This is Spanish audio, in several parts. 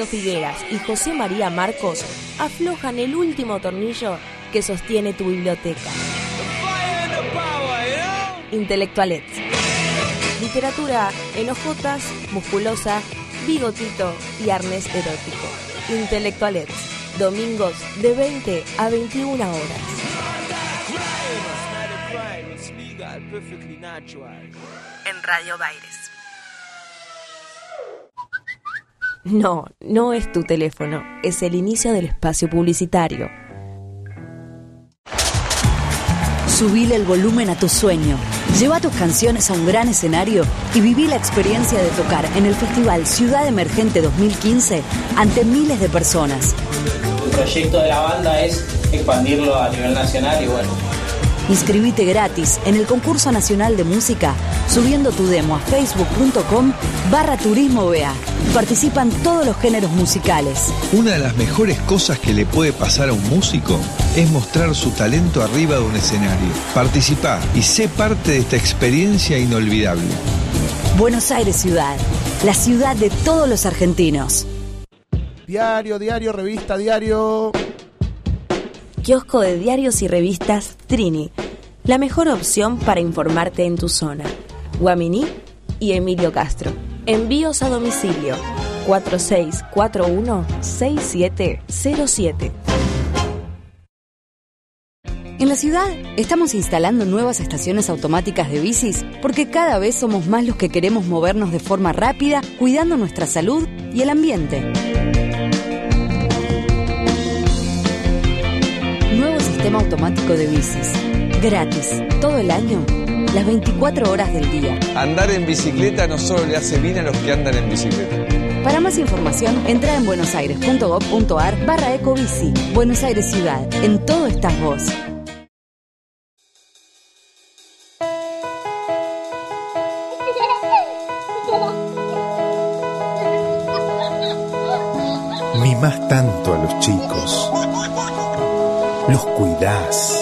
Figueras y José María Marcos aflojan el último tornillo que sostiene tu biblioteca. Intelectualets. Literatura en hojotas, musculosa, bigotito y arnés erótico. Intelectualets. Domingos de 20 a 21 horas. En Radio Baires. No, no es tu teléfono, es el inicio del espacio publicitario. Subile el volumen a tu sueño. Lleva tus canciones a un gran escenario y viví la experiencia de tocar en el Festival Ciudad Emergente 2015 ante miles de personas. El proyecto de la banda es expandirlo a nivel nacional y bueno, Inscribite gratis en el concurso nacional de música subiendo tu demo a facebook.com barra turismo BA. Participan todos los géneros musicales. Una de las mejores cosas que le puede pasar a un músico es mostrar su talento arriba de un escenario. Participa y sé parte de esta experiencia inolvidable. Buenos Aires Ciudad, la ciudad de todos los argentinos. Diario, diario, revista, diario. Kiosco de diarios y revistas Trini. La mejor opción para informarte en tu zona. Guaminí y Emilio Castro. Envíos a domicilio 4641-6707. En la ciudad estamos instalando nuevas estaciones automáticas de bicis porque cada vez somos más los que queremos movernos de forma rápida, cuidando nuestra salud y el ambiente. Nuevo sistema automático de bicis. Gratis, todo el año, las 24 horas del día. Andar en bicicleta no solo le hace bien a los que andan en bicicleta. Para más información, entra en buenosaires.gov.ar barra ecobici. Buenos Aires Ciudad. En todo estás vos. Mimás tanto a los chicos. Los cuidás.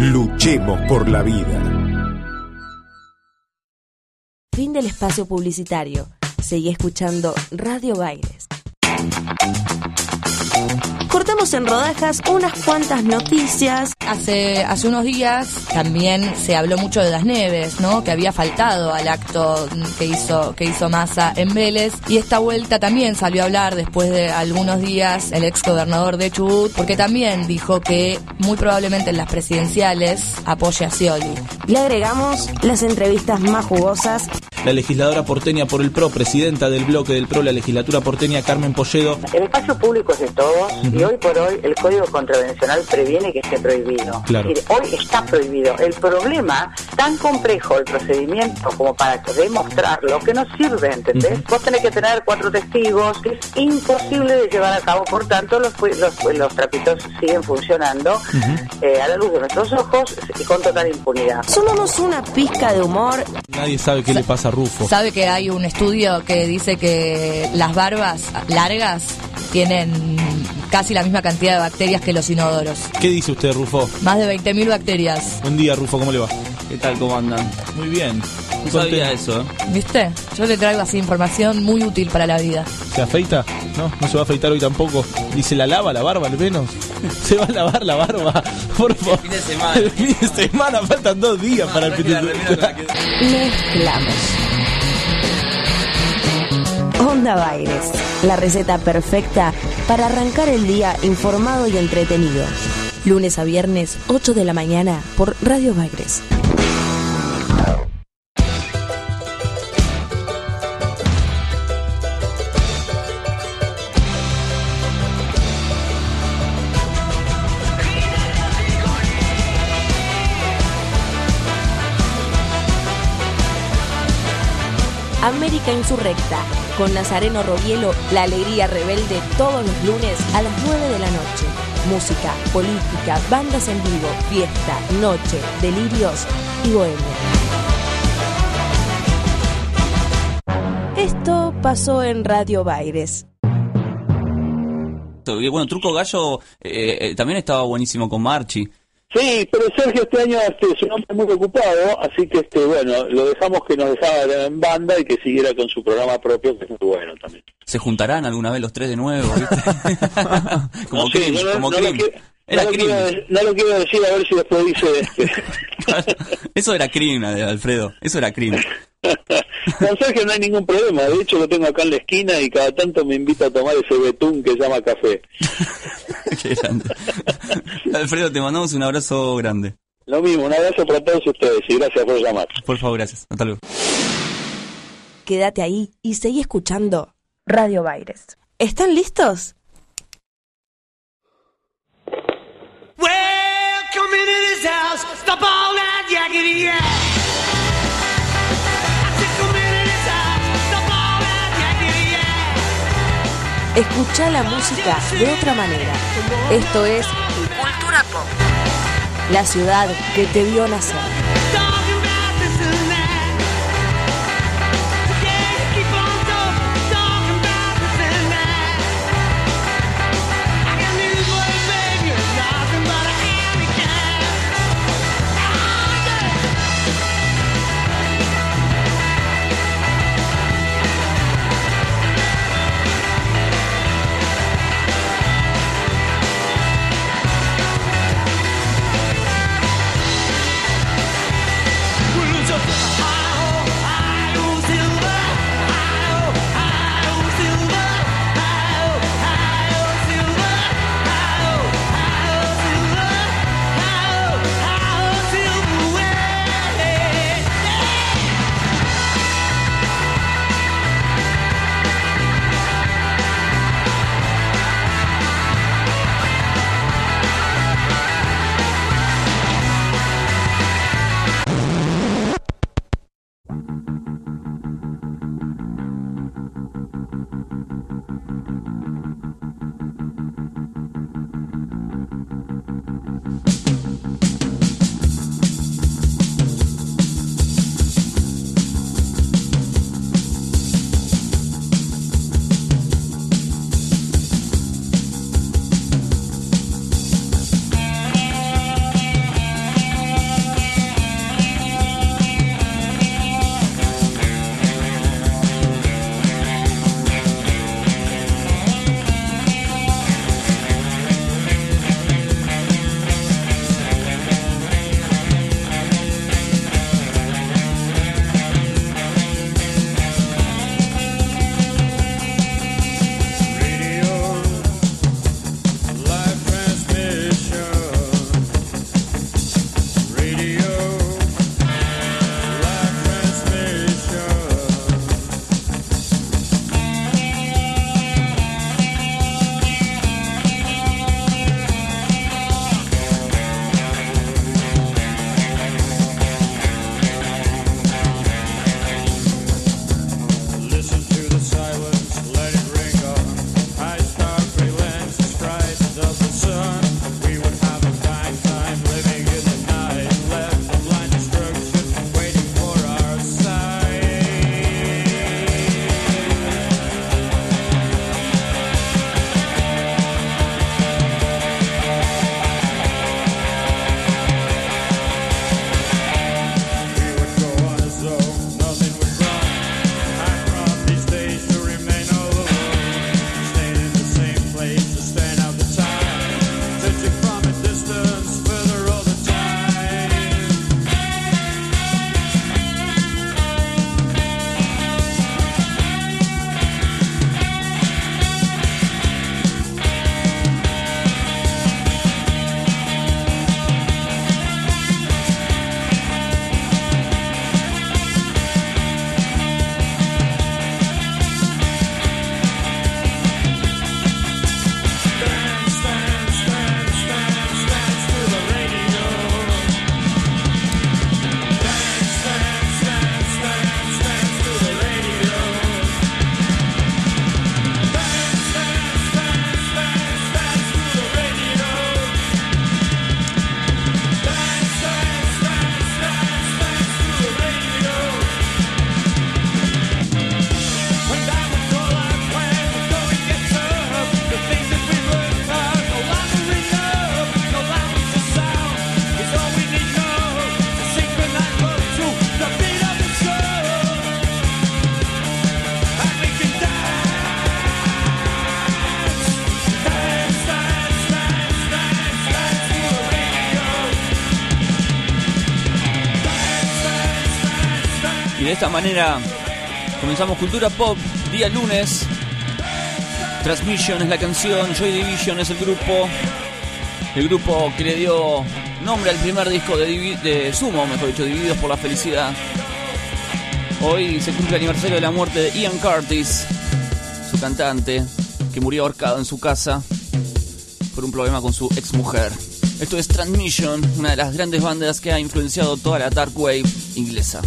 Luchemos por la vida. Fin del espacio publicitario. Seguí escuchando Radio Baires. Cortamos en rodajas unas cuantas noticias. Hace, hace unos días también se habló mucho de las Neves, ¿no? Que había faltado al acto que hizo, que hizo Massa en Vélez. Y esta vuelta también salió a hablar después de algunos días el ex gobernador de Chubut, porque también dijo que muy probablemente en las presidenciales apoye a Scioli. Le agregamos las entrevistas más jugosas. La legisladora porteña por el PRO, presidenta del bloque del PRO, la legislatura porteña Carmen Polledo. El espacio público es de todos y hoy por hoy el Código Contravencional previene que esté prohibido. Claro. Es decir, hoy está prohibido. El problema, tan complejo el procedimiento como para demostrarlo, que no sirve, ¿entendés? Vos tenés que tener cuatro testigos, que es imposible de llevar a cabo. Por tanto, los, los, los trapitos siguen funcionando eh, a la luz de nuestros ojos y con total impunidad. Sumamos una pizca de humor. Nadie sabe qué le pasa a Rufo. ¿Sabe que hay un estudio que dice que las barbas largas tienen casi la misma cantidad de bacterias que los inodoros? ¿Qué dice usted, Rufo? Más de 20.000 bacterias. Buen día, Rufo, ¿cómo le va? ¿Qué tal? ¿Cómo andan? Muy bien. No sabía eso, ¿eh? ¿Viste? Yo le traigo así información muy útil para la vida. ¿Se afeita? No, no se va a afeitar hoy tampoco. ¿Y se la lava la barba al menos? ¿Se va a lavar la barba? Por favor. fin de semana. El fin de semana, faltan dos días para el fin de semana. Mezclamos. Onda Baires, la receta perfecta para arrancar el día informado y entretenido. Lunes a viernes, 8 de la mañana, por Radio Baires. América Insurrecta, Con Nazareno Robielo, la alegría rebelde todos los lunes a las 9 de la noche. Música, política, bandas en vivo, fiesta, noche, delirios y bohemia. Esto pasó en Radio Baires. Bueno, Truco Gallo eh, eh, también estaba buenísimo con Marchi. Sí, pero Sergio este año este, es un hombre muy ocupado, así que este bueno, lo dejamos que nos dejara en banda y que siguiera con su programa propio, que es muy bueno también. ¿Se juntarán alguna vez los tres de nuevo? ¿viste? como No, sí, no, como no Era no lo quiero- no lo quiero decir a ver si después dice... este, Eso era Cream, eh, Alfredo. Eso era Cream. Con Sergio no hay ningún problema, de hecho lo tengo acá en la esquina y cada tanto me invita a tomar ese betún que llama café. Qué grande. Alfredo, te mandamos un abrazo grande. Lo mismo, un abrazo para todos ustedes y gracias por llamar. Por favor, gracias. Hasta luego. Quédate ahí y seguí escuchando Radio Baires. ¿Están listos? Welcome into this house. Stop all that yakety yak. Escucha la música de otra manera. Esto es Cultura Pop. La ciudad que te vio nacer. Manera comenzamos Cultura Pop, día lunes. Transmission es la canción, Joy Division es el grupo. El grupo que le dio nombre al primer disco de, de Sumo, mejor dicho, Divididos por la Felicidad. Hoy se cumple el aniversario de la muerte de Ian Curtis, su cantante, que murió ahorcado en su casa por un problema con su ex mujer. Esto es Transmission, una de las grandes bandas que ha influenciado toda la dark wave inglesa.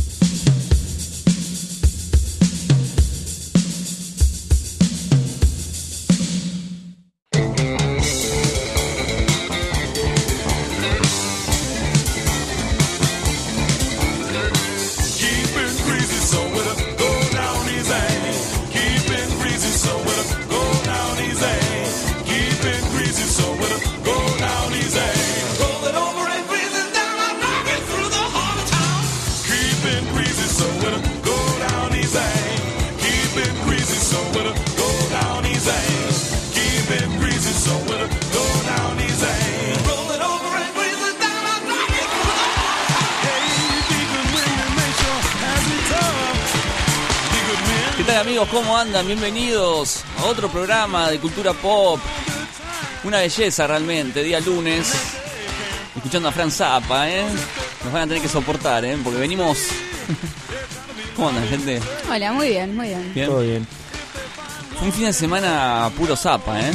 Andan? Bienvenidos a otro programa de Cultura Pop. Una belleza realmente, día lunes. Escuchando a Fran Zappa, ¿eh? Nos van a tener que soportar, ¿eh? Porque venimos... ¿Cómo andan, gente? Hola, muy bien, muy bien. ¿Bien? Todo bien. Fue un fin de semana puro Zappa, ¿eh?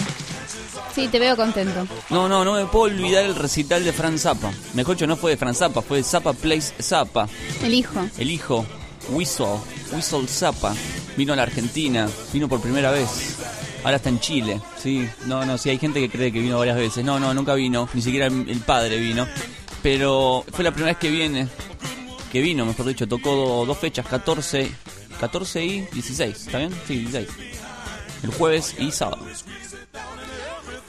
Sí, te veo contento. No, no, no me puedo olvidar el recital de Fran Zappa. Mejor dicho, no fue de Fran Zappa, fue de Zappa Plays Zappa. El hijo. El hijo, Whistle, Whistle Zappa, vino a la Argentina, vino por primera vez. Ahora está en Chile, sí. No, no, sí, hay gente que cree que vino varias veces. No, no, nunca vino, ni siquiera el padre vino. Pero fue la primera vez que viene, que vino, mejor dicho, tocó do- dos fechas, 14, 14 y 16, ¿está bien? Sí, 16. El jueves y sábado.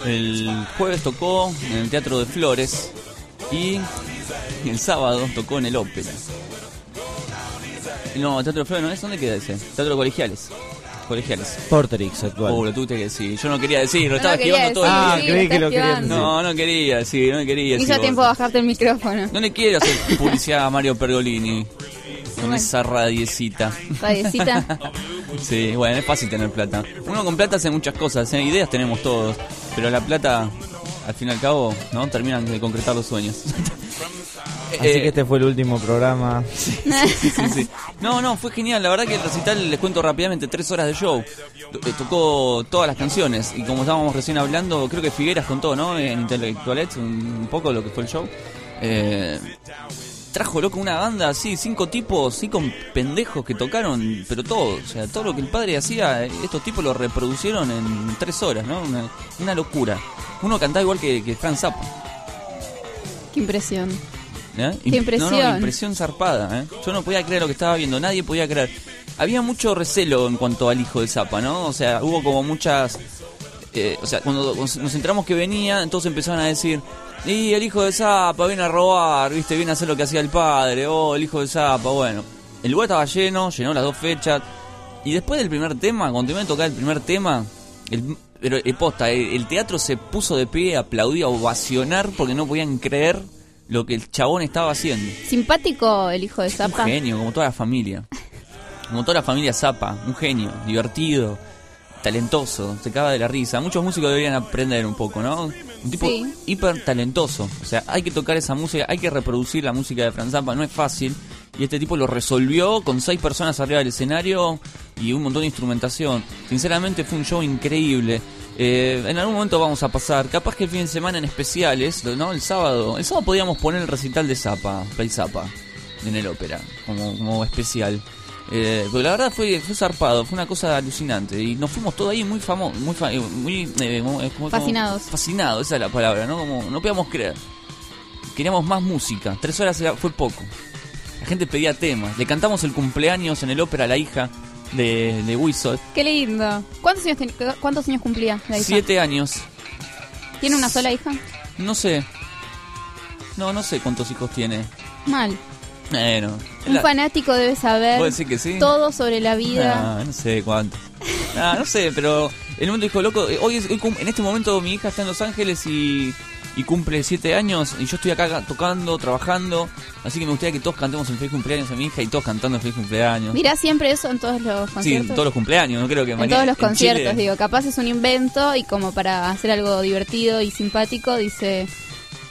El jueves tocó en el Teatro de Flores y el sábado tocó en el Ópera. No, Teatro de Flores no es. ¿Dónde queda ese? Teatro de Colegiales. Colegiales. Porterix actual. Oh, lo tuve que decir. Yo no quería decir, lo No estaba lo quería esquivando todo Ah, sí, creí que lo querías decir. No, no quería decir, no quería hizo tiempo bajarte el micrófono. No le quiero hacer publicidad a Mario Pergolini. Con Bueno. esa radiecita. Radiecita. Sí, bueno, es fácil tener plata. Uno con plata hace muchas cosas, ¿eh? ideas tenemos todos. Pero la plata, al fin y al cabo, ¿no? Terminan de concretar los sueños. Así Eh, que este fue el último programa. Sí, sí, sí. No, no, fue genial. La verdad que el recital, les cuento rápidamente, tres horas de show. Eh, Tocó todas las canciones. Y como estábamos recién hablando, creo que Figueras contó, ¿no? En Intelectualets, un, poco lo que fue el show. Eh, trajo loco una banda así, cinco tipos, cinco pendejos que tocaron, pero todo. O sea, todo lo que el padre hacía, estos tipos lo reproducieron en tres horas, ¿no? Una, una locura. Uno cantaba igual que, que Frank Zappa. Qué impresión. ¿Eh? Qué Imp- impresión. No, no, impresión zarpada, ¿eh? Yo no podía creer lo que estaba viendo, nadie podía creer. Había mucho recelo en cuanto al hijo de Zapa, ¿no? O sea, hubo como muchas... eh, o sea, cuando nos enteramos que venía, entonces empezaron a decir... Y el hijo de Zapa viene a robar, viste, viene a hacer lo que hacía el padre, oh, el hijo de Zapa, bueno. El lugar estaba lleno, llenó las dos fechas. Y después del primer tema, cuando terminé de tocar el primer tema, el, pero eh, posta, el, el teatro se puso de pie, aplaudía, a ovacionar porque no podían creer lo que el chabón estaba haciendo. Simpático el hijo de Un Zapa. genio, como toda la familia. Como toda la familia Zapa, un genio, divertido, talentoso, se caga de la risa. Muchos músicos deberían aprender un poco, ¿no? Un tipo Sí. hiper talentoso. O sea, hay que tocar esa música, hay que reproducir la música de Franz Zappa, no es fácil. Y este tipo lo resolvió con seis personas arriba del escenario y un montón de instrumentación. Sinceramente fue un show increíble. Eh, en algún momento vamos a pasar, capaz que el fin de semana en especiales, ¿no? El sábado. El sábado podíamos poner el recital de Zappa, Play Zappa, en el ópera, como, como especial. Eh, pero la verdad fue, fue zarpado, fue una cosa alucinante. Y nos fuimos todos ahí muy famosos, muy, fa- eh, muy eh, como- como- Fascinados. fascinados, esa es la palabra, ¿no? Como no podíamos creer. Queríamos más música. Tres horas fue poco. Gente pedía temas. Le cantamos el cumpleaños en el ópera a la hija de, de Whistle. Qué lindo. ¿Cuántos años, ten- ¿Cuántos años cumplía la hija? Siete años. ¿Tiene una sola hija? No sé. No, no sé cuántos hijos tiene. Mal. Bueno. Un la- fanático debe saber todo sobre la vida. Ah, no sé cuánto. Ah, no sé, pero el mundo dijo, loco, eh, hoy, es- hoy cum- en este momento mi hija está en Los Ángeles y y cumple 7 años y yo estoy acá tocando, trabajando, así que me gustaría que todos cantemos el feliz cumpleaños a mi hija y todos cantando el feliz cumpleaños. Mirá siempre eso en todos los sí, conciertos. en todos los cumpleaños, no creo que En María- todos los en conciertos, Chile- digo, capaz es un invento y como para hacer algo divertido y simpático, dice,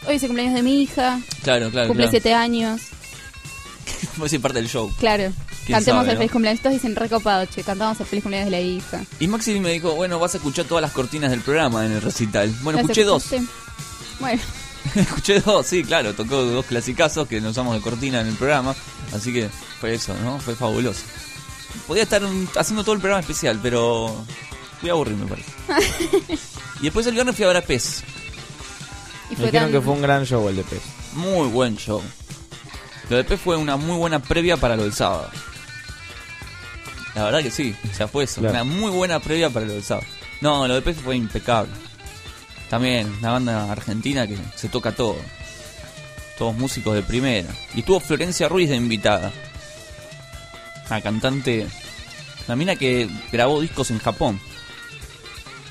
hoy es el cumpleaños de mi hija, Claro, claro, cumple claro. siete años, Puede ser parte del show. claro, ¿Quién cantemos sabe, el no? feliz cumpleaños, todos dicen recopado, che, cantamos el feliz cumpleaños de la hija. Y Maxi me dijo, bueno, vas a escuchar todas las cortinas del programa en el recital. Bueno, ¿Las escuché dos. Bueno, escuché dos, sí, claro, tocó dos clasicazos que nos usamos de cortina en el programa, así que fue eso, ¿no? Fue fabuloso. Podía estar haciendo todo el programa especial, pero fui a aburrir, me parece. y después el viernes fui a ver a Pez. y Me dijeron tan... que fue un gran show el de Pez. Muy buen show. Lo de Pez fue una muy buena previa para lo del sábado. La verdad que sí, o sea, fue eso, Claro. una muy buena previa para lo del sábado. No, lo de Pez fue impecable. También, una banda argentina que se toca todo. Todos músicos de primera. Y estuvo Florencia Ruiz de invitada. Una cantante. Una mina que grabó discos en Japón.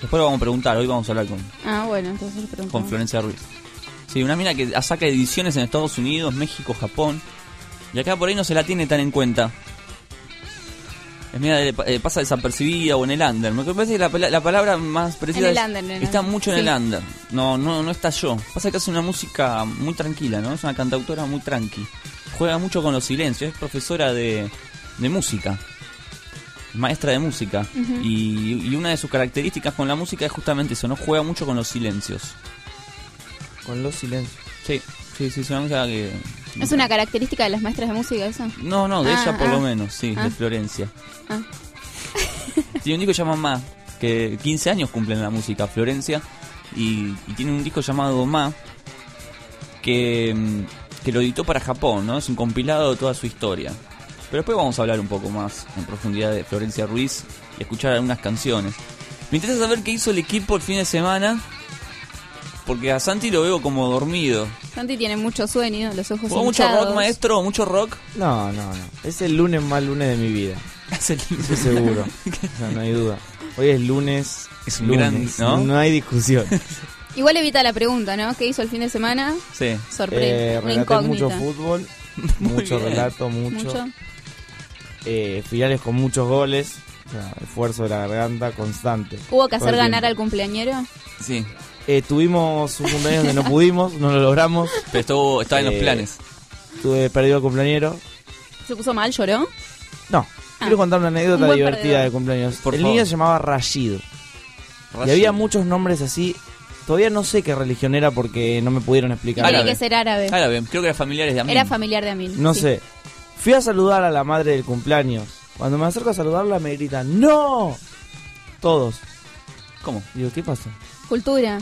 Después lo vamos a preguntar, hoy vamos a hablar con, Ah, bueno, entonces preguntamos. con Florencia Ruiz. Sí, una mina que saca ediciones en Estados Unidos, México, Japón. Y acá por ahí no se la tiene tan en cuenta. Es media de- eh, pasa desapercibida o en el under. Me parece que la, la palabra más precisa En el es- under, en el está under. mucho en Sí. el under. No, no, no está yo. Pasa que hace una música muy tranquila, ¿no? Es una cantautora muy tranqui. Juega mucho con los silencios. Es profesora de, de música. Maestra de música. Y, y una de sus características con la música es justamente eso, ¿no? Juega mucho con los silencios. Con los silencios. Sí, sí, sí, es una música que... ¿Es una característica de las maestras de música eso? No, no, de Ah, ella por ah. lo menos, sí, Ah. de Florencia. Ah. Tiene un disco llamado Ma, que 15 años cumple en la música Florencia, y, y tiene un disco llamado Ma, que, mm, que lo editó para Japón, ¿no? Es un compilado de toda su historia. Pero después vamos a hablar un poco más en profundidad de Florencia Ruiz y escuchar algunas canciones. Me interesa saber qué hizo el equipo el fin de semana, porque a Santi lo veo como dormido. Santi tiene mucho sueño, los ojos ¿Jugó mucho rock, maestro? ¿Mucho rock? No, no, no. Es el lunes más lunes de mi vida. Es el Estoy seguro. O sea, no hay duda. Hoy es lunes. Es un lunes, gran, ¿no? hay discusión. Igual evita la pregunta, ¿no? ¿Qué hizo el fin de semana? Sí. Sorpresa, Eh, mucho fútbol. Mucho bien. relato, mucho. Mucho. Eh, finales con muchos goles. O sea, esfuerzo de la garganta constante. ¿Hubo que hacer ganar al cumpleañero? Sí, Eh, tuvimos un cumpleaños donde no pudimos, no lo logramos. pero estuvo, estaba en los Eh, planes. Tuve perdido el cumpleañero. ¿Se puso mal? ¿Lloró? No. Quiero contar una anécdota buen divertida perdedor. de cumpleaños. Por el favor. niño se llamaba Rashid. Y había muchos nombres así. Todavía no sé qué religión era porque no me pudieron explicar. Tiene Árabe. que ser árabe. Árabe, creo que eran familiares de Amin. Era familiar de Amin. No sí. sé. Fui a saludar a la madre del cumpleaños. Cuando me acerco a saludarla me gritan, ¡No! Todos. ¿Cómo? Digo, ¿qué pasó? Cultura.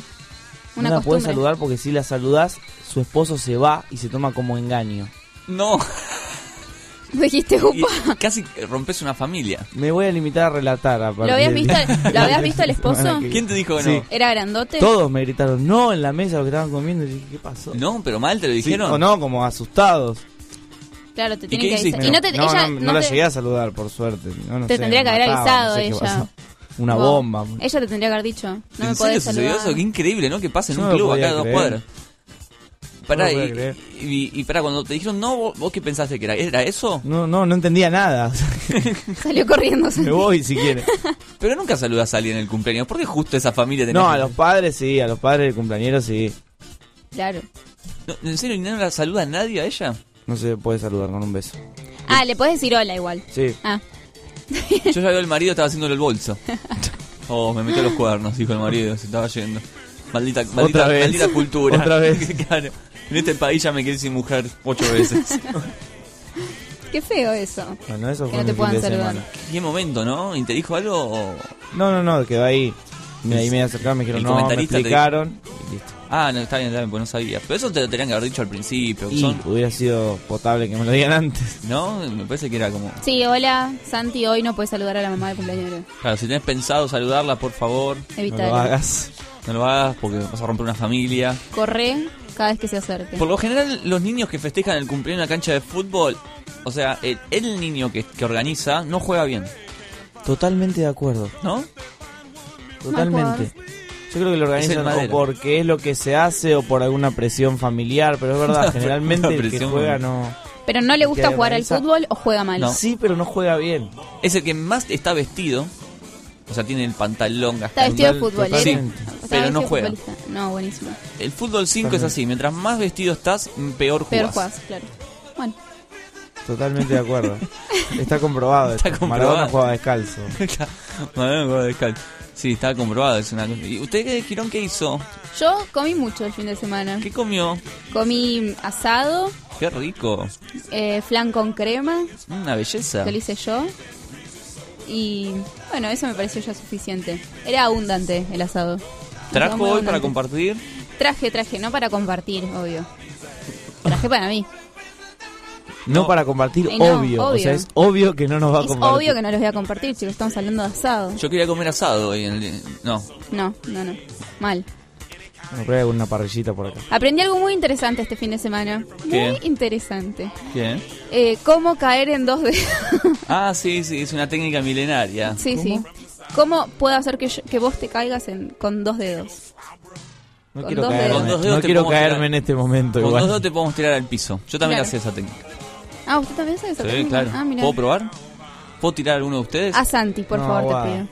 Una no la puedes costumbre. saludar porque si la saludás, su esposo se va y se toma como engaño. No, Dijiste, y upa. casi rompes una familia. Me voy a limitar a relatar a ¿Lo habías visto, ¿Lo habías visto el esposo? ¿Quién te dijo que Sí. no? ¿Era grandote? Todos me gritaron, no, en la mesa lo que estaban comiendo. Y dije, ¿qué pasó? No, pero mal te lo Sí, dijeron. o no, como asustados. Claro, te ¿Y tienen qué que hiciste? avisar. Y no te, no, ella, no, no no la llegué a saludar, por suerte. No, no Te sé, tendría que haber avisado sé ella. Una Wow. bomba. Ella te tendría que haber dicho. No me ¿En serio podés sucedió eso? Qué increíble, ¿no? Que pasa en Yo un no club acá de dos cuadras. Pará, No y, y, y pará, cuando te dijeron no, vos, vos qué pensaste que era? ¿Era eso? No, no, no entendía nada. Salió corriendo. me voy si quiere. Pero nunca saludas a alguien en el cumpleaños. ¿Por qué justo esa familia tenés No, que- a los padres sí, a los padres del cumpleañero sí. Claro. No, ¿En serio no la saluda a nadie a ella? No se puede saludar con un beso. Ah, le podés decir hola igual. Sí. Ah, Yo ya veo al marido estaba haciéndole el bolso. Oh, me metió los cuernos, dijo el marido, se estaba yendo. Maldita, maldita, vez. maldita cultura. Otra vez. Claro. En este país ya me quedé sin mujer ocho veces. qué feo eso. Bueno, eso Que fue no mi te fin puedan de saludar. semana. ¿Qué momento, no? ¿Y te dijo algo o...? No, no, no, quedó ahí. Me, ahí me acercaron, me dijeron, El no, me comentarista te explicaron. Y listo. Ah, no, está bien, está bien, pues no sabía. Pero eso te lo tenían que haber dicho al principio. Y Son, hubiera sido potable que me lo digan antes. ¿No? Me parece que era como... Sí, hola, Santi, hoy no puedes saludar a la mamá del cumpleañero. Claro, si tenés pensado saludarla, por favor, No Evítalo. lo hagas. no lo hagas porque vas a romper una familia. Corre cada vez que se acerque. Por lo general, los niños que festejan el cumpleaños en la cancha de fútbol, o sea, el, el niño que, que organiza no juega bien, Totalmente de acuerdo. ¿no? Totalmente. Yo creo que lo organizan o porque es lo que se hace o por alguna presión familiar, pero es verdad, generalmente el que juega no... Pero no le gusta jugar al fútbol o juega mal. Sí, pero no juega bien. Es el que más está vestido. O sea, tiene el pantalón Está vestido de futbolero. Sí, pero no juega. No, buenísimo. El fútbol 5 es así. Mientras más vestido estás, peor Peor jugás. juegas, claro. Bueno, Totalmente de acuerdo. Está comprobado. Está esto. comprobado. Maradona juega descalzo. Maradona juega descalzo. Sí, está comprobado. Es una... ¿Y usted, qué, Girón, qué hizo? yo comí mucho el fin de semana. ¿Qué comió? Comí asado, Qué rico. eh, flan con crema, Una belleza. que lo hice yo. Y bueno, eso me pareció ya suficiente. Era abundante el asado. ¿Trajo hoy para compartir? Traje, traje, no para compartir, obvio. Traje para mí. No, para compartir, Ay, no, obvio. O sea, es obvio que no nos va a Es compartir. obvio que no los voy a compartir, chicos. Estamos hablando de asado. Yo quería comer asado hoy. En el... No. No, no, no. Mal. Me prueba una parrillita por acá. Aprendí algo muy interesante este fin de semana. ¿Qué? Muy interesante. ¿Qué? Eh, cómo caer en dos dedos. Ah, sí, sí. Es una técnica milenaria. sí, sí. ¿Cómo puedo hacer que, yo- que vos te caigas en, con dos dedos? No Con quiero dos caerme, dedos. Con dos dedos no quiero caerme tirar. en este momento Con igual. dos dedos te podemos tirar al piso. Yo también Claro. hacía esa técnica. Ah, ¿usted también sabe esa Sí, técnica? claro. Ah, mira. ¿Puedo probar? ¿Puedo tirar a alguno de ustedes? A Santi, por No, favor, guau. te pido.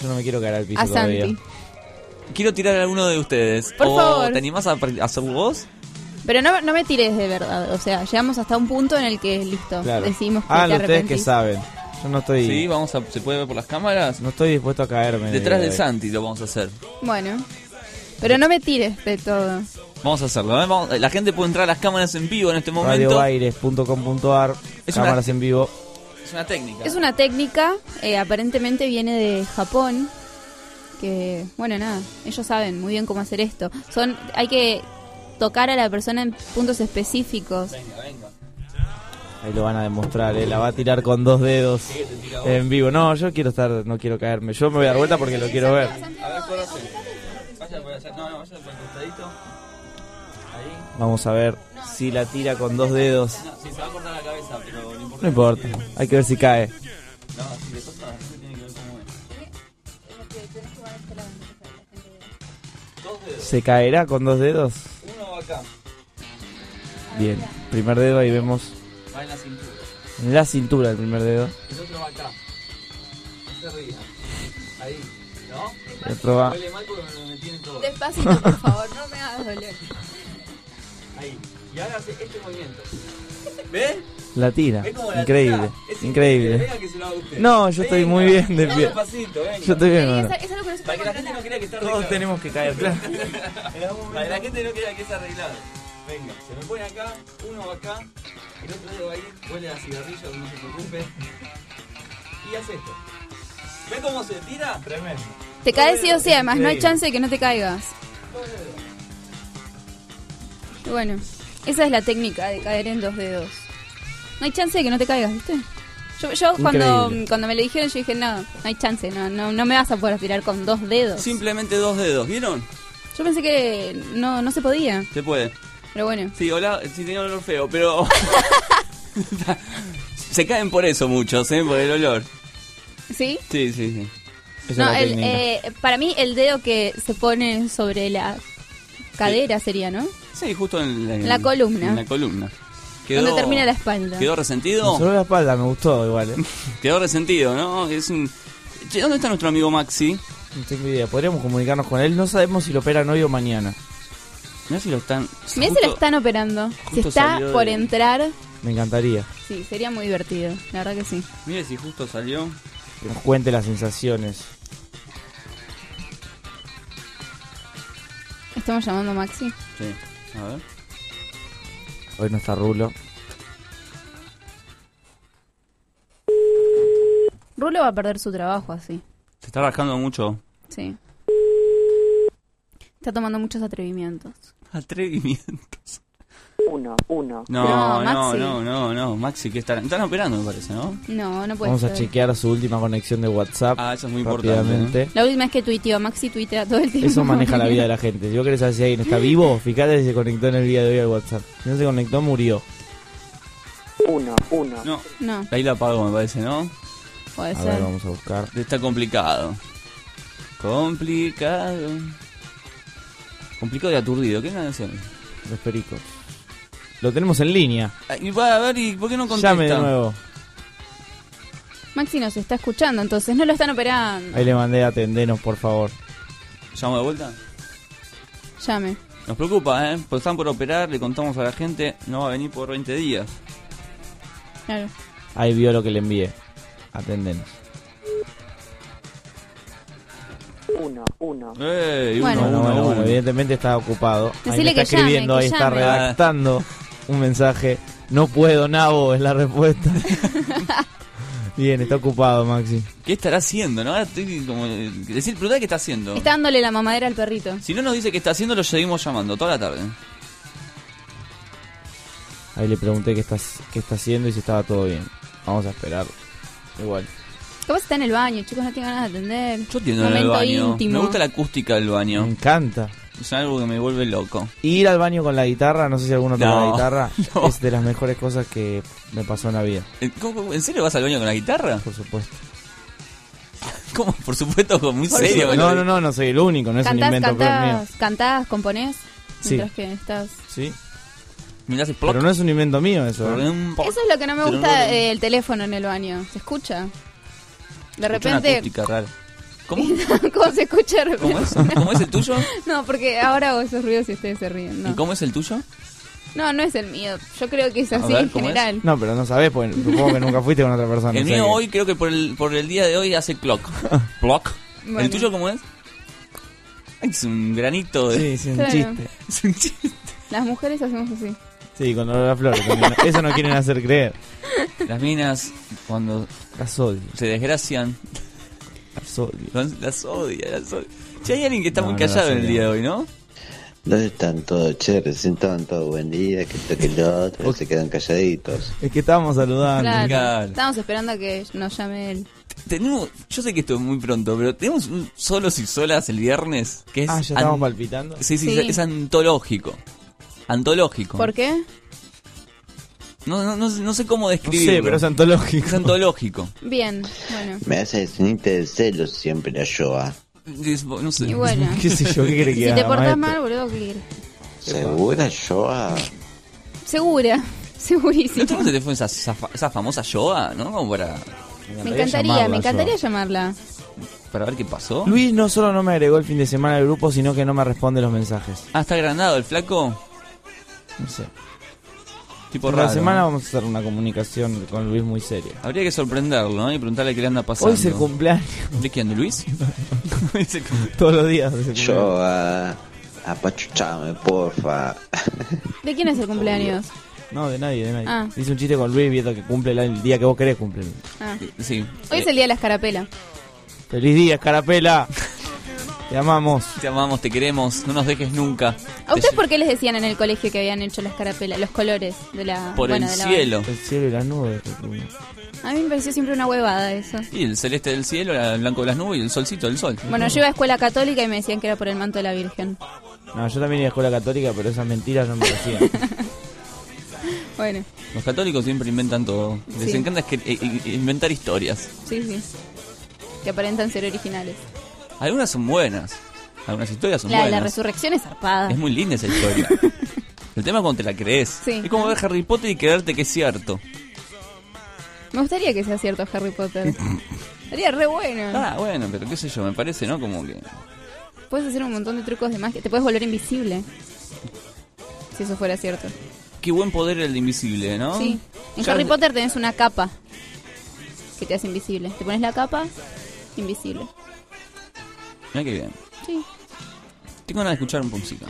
Yo no me quiero caer al piso A todavía. Santi. Quiero tirar a alguno de ustedes. Por ¿O favor. ¿Te animás a hacer vos? Pero no, no me tires de verdad. O sea, llegamos hasta un punto en el que listo. Claro. Decidimos que Ah, te ustedes que arrepentís. saben. Yo no estoy... Sí, vamos a, ¿se puede ver por las cámaras? No estoy dispuesto a caerme. Detrás de de Santi lo vamos a hacer. Bueno. Pero no me tires de todo. Vamos a hacerlo. ¿eh? Vamos- la gente puede entrar a las cámaras en vivo en este momento. Radioaires.com.ar Es una- Cámaras en vivo. Es una técnica. Es una técnica, eh, aparentemente viene de Japón, que, bueno, nada, ellos saben muy bien cómo hacer esto. Son, hay que tocar a la persona en puntos específicos. Ahí lo van a demostrar, ¿eh? La va a tirar con dos dedos en vivo. No, yo quiero estar, no quiero caerme. Yo me voy a dar vuelta porque lo quiero ver. A ver, córrase. Vaya por allá. No, no, por el costadito. Ahí. Vamos a ver si la tira con dos dedos. No, sí, se va a cortar la cabeza, pero no importa. No importa, hay que ver si cae. No, si le toca, tiene que ver cómo es. Dos dedos. ¿Se caerá con dos dedos? Uno va acá. Bien, primer dedo ahí vemos Va en la cintura. en la cintura el primer dedo. El otro va acá. No se ría. Ahí. ¿No? Otro va- Huele mal porque me lo metí en todo. Despacito, por favor, no me hagas doler. Ahí. Y ahora hace este movimiento. ¿Ve? La tira, ¿Ve cómo la increíble, tira? Es increíble. Venga que se lo haga usted. No, yo estoy muy bien de Venga, pie. despacito, venga. Yo estoy bien, Esa- bueno. esa es Para que la gente no crea que está Todos arreglado. tenemos que caer, claro. Para que la gente no crea que está arreglado. Venga, se me pone acá, uno va acá, el otro dedo ahí, huele a cigarrillo, no se preocupe. Y hace esto. ¿Ven cómo se tira? Tremendo. Te caes sí o sí, además no hay chance de que no te caigas. Y Bueno, esa es la técnica de caer en dos dedos. No hay chance de que no te caigas, ¿viste? Yo, yo cuando, cuando me lo dijeron, yo dije, no, no hay chance, no, no, no me vas a poder tirar con dos dedos. Simplemente dos dedos, ¿vieron? Yo pensé que no, no se podía, Se puede. pero bueno. Sí, hola, sí tenía olor feo, pero... se caen por eso muchos, ¿eh? Por el olor. ¿Sí? Sí, sí, sí. No, el, eh, para mí el dedo que se pone sobre la cadera sería, ¿no? Sí, justo en la, En la columna. En la columna. Donde termina la espalda. ¿Quedó resentido? Sobre la espalda me gustó igual, ¿eh? Quedó resentido, ¿no? Es un... Che, ¿dónde está nuestro amigo Maxi? No tengo idea. Podríamos comunicarnos con él. No sabemos si lo operan hoy o mañana. Mirá si lo están... Mirá si lo están operando. Si está por de- entrar, Me encantaría sí, sería muy divertido. La verdad que sí. Mire si justo salió. Que nos cuente las sensaciones. Estamos llamando a Maxi. Sí, a ver. Hoy no está Rulo. Rulo va a perder su trabajo así. Se está rascando mucho. Sí. Está tomando muchos atrevimientos. Atrevimientos. Uno, uno. No, No, no, Maxi. no, no, no. Maxi, que están, están operando, me parece, ¿no? No, no puede Vamos a chequear su última conexión de WhatsApp. Ah, eso es muy importante. La última vez que tuiteó, Maxi tuitea todo el tiempo. Eso maneja la vida de la gente. Si vos querés saber si alguien está vivo, fíjate si se conectó en el día de hoy al WhatsApp. Si no se conectó, murió. Uno, uno. No. No. Ahí la apagó, me parece, ¿no? Puede A ser. ver, vamos a buscar. Está complicado. Complicado. Complicado y aturdido. ¿Qué canción? Los pericos. Lo tenemos en línea. Y va a ver, ¿y por qué no contesta? Llame de nuevo. Maxi nos está escuchando, entonces no lo están operando. Ahí le mandé a atendenos, por favor. ¿Llamo de vuelta? Llame. Nos preocupa, ¿eh? Pues están por operar, le contamos a la gente, no va a venir por 20 días. Claro. Ahí vio lo que le envié. Atendenos. Uno, uno. ¡Ey! Bueno. uno, Bueno, uno, evidentemente está ocupado. Ahí Decile me está que llame, escribiendo, que ahí está llame. redactando un mensaje. No puedo, Nabo, es la respuesta. Bien, está ocupado, Maxi. ¿Qué estará haciendo, no? Estoy como... Decir, preguntar qué está haciendo. Está dándole la mamadera al perrito. Si no nos dice qué está haciendo, lo seguimos llamando toda la tarde. Ahí le pregunté qué está, qué está haciendo y si estaba todo bien. Vamos a esperar. Igual. Capaz está en el baño, chicos, no tienen ganas de atender. Yo entiendo en el baño. íntimo. Me gusta la acústica del Me baño. encanta. Es algo que me vuelve loco. Ir al baño con la guitarra, no sé si alguno toca No, la guitarra, no. es de las mejores cosas que me pasó en la vida. Eh, ¿cómo- ¿En serio vas al baño con la guitarra? Por supuesto. ¿Cómo? Por supuesto, como muy Por serio. No, no, no, no soy el único, no es un Cantás, invento propio mío. cantás, cantás, componés. Sí. Mientras que estás. Sí, pero no es un invento mío eso. ¿eh? Eso es lo que no me gusta eh, el teléfono en el baño. ¿Se escucha? De Escucho una repente. rara. ¿Cómo? ¿Cómo se escucha? ¿Cómo es? ¿Cómo es el tuyo? No, porque ahora hago esos ruidos y ustedes se ríen. ¿Y cómo es el tuyo? no, no es el mío. Yo creo que es así ver, en general. No, pero no sabés, pues supongo que nunca fuiste con otra persona. El o sea mío que- hoy creo que por el, por el día de hoy hace clock. Clock. Bueno. ¿El tuyo cómo es? Ay, es un granito de... Sí, sí, un Claro. chiste. Es un chiste. Las mujeres hacemos así. Sí, con olor a flores. Eso no quieren hacer creer. Las minas, cuando Las odio. se desgracian, Las odio. las odia, las odia. Che, hay alguien que está No, muy callado en el día de hoy, ¿no? ¿Dónde están todos? Che, recién estaban todos buen día, que esto que lo otro, se quedan calladitos. Es que estábamos saludando. Claro. Claro. Estamos esperando a que nos llame él. Tenemos, yo sé que esto es muy pronto, pero tenemos un solos y solas el viernes, que es... Ah, ya estamos an- palpitando. Sí, sí, Sí. es antológico. Antológico. ¿Por qué? No, no, no, sé- no sé cómo No describirlo. sé, pero es antológico. Es antológico. Bien, bueno. Me hace sentirte de celos siempre la Joa. Es- no sé. Y bueno. ¿Qué sé yo? ¿Qué quiere que Si te haga, portás maestro? mal, boludo, ¿qué? ¿Segura Joa? Segura, ¿No segurísimo. te se te fue esa, esa, esa famosa Yoa, no? Como para, Me encantaría, llamarla me encantaría llamarla. para ver qué pasó. Luis no solo no me agregó el fin de semana al grupo, sino que no me responde los mensajes. Ah, está agrandado el flaco. No sé. Tipo raro. la semana vamos a hacer una comunicación con Luis muy seria. Habría que sorprenderlo, ¿no? Y preguntarle qué le anda pasando. Hoy es el cumpleaños. ¿De quién? ¿De Luis? Hoy es el cum- Todos los días. es el cumpleaños. Joa, apachuchame, porfa. ¿De quién es el cumpleaños? No, de nadie, de nadie. Ah. Hice un chiste con Luis viendo que cumple el- el día que vos querés cumplir. Ah. Sí. Hoy es el día de la escarapela. Feliz día, Escarapela. Te amamos. Te amamos, te queremos, no nos dejes nunca. ¿A ustedes por qué les decían en el colegio que habían hecho la escarapela? Los colores de la. Por bueno, el de la cielo. El cielo y las nubes. A mí me pareció siempre una huevada eso. Y el celeste del cielo, el blanco de las nubes y el solcito del sol. Bueno, yo iba a escuela católica y me decían que era por el manto de la Virgen. No, yo también iba a escuela católica, pero esas mentiras no me lo hacían. Bueno, Los católicos siempre inventan todo. Les Sí. encanta escri- eh, eh, inventar historias. sí, sí. Que aparentan ser originales. Algunas son buenas. Algunas historias son La, la buenas. resurrección es zarpada. Es muy linda esa historia. El tema es cuando te la crees. Sí. Es como ver Harry Potter y creerte que es cierto. Me gustaría que sea cierto Harry Potter. Sería re bueno. Ah, bueno, pero qué sé yo, me parece, ¿no? Como que... Puedes hacer un montón de trucos de magia. Te puedes volver invisible. Si eso fuera cierto. Qué buen poder el de invisible, ¿no? Sí. En Ya Harry Potter tenés una capa que te hace invisible. Te pones la capa, invisible. Mira qué bien. Sí, Tengo ganas de escuchar un música.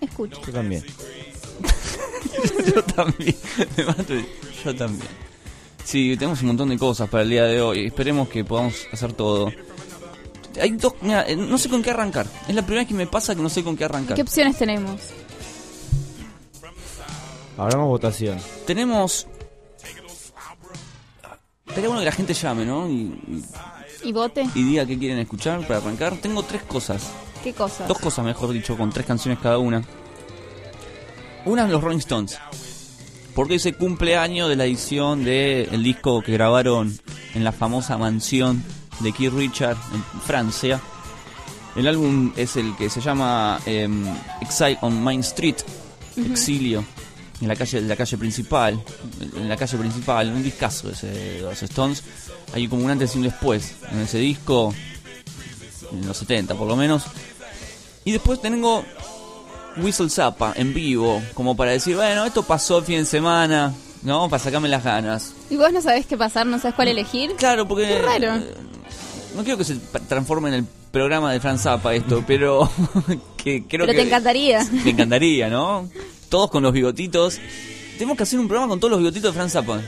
escucho. Yo también. yo también. Me mato y- Yo también. Sí, tenemos un montón de cosas para el día de hoy. Esperemos que podamos hacer todo. Hay dos, mira, eh, no sé con qué arrancar. Es la primera vez que me pasa que no sé con qué arrancar. ¿Qué opciones tenemos? Hablamos votación. Tenemos. Estaría bueno que la gente llame, ¿no? Y, ¿Y vote? y diga qué quieren escuchar para arrancar. Tengo tres cosas. ¿Qué cosas? Dos cosas, mejor dicho, con tres canciones cada una. Una es los Rolling Stones. Porque hoy se cumpleaños de la edición del disco que grabaron en la famosa mansión de Keith Richard en Francia. El álbum es el que se llama em, Exile on Main Street. Exilio, en la calle, en la calle principal, en la calle principal, un discazo ese de los Stones. Hay como un antes y un después en ese disco, en los 70 por lo menos. Y después tengo Whistle Zappa en vivo, como para decir, bueno, esto pasó el fin de semana, ¿no? Para sacarme las ganas. Y vos no sabés qué pasar, no sabés cuál elegir. Claro, porque. Qué raro. No quiero que se transforme en el programa de Franz Zappa esto, pero que creo Pero que te encantaría. me encantaría, ¿no? Todos con los bigotitos. Tenemos que hacer un programa con todos los bigotitos de Franz Zappa.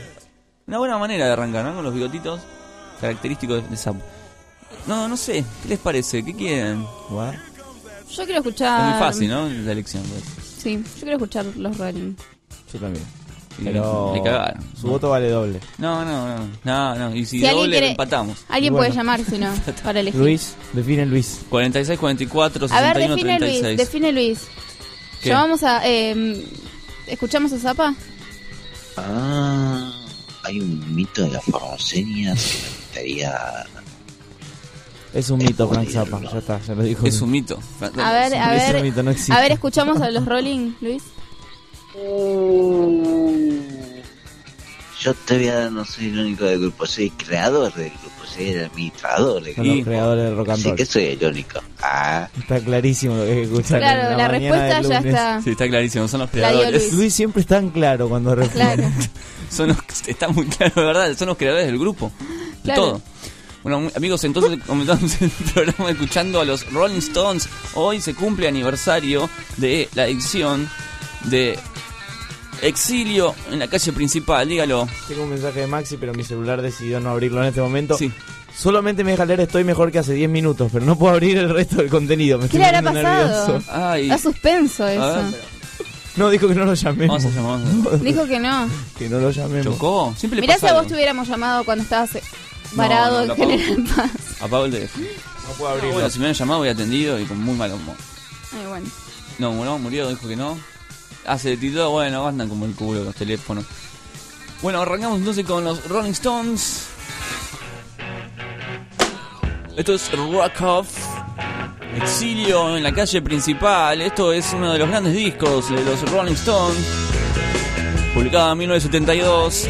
Una buena manera de arrancar, ¿no? Con los bigotitos característicos de, Zappa. No, no sé. ¿Qué les parece? ¿Qué quieren? Yo quiero escuchar. Es muy fácil, ¿no? La elección. pues. Sí, yo quiero escuchar los Rolling. Yo también. Pero me cagaron. su voto vale doble. No, no, no. No, no. Y si, Si alguien doble, quiere- empatamos. Alguien Bueno. puede llamar, si no, para elegir. Luis, define Luis. 46, 44, A ver, 61, define 36. Luis, define Luis. ¿Qué? Llamamos a... Eh, ¿Escuchamos a Zapa? Ah, hay un mito de las formoseñas que me gustaría. Es un mito, Frank Zappa. Ya está, ya lo dijo. Es un mito. A ver, a Es un ver... mito, no existe. A ver, ¿escuchamos a los Rolling, Luis? Yo todavía no soy el único del grupo, soy creador del grupo, soy el administrador del Son los grupo. creadores del rock and Así roll. que soy el único. Ah, Está clarísimo lo que hay que escuchar. Claro, en la mañana respuesta del ya lunes. está. Sí, está clarísimo, son los La creadores. Luis. Luis siempre es tan claro cuando responde. Claro. Son los, está muy claro, de verdad, son los creadores del grupo. De Claro. todo. Bueno, amigos, entonces comenzamos el programa escuchando a los Rolling Stones. Hoy se cumple aniversario de la edición de Exilio en la calle principal, dígalo. Tengo un mensaje de Maxi, pero mi celular decidió no abrirlo en este momento. Solamente me deja leer estoy mejor que hace 10 minutos, pero no puedo abrir el resto del contenido. Me ¿Qué estoy le habrá poniendo pasado? nervioso. Ay. Da suspenso A eso. No, dijo que no lo llamemos. Vamos a llamar. vamos a- Dijo que no. que no lo llamemos. Chocó. Siempre le Mirá si a vos te hubiéramos llamado cuando estabas varado no, en lo apago. General Paz. Apago el teléfono. No puedo Ah, bueno, si me habían llamado, había atendido y con muy mal humor. Ay, bueno. No, no, murió, dijo que no. Ah, se tituló, bueno, andan como el culo los teléfonos. Bueno, arrancamos entonces con los Rolling Stones. Esto es Rock Off. Exilio en la calle principal. Esto es uno de los grandes discos de los Rolling Stones. Publicado en 1972.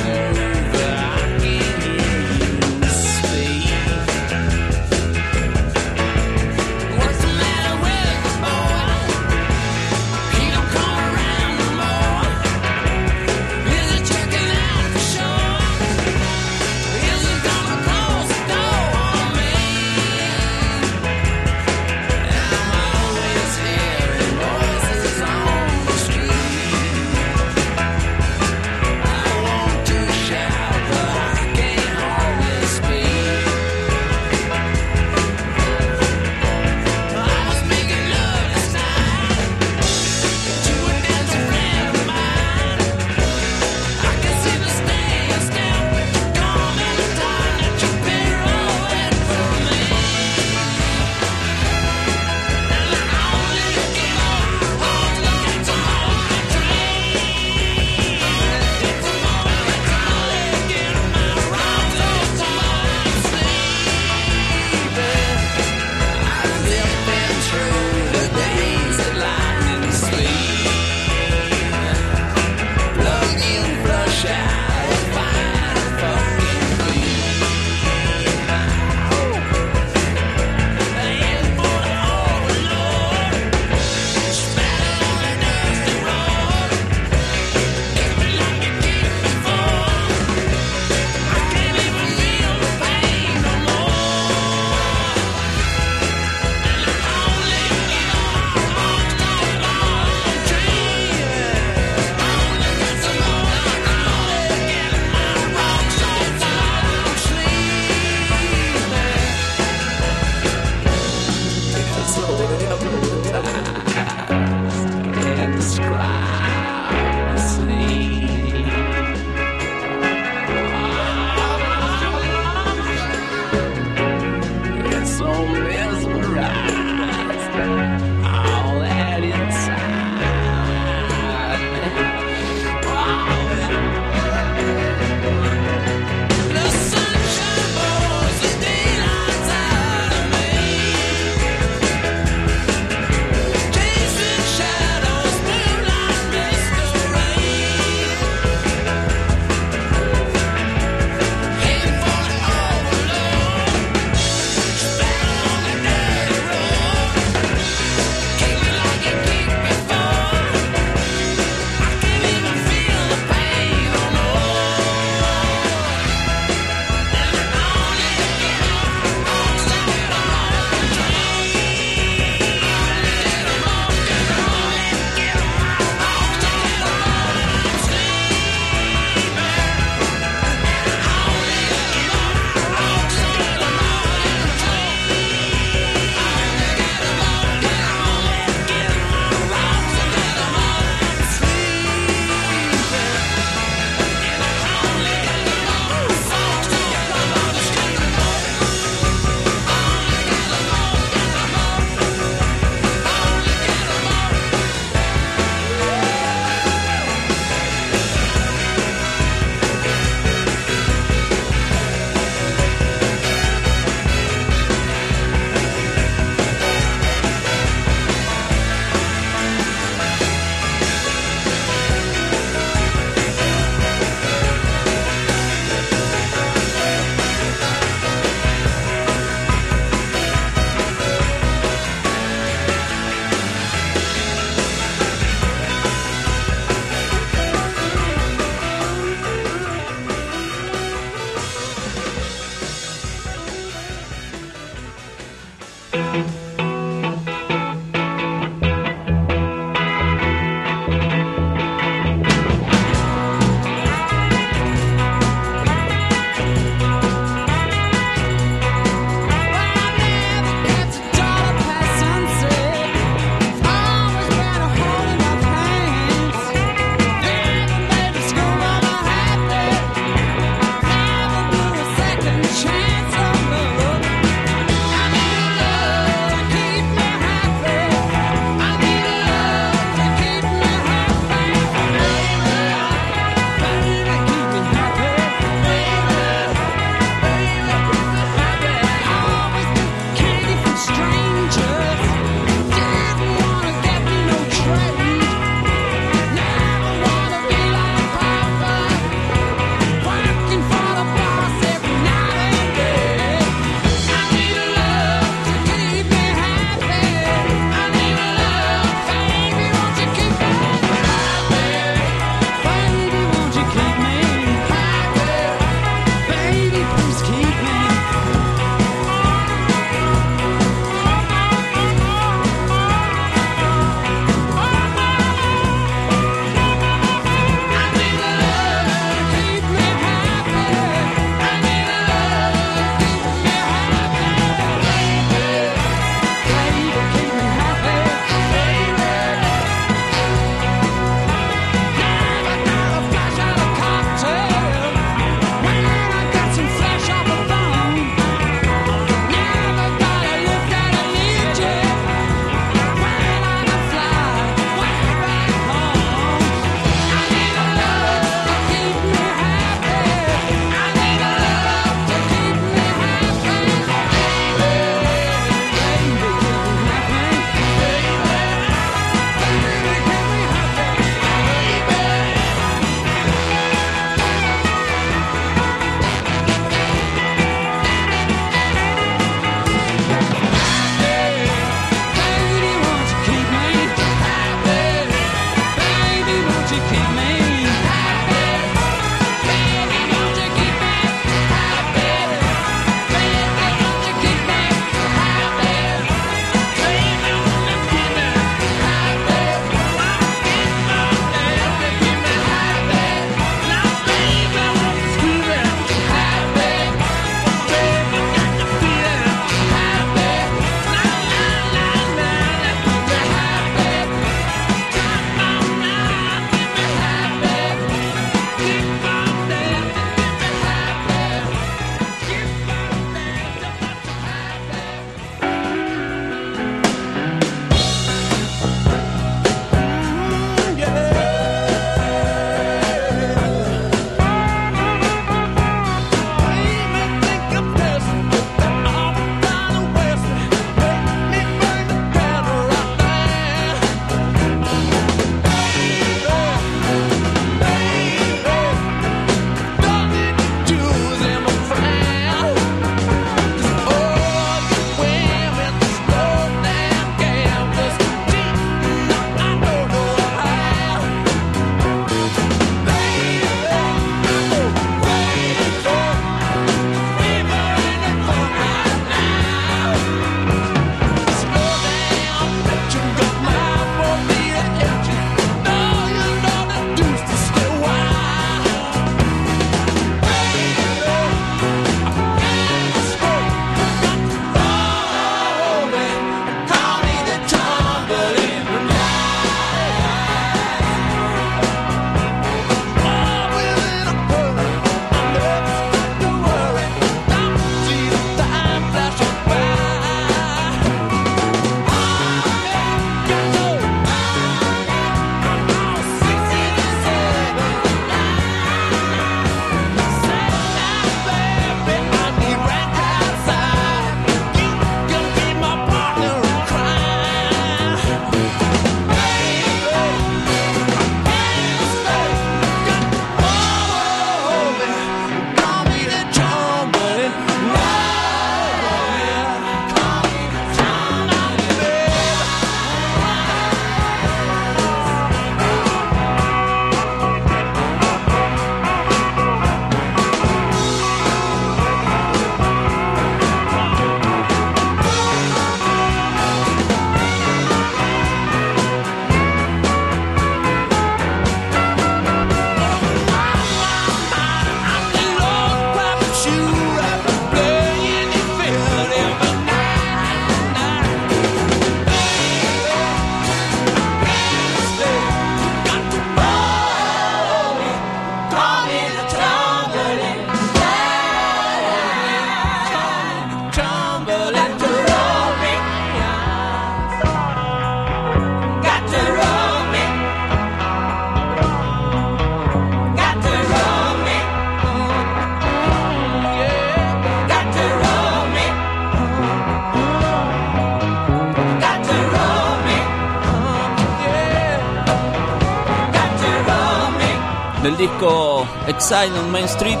Disco Exile on Main Street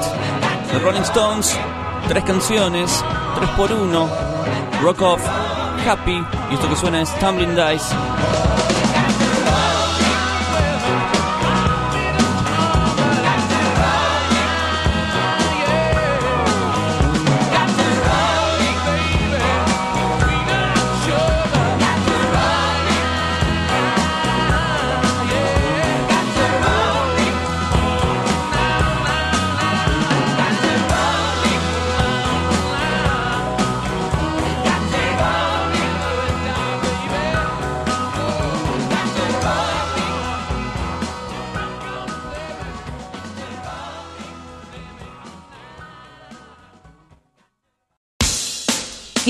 de Rolling Stones. Tres canciones, tres por uno. Rock Off, Happy y esto que suena es Tumbling Dice.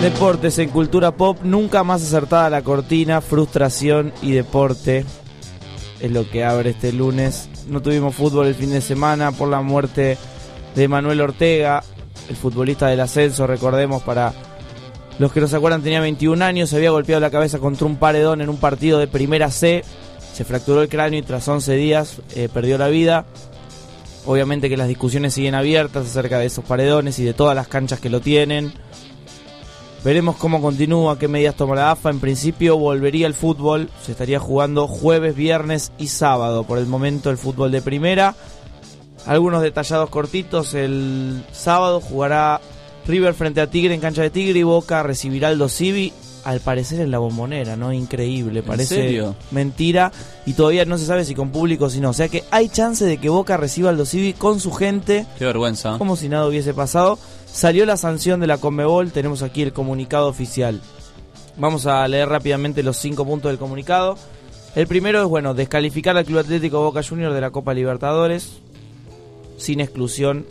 Deportes en cultura pop, nunca más acertada la cortina, frustración y deporte. Es lo que abre este lunes. No tuvimos fútbol el fin de semana por la muerte de Manuel Ortega, el futbolista del ascenso, recordemos para los que no se acuerdan, tenía 21 años, se había golpeado la cabeza contra un paredón en un partido de primera C, se fracturó el cráneo y tras 11 días eh, perdió la vida. Obviamente que las discusiones siguen abiertas acerca de esos paredones y de todas las canchas que lo tienen. Veremos cómo continúa, qué medidas toma la AFA. En principio volvería el fútbol, se estaría jugando jueves, viernes y sábado. Por el momento el fútbol de primera. Algunos detallados cortitos. El sábado jugará River frente a Tigre en cancha de Tigre y Boca recibirá al Civi. Al parecer en la bombonera, ¿no? Increíble, parece serio? mentira. Y todavía no se sabe si con público o si no. O sea que hay chance de que Boca reciba al Civi con su gente Qué vergüenza. como si nada hubiese pasado. Salió la sanción de la Conmebol, tenemos aquí el comunicado oficial. Vamos a leer rápidamente los cinco puntos del comunicado. El primero es, bueno, descalificar al Club Atlético Boca Juniors de la Copa Libertadores, sin exclusión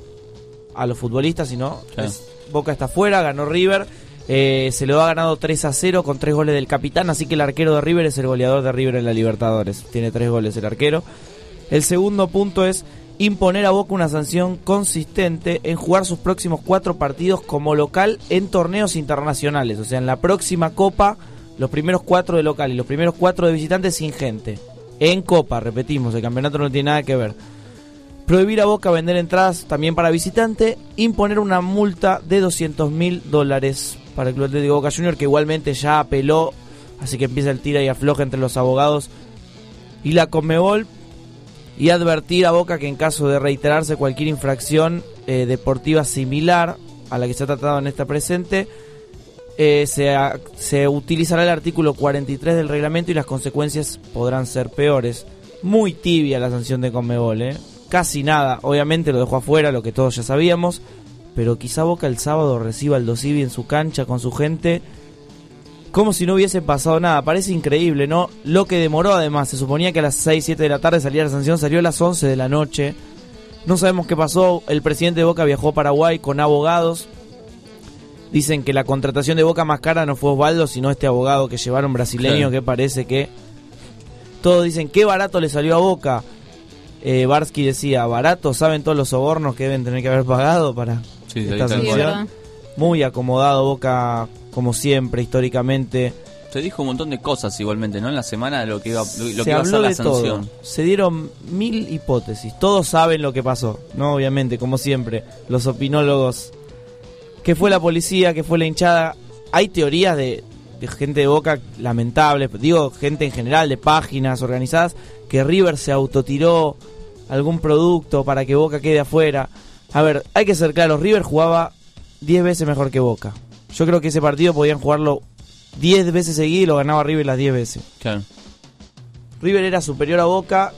a los futbolistas, sino Sí. es- Boca está fuera, ganó River, eh, se lo ha ganado 3 a 0 con tres goles del capitán, así que el arquero de River es el goleador de River en la Libertadores, tiene tres goles el arquero. El segundo punto es imponer a Boca una sanción consistente en jugar sus próximos cuatro partidos como local en torneos internacionales. O sea, en la próxima Copa, los primeros cuatro de local y los primeros cuatro de visitantes sin gente. En Copa, repetimos, el campeonato no tiene nada que ver. Prohibir a Boca vender entradas también para visitante. Imponer una multa de 200 mil dólares para el Club Atlético Boca Junior, que igualmente ya apeló. Así que empieza el tira y afloja entre los abogados y la Conmebol y advertir a Boca que en caso de reiterarse cualquier infracción eh, deportiva similar a la que se ha tratado en esta presente, eh, se, se utilizará el artículo 43 del reglamento y las consecuencias podrán ser peores. Muy tibia la sanción de Conmebol, ¿eh? casi nada. Obviamente lo dejó afuera, lo que todos ya sabíamos, pero quizá Boca el sábado reciba al Dosivi en su cancha con su gente como si no hubiese pasado nada. Parece increíble, ¿no? Lo que demoró además. Se suponía que a las 6, 7 de la tarde salía la sanción, salió a las 11 de la noche. No sabemos qué pasó. El presidente de Boca viajó a Paraguay con abogados. Dicen que la contratación de Boca más cara no fue Osvaldo, sino este abogado que llevaron brasileño que parece que... Todos dicen, qué barato le salió a Boca. Eh, Barsky decía, barato, ¿saben todos los sobornos que deben tener que haber pagado para Sí, esta sanción? Muy acomodado Boca, como siempre, históricamente. Se dijo un montón de cosas igualmente, ¿no? En la semana de lo que iba, lo, que iba a habló ser la todo. sanción. Se dieron mil hipótesis. Todos saben lo que pasó, ¿no? Obviamente, como siempre. Los opinólogos. ¿Qué fue la policía? ¿Qué fue la hinchada? Hay teorías de, de gente de Boca lamentable. Digo, gente en general, de páginas organizadas, que River se autotiró algún producto para que Boca quede afuera. A ver, hay que ser claros. River jugaba 10 veces mejor que Boca. Yo creo que ese partido podían jugarlo 10 veces seguido y lo ganaba River las 10 veces. Claro. River era superior a Boca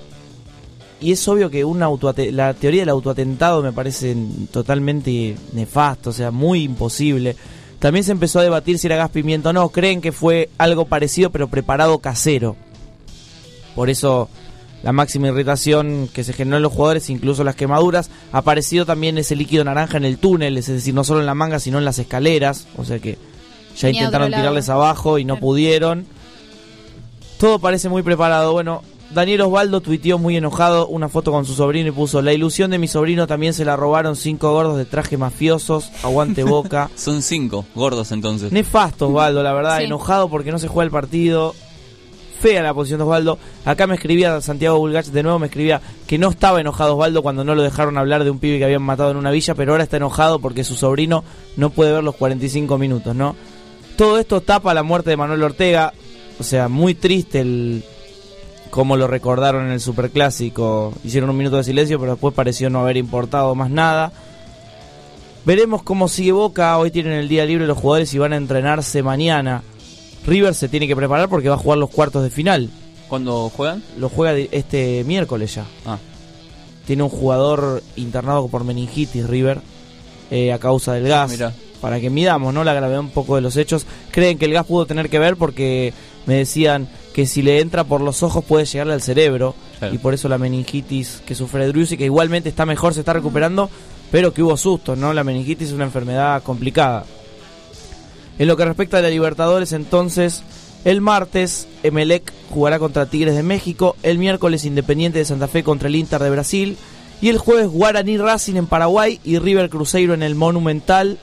y es obvio que un la teoría del autoatentado me parece totalmente nefasto, o sea, muy imposible. También se empezó a debatir si era gas pimienta o no. Creen que fue algo parecido pero preparado casero. Por eso la máxima irritación que se generó en los jugadores, incluso las quemaduras, ha aparecido también ese líquido naranja en el túnel, es decir, no solo en la manga, sino en las escaleras. O sea que ya Tenía intentaron tirarles abajo y no pudieron. Todo parece muy preparado. Bueno, Daniel Osvaldo tuiteó muy enojado una foto con su sobrino y puso: La ilusión de mi sobrino también se la robaron cinco gordos de traje mafiosos. Aguante boca. Son cinco gordos entonces. Nefasto Osvaldo, la verdad, Sí. enojado porque no se juega el partido. Fea la posición de Osvaldo. Acá me escribía Santiago Bulgach, de nuevo me escribía que no estaba enojado Osvaldo cuando no lo dejaron hablar de un pibe que habían matado en una villa, pero ahora está enojado porque su sobrino no puede ver los 45 minutos, ¿no? Todo esto tapa la muerte de Manuel Ortega. O sea, muy triste el cómo lo recordaron en el Superclásico. Hicieron un minuto de silencio, pero después pareció no haber importado más nada. Veremos cómo sigue Boca. Hoy tienen el día libre los jugadores y van a entrenarse mañana. River se tiene que preparar porque va a jugar los cuartos de final. ¿Cuándo juegan? Lo juega este miércoles ya. Ah. Tiene un jugador internado por meningitis River eh, a causa del gas. Mirá. Para que midamos ¿no? la gravedad un poco de los hechos. Creen que el gas pudo tener que ver porque me decían que si le entra por los ojos puede llegarle al cerebro. Claro. Y por eso la meningitis que sufre Driussi, que igualmente está mejor, se está recuperando, pero que hubo sustos, ¿no? La meningitis es una enfermedad complicada. En lo que respecta a la Libertadores, entonces, el martes Emelec jugará contra Tigres de México, el miércoles Independiente de Santa Fe contra el Inter de Brasil, y el jueves Guaraní Racing en Paraguay y River Cruzeiro en el Monumental.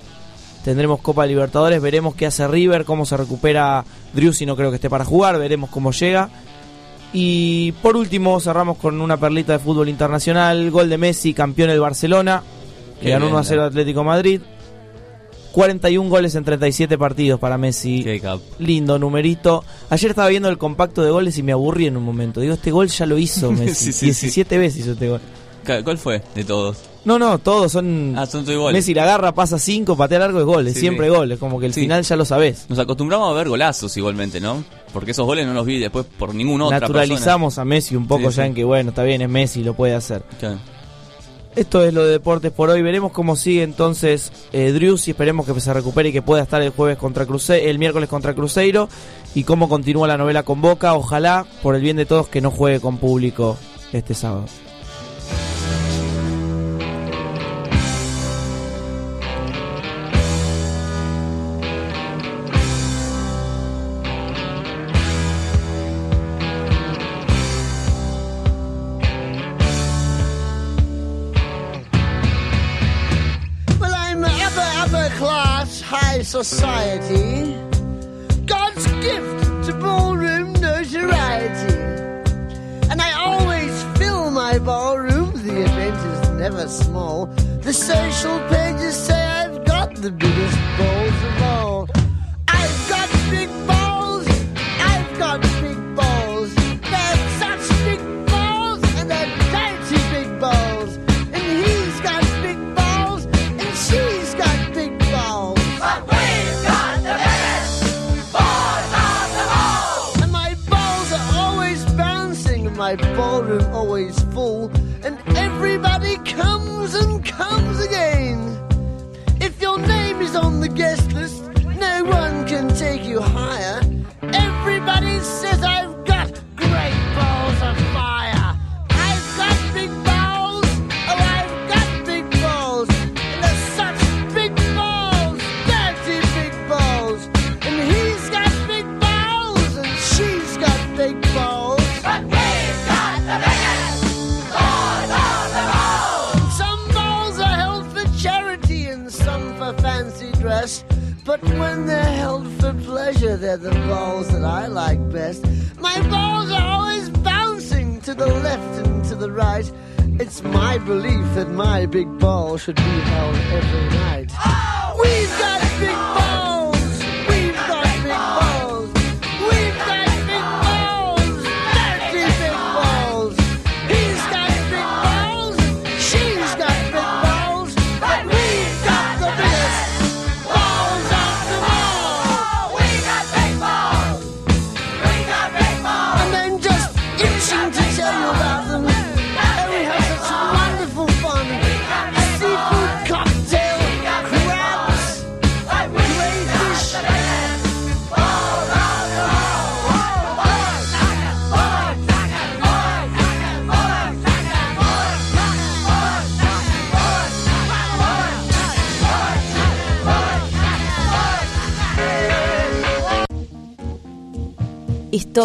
Tendremos Copa Libertadores, veremos qué hace River, cómo se recupera Driussi, no creo que esté para jugar, veremos cómo llega. Y por último cerramos con una perlita de fútbol internacional, gol de Messi, campeón del Barcelona, que ganó bien, 1 a 0 Atlético Madrid. 41 goles en 37 partidos para Messi. Lindo numerito. Ayer estaba viendo el compacto de goles y me aburrí en un momento. Digo, este gol ya lo hizo Messi. Sí, sí, 17 veces hizo este gol. ¿Cuál fue de todos? No, no, todos son. Ah, son todos iguales. Messi la agarra, pasa 5, patea largo y goles. Siempre goles. Como que el final ya lo sabés. Nos acostumbramos a ver golazos igualmente, ¿no? Porque esos goles no los vi después por ninguna otra Naturalizamos a Messi un poco ya en que, bueno, está bien, es Messi, lo puede hacer. persona. Esto es lo de deportes por hoy. Veremos cómo sigue entonces eh, Driussi. Esperemos que se recupere y que pueda estar el jueves contra Cruzeiro, el miércoles contra Cruzeiro. Y cómo continúa la novela con Boca. Ojalá, por el bien de todos, que no juegue con público este sábado. Society. God's gift to ballroom notoriety. And I always fill my ballroom, the event is never small. The social pages say I've got the biggest balls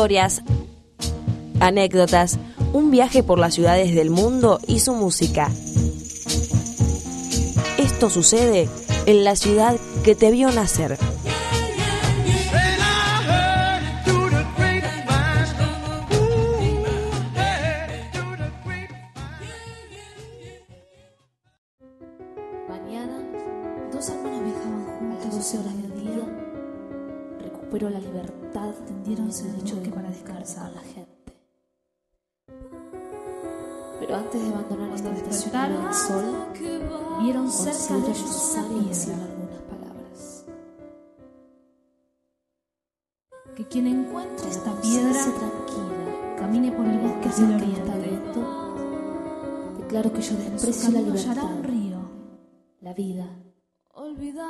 Historias, anécdotas, un viaje por las ciudades del mundo y su música. Esto sucede en la ciudad que te vio nacer. Que quien encuentre esta Se piedra tranquila, camine por el bosque que hacia el oriente. declaro que yo desprecio la libertad, un río. la vida,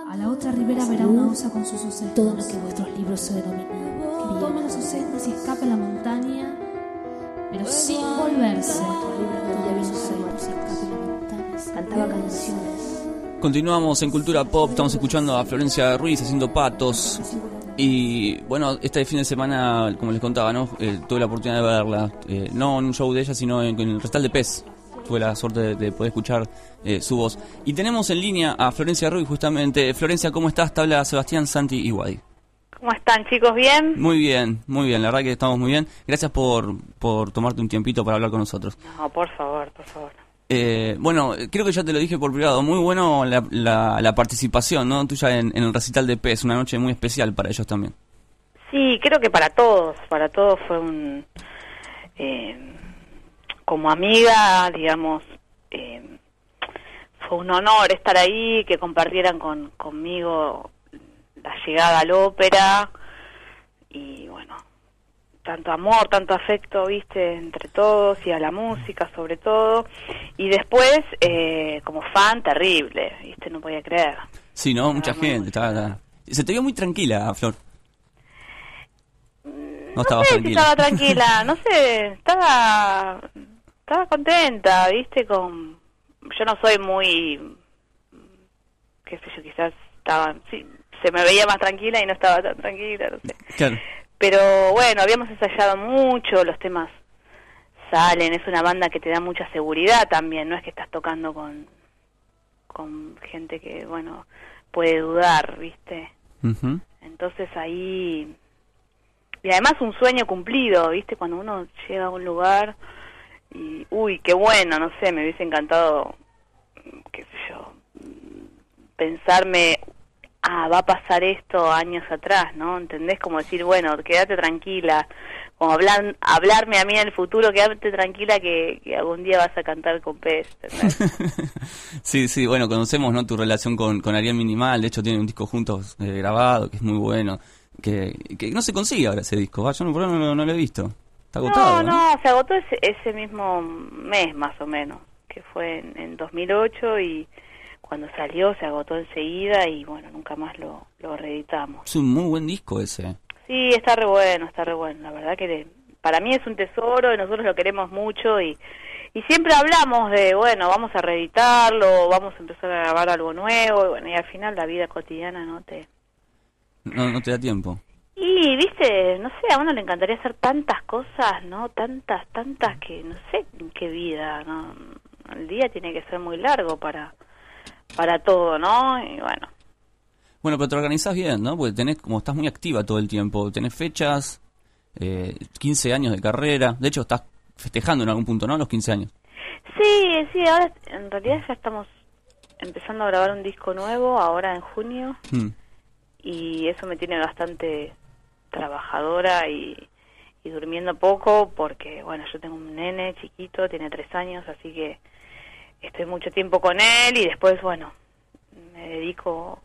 A la otra ribera verá una osa con sus sucesos. todo lo que vuestros libros se denominan. Que tome los sucesos y escape a la montaña, pero sin volverse. Cantaba canciones. Continuamos en Cultura Pop, estamos escuchando a Florencia Ruiz haciendo patos. Y bueno, este fin de semana, como les contaba, ¿no? Eh, tuve la oportunidad de verla, eh, no en un show de ella, sino en, en el Restal de Pez. Tuve la suerte de, de poder escuchar eh, su voz. Y tenemos en línea a Florencia Ruiz, justamente. Florencia, ¿cómo estás? Te habla Sebastián Santi Iguay. ¿Cómo están chicos? ¿Bien? Muy bien, muy bien, la verdad que estamos muy bien. Gracias por, por tomarte un tiempito para hablar con nosotros. No, por favor, por favor. Eh, bueno, creo que ya te lo dije por privado. Muy bueno la, la, la participación ¿no? tuya en, el recital de PES. Una noche muy especial para ellos también. Sí, creo que para todos, para todos fue un... eh, como amiga, digamos, eh, fue un honor estar ahí, que compartieran con, conmigo la llegada al ópera y tanto amor, tanto afecto, viste, entre todos y a la música sobre todo. Y después, eh, como fan, terrible, viste, no podía creer. Sí, ¿no? Mucha gente. Estaba, estaba- Se te vio muy tranquila, Flor. No No estabas sé si tranquila. estaba tranquila, no sé, estaba, estaba contenta, viste, con, yo no soy muy, qué sé yo, quizás estaba, sí, se me veía más tranquila y no estaba tan tranquila, no sé. Claro. Pero bueno, habíamos ensayado mucho, los temas salen, es una banda que te da mucha seguridad también, no es que estás tocando con, con gente que, bueno, puede dudar, viste. Entonces ahí... Y además un sueño cumplido, ¿viste? Cuando uno llega a un lugar y, uy, qué bueno, no sé, me hubiese encantado, qué sé yo, pensarme, ah, va a pasar esto años atrás, ¿no? ¿Entendés? Como decir, bueno, quédate tranquila, como hablar, hablarme a mí en el futuro, quédate tranquila que, que algún día vas a cantar con pez. Sí, sí, bueno, conocemos ¿no? tu relación con, con Ariel Minimal. De hecho, tienen un disco juntos eh, grabado que es muy bueno. Que, que no se consigue ahora ese disco. ¿va? Yo no, no, lo- no lo he visto. Está agotado. No, no, se agotó ese, ese mismo mes más o menos, que fue en, en 2008 y cuando salió se agotó enseguida y bueno, nunca más lo, lo reeditamos. Es un muy buen disco ese. Sí, está re bueno, está re bueno, la verdad que para mí es un tesoro y nosotros lo queremos mucho y, y siempre hablamos de, bueno, vamos a reeditarlo, vamos a empezar a grabar algo nuevo y bueno, y al final la vida cotidiana no te... No, no te da tiempo. Y, viste, no sé, a uno le encantaría hacer tantas cosas, ¿no? Tantas, tantas que no sé en qué vida, ¿no? El día tiene que ser muy largo para para todo, ¿no? Y bueno, Bueno, pero te organizás bien, ¿no? Porque tenés, como estás muy activa todo el tiempo. Tenés fechas, eh, 15 años de carrera. De hecho, estás festejando en algún punto, ¿no? Los 15 años. sí, sí, ahora en realidad ya estamos empezando a grabar un disco nuevo, ahora en junio, Mm. y eso me tiene bastante trabajadora y, y durmiendo poco porque, bueno, yo tengo un nene chiquito, tiene tres años, así que estoy mucho tiempo con él y después, bueno, me dedico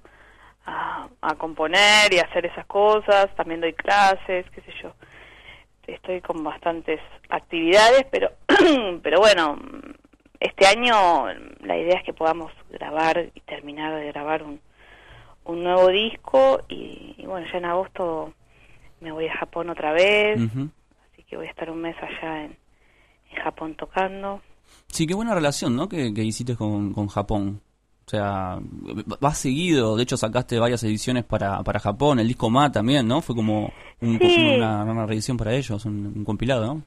a, a componer y a hacer esas cosas, también doy clases, qué sé yo. Estoy con bastantes actividades, pero, pero bueno, este año la idea es que podamos grabar y terminar de grabar un, un nuevo disco y, y bueno, ya en agosto me voy a Japón otra vez, así que voy a estar un mes allá en, en Japón tocando. Sí, qué buena relación, ¿no? Que, que hiciste con, con Japón. O sea, vas seguido, de hecho sacaste varias ediciones para, para Japón, el disco Ma también, ¿no? Fue como un- Sí. una, una reedición para ellos, un, un compilado, ¿no?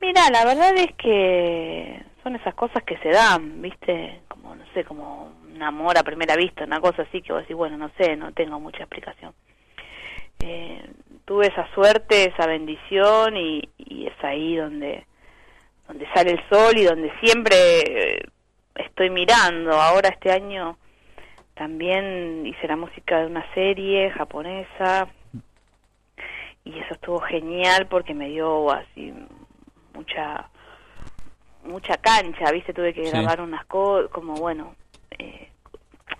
Mira, la verdad es que son esas cosas que se dan, ¿viste? Como, no sé, como un amor a primera vista, una cosa así que vos decís, bueno, no sé, no tengo mucha explicación. Eh, tuve esa suerte, esa bendición y, y es ahí donde, donde sale el sol y donde siempre eh, estoy mirando. Ahora este año también hice la música de una serie japonesa y eso estuvo genial porque me dio así mucha mucha cancha, ¿viste? Tuve que Sí. grabar unas cosas, como bueno, eh,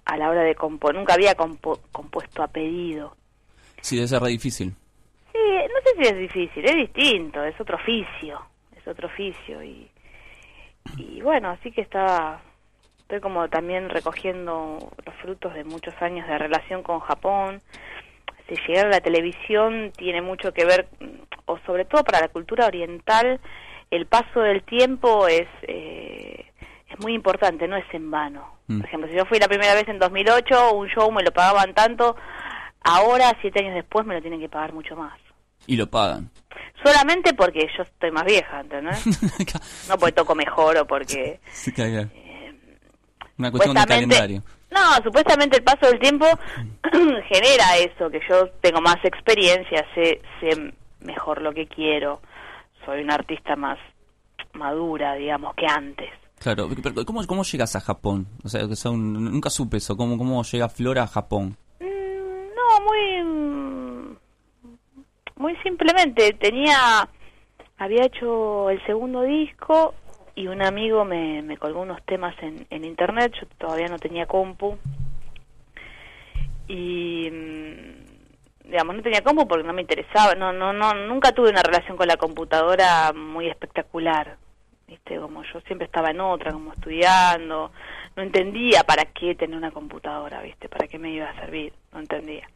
a la hora de componer, nunca había compo- compuesto a pedido. Sí, debe ser re difícil. Sí, no sé si es difícil, es distinto, es otro oficio, otro oficio y, y bueno, así que estaba, estoy como también recogiendo los frutos de muchos años de relación con Japón. Si llegar a la televisión tiene mucho que ver, mm, o sobre todo para la cultura oriental, el paso del tiempo es eh, es muy importante, no es en vano. Por ejemplo, si yo fui la primera vez en 2008, un show me lo pagaban tanto, ahora, siete años después, me lo tienen que pagar mucho más. Y lo pagan. Solamente porque yo estoy más vieja, ¿entendés? no porque toco mejor o porque... Sí, claro. Una cuestión de calendario. No, supuestamente el paso del tiempo genera eso, que yo tengo más experiencia, sé, sé mejor lo que quiero, soy una artista más madura, digamos, que antes. Claro, pero ¿cómo, ¿cómo llegas a Japón? O sea, que son, nunca supe eso. ¿Cómo, ¿Cómo llega Flora a Japón? No, muy mm, muy simplemente tenía había hecho el segundo disco y un amigo me, me colgó unos temas en, en internet, yo todavía no tenía compu y mm, digamos no tenía compu porque no me interesaba, no no no nunca tuve una relación con la computadora muy espectacular. ¿Viste? Como yo siempre estaba en otra, como estudiando, no entendía para qué tener una computadora, ¿viste? ¿Para qué me iba a servir? No entendía.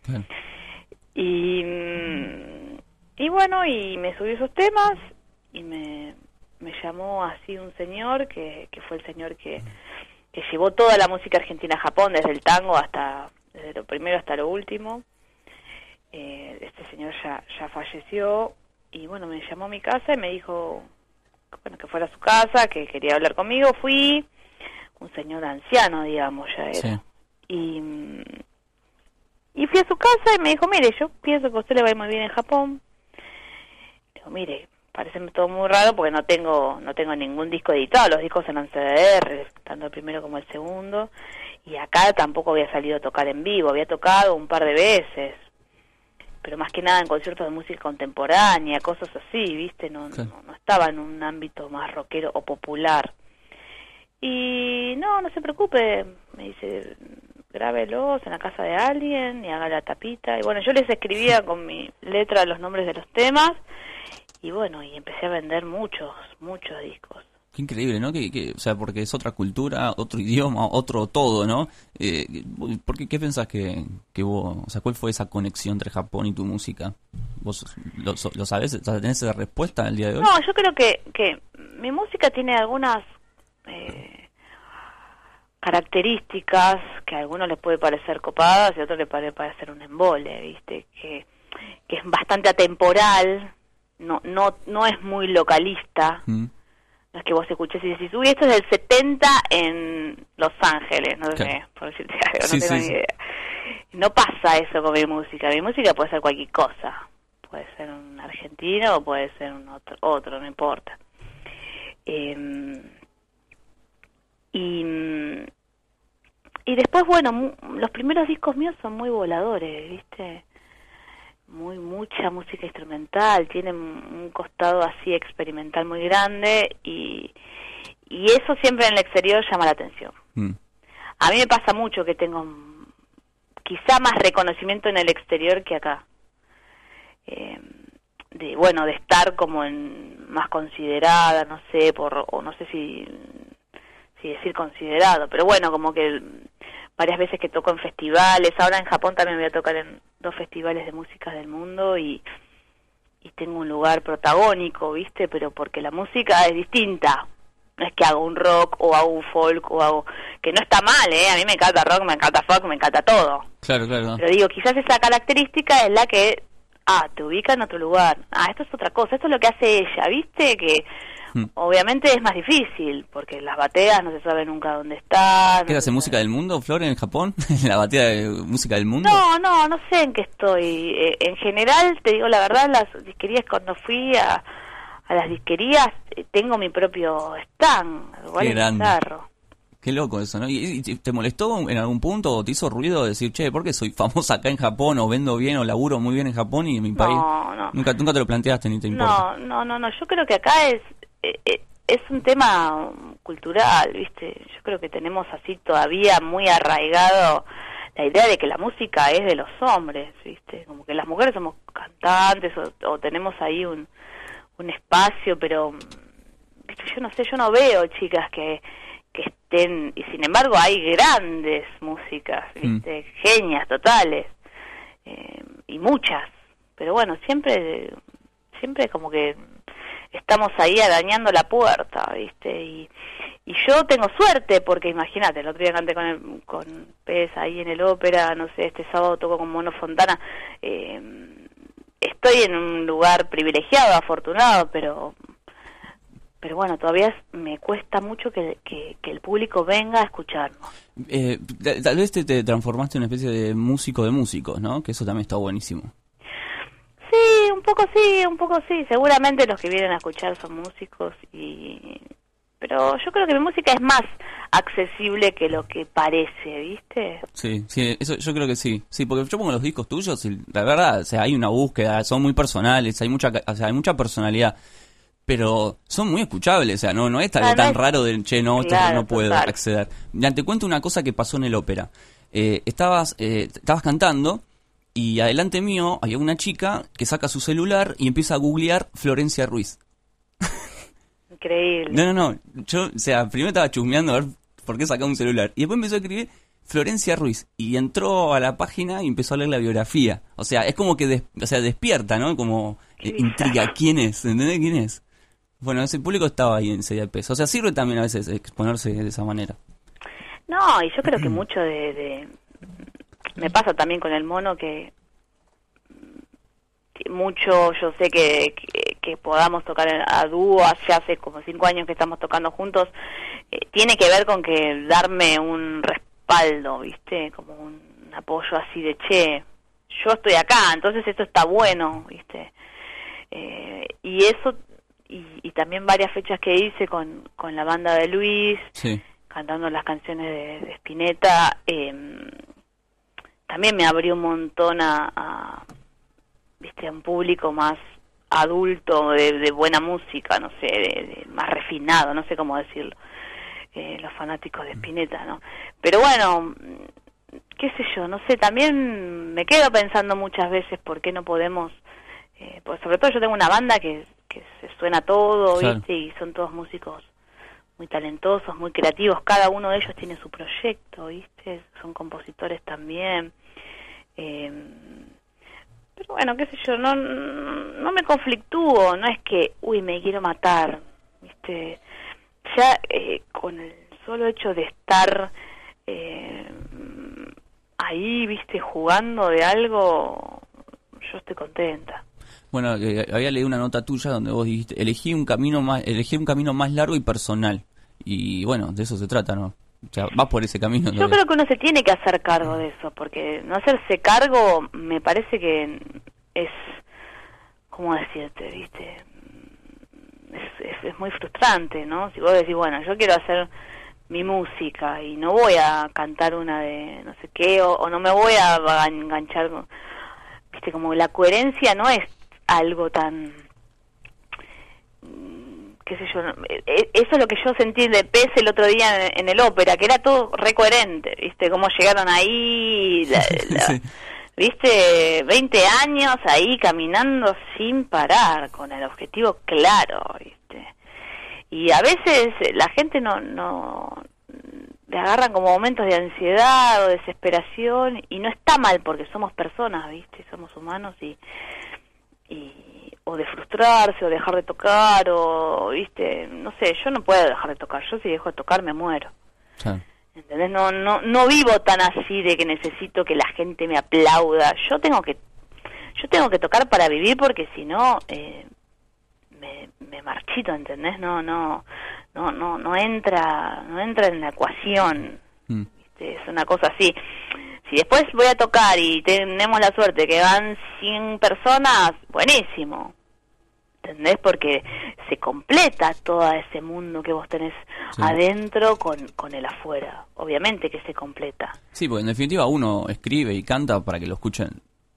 Y, mm, y bueno, y me subí esos temas y me, me llamó así un señor que, que fue el señor que, que llevó toda la música argentina a Japón, desde el tango hasta, desde lo primero hasta lo último. Eh, este señor ya, ya falleció y bueno, me llamó a mi casa y me dijo bueno, que fuera a su casa, que quería hablar conmigo. Fui, un señor anciano, digamos, ya era. Y, y fui a su casa y me dijo, mire, yo pienso que a usted le va a ir muy bien en Japón. Digo, mire, parece todo muy raro porque no tengo no tengo ningún disco editado, los discos eran CDR, tanto el primero como el segundo, y acá tampoco había salido a tocar en vivo, había tocado un par de veces, pero más que nada en conciertos de música contemporánea, cosas así, ¿viste? No, no, no estaba en un ámbito más rockero o popular. Y no, no se preocupe, me dice, grábelos en la casa de alguien y haga la tapita. Y bueno, yo les escribía con mi letra los nombres de los temas y bueno, y empecé a vender muchos, muchos discos. Qué increíble, ¿no? Que, que, o sea, porque es otra cultura, otro idioma, otro todo, ¿no? Eh, ¿por qué, ¿Qué pensás que, que hubo? O sea, ¿cuál fue esa conexión entre Japón y tu música? ¿Vos lo, lo sabés? ¿Tenés esa respuesta al día de hoy? No, yo creo que, que mi música tiene algunas eh, características que a algunos les puede parecer copadas y a otros les puede parecer un embole, ¿viste? Que, que es bastante atemporal, no, no, no es muy localista. Mm. No es que vos escuches y decís, uy, esto es del 70 en Los Ángeles, no sé, por decirte algo, no Sí, tengo sí, ni sí. idea. No pasa eso con mi música. Mi música puede ser cualquier cosa. Puede ser un argentino o puede ser un otro, otro no importa. Eh, y, y después, bueno, los primeros discos míos son muy voladores, ¿viste? Muy, mucha música instrumental, tienen un costado así experimental muy grande y, y eso siempre en el exterior llama la atención. Mm. A mí me pasa mucho que tengo quizá más reconocimiento en el exterior que acá. Eh, de bueno, de estar como en más considerada, no sé, por o no sé si si decir considerado, pero bueno, como que varias veces que toco en festivales, ahora en Japón también voy a tocar en dos festivales de música del mundo y y tengo un lugar protagónico, ¿viste? Pero porque la música es distinta. no es que hago un rock o hago un folk o hago que no está mal eh a mí me encanta rock me encanta folk me encanta todo Claro, claro. pero digo quizás esa característica es la que ah te ubica en otro lugar ah esto es otra cosa esto es lo que hace ella viste que Mm. obviamente es más difícil porque las bateas no se sabe nunca dónde están ¿Qué hace música del mundo, Flor, en Japón? ¿La batida de música del mundo? No, no, no sé en qué estoy. Eh, en general, te digo la verdad, las disquerías, cuando fui a, a las disquerías, eh, tengo mi propio stand. Igual Qué grande. Qué loco eso, ¿no? ¿Y, y te molestó en algún punto o te hizo ruido decir, che, ¿por qué soy famosa acá en Japón o vendo bien o laburo muy bien en Japón y en mi país? no. Nunca, nunca te lo planteaste ni te importa. No, no, no, no. Yo creo que acá es es un tema cultural, ¿viste? Yo creo que tenemos así todavía muy arraigado la idea de que la música es de los hombres, ¿viste? Como que las mujeres somos cantantes o, o tenemos ahí un, un espacio, pero mm, ¿viste? yo no sé, yo no veo chicas que que estén y sin embargo hay grandes músicas, ¿viste? Genias totales. eh, y muchas. Pero bueno, siempre siempre como que estamos ahí arañando la puerta, ¿viste? Y, y yo tengo suerte porque imagínate, el otro día canté con, el, con Pez ahí en el ópera, no sé, este sábado toco con Mono Fontana. eh, estoy en un lugar privilegiado, afortunado, pero pero bueno, todavía me cuesta mucho que, el público venga a escucharnos. Eh, ta- tal vez te, te transformaste en una especie de músico de músicos, ¿no? Que eso también está buenísimo. Sí, un poco sí, un poco sí. Seguramente los que vienen a escuchar son músicos y... Pero yo creo que mi música es más accesible que lo que parece, ¿viste? Sí, sí, eso yo creo que sí. Sí, porque yo pongo los discos tuyos y la verdad, o sea, hay una búsqueda, son muy personales, hay mucha, o sea, hay mucha personalidad. Pero son muy escuchables, o sea, no, no es Claro, tan no es- raro del che, no, Claro, no puedo total. acceder. Ya te cuento una cosa que pasó en el ópera. Eh, estabas, eh, estabas cantando y adelante mío había una chica que saca su celular y empieza a googlear Florencia Ruiz. Increíble. No, no, no. Yo, o sea, primero estaba chusmeando a ver por qué sacaba un celular. Y después empezó a escribir Florencia Ruiz. Y entró a la página y empezó a leer la biografía. O sea, es como que des- o sea, despierta, ¿no? Como eh, intriga. ¿Quién es? ¿Entendés quién es? Bueno, ese público estaba ahí en de peso. O sea, sirve también a veces exponerse de esa manera. No, y yo creo que mucho de, de- Me pasa también con el mono que mucho yo sé que, que, que podamos tocar a dúo, ya hace como cinco años que estamos tocando juntos, eh, tiene que ver con que darme un respaldo, ¿viste? Como un apoyo así de, che, yo estoy acá, entonces esto está bueno, ¿viste? Eh, y eso, y, y también varias fechas que hice con, con la banda de Luis, Sí. cantando las canciones de, de Spinetta, eh, también me abrió un montón a, a, viste, a un público más adulto, de, de buena música, no sé, de, de más refinado, no sé cómo decirlo, eh, los fanáticos de Spinetta, ¿no? Pero bueno, mm, qué sé yo, no sé, también me quedo pensando muchas veces por qué no podemos, eh, pues sobre todo yo tengo una banda que, que se suena todo, Claro. ¿viste? Y son todos músicos muy talentosos, muy creativos, cada uno de ellos tiene su proyecto, ¿viste? Son compositores también. Eh, pero bueno, qué sé yo, no, no me conflictúo, no es que, uy, me quiero matar, ¿viste? Ya eh, con el solo hecho de estar eh, ahí, ¿viste? Jugando de algo, yo estoy contenta. Bueno, eh, había leído una nota tuya donde vos dijiste, elegí un camino más, elegí un camino más largo y personal. Y bueno, de eso se trata, ¿no? O sea, vas por ese camino. Yo creo que uno se tiene que hacer cargo de eso, porque no hacerse cargo me parece que es, ¿cómo decirte, viste? Es, es, es muy frustrante, ¿no? Si vos decís, bueno, yo quiero hacer mi música y no voy a cantar una de no sé qué, o, o no me voy a enganchar, viste, como la coherencia no es algo tan qué sé yo, eh, eh, eso es lo que yo sentí de Pez el otro día en, en el ópera, que era todo recoherente, ¿viste? Cómo llegaron ahí, la- la- ¿viste? 20 años ahí caminando sin parar, con el objetivo claro, ¿viste? Y a veces la gente no, no, le agarran como momentos de ansiedad o desesperación y no está mal porque somos personas, ¿viste? Somos humanos y, y o de frustrarse o dejar de tocar o viste no sé yo no puedo dejar de tocar yo si dejo de tocar me muero Claro. ¿entendés? no no no vivo tan así de que necesito que la gente me aplauda yo tengo que yo tengo que tocar para vivir porque si no eh, me, me marchito ¿entendés? no no no no no entra no entra en la ecuación Mm. ¿viste? es una cosa así si después voy a tocar y tenemos la suerte que van 100 personas, buenísimo. ¿Entendés? Porque se completa todo ese mundo que vos tenés Sí. adentro con, con el afuera. Obviamente que se completa. Sí, porque en definitiva uno escribe y canta para que lo escuchen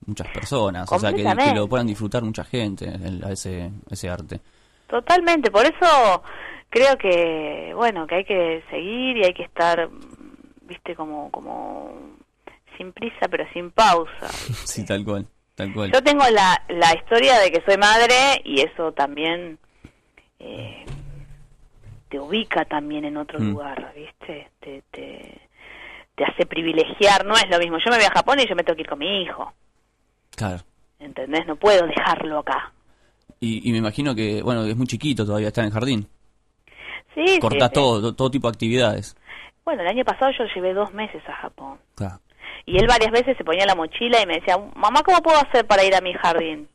muchas personas, o sea, que, lo puedan disfrutar mucha gente, el- ese, ese arte. Totalmente. Por eso creo que, bueno, que hay que seguir y hay que estar, viste, como, como sin prisa pero sin pausa. Sí, tal cual, tal cual. Yo tengo la, la historia de que soy madre y eso también eh, te ubica también en otro Mm. lugar, ¿viste? Te, te, te hace privilegiar, no es lo mismo. Yo me voy a Japón y yo me tengo que ir con mi hijo, Claro. ¿entendés? No puedo dejarlo acá. Y, y me imagino que, bueno, es muy chiquito todavía, está en el jardín. Sí, Cortás sí. todo, to- todo tipo de actividades. Bueno, el año pasado yo llevé dos meses a Japón. Claro. Y él varias veces se ponía la mochila y me decía, mamá, ¿cómo puedo hacer para ir a mi jardín?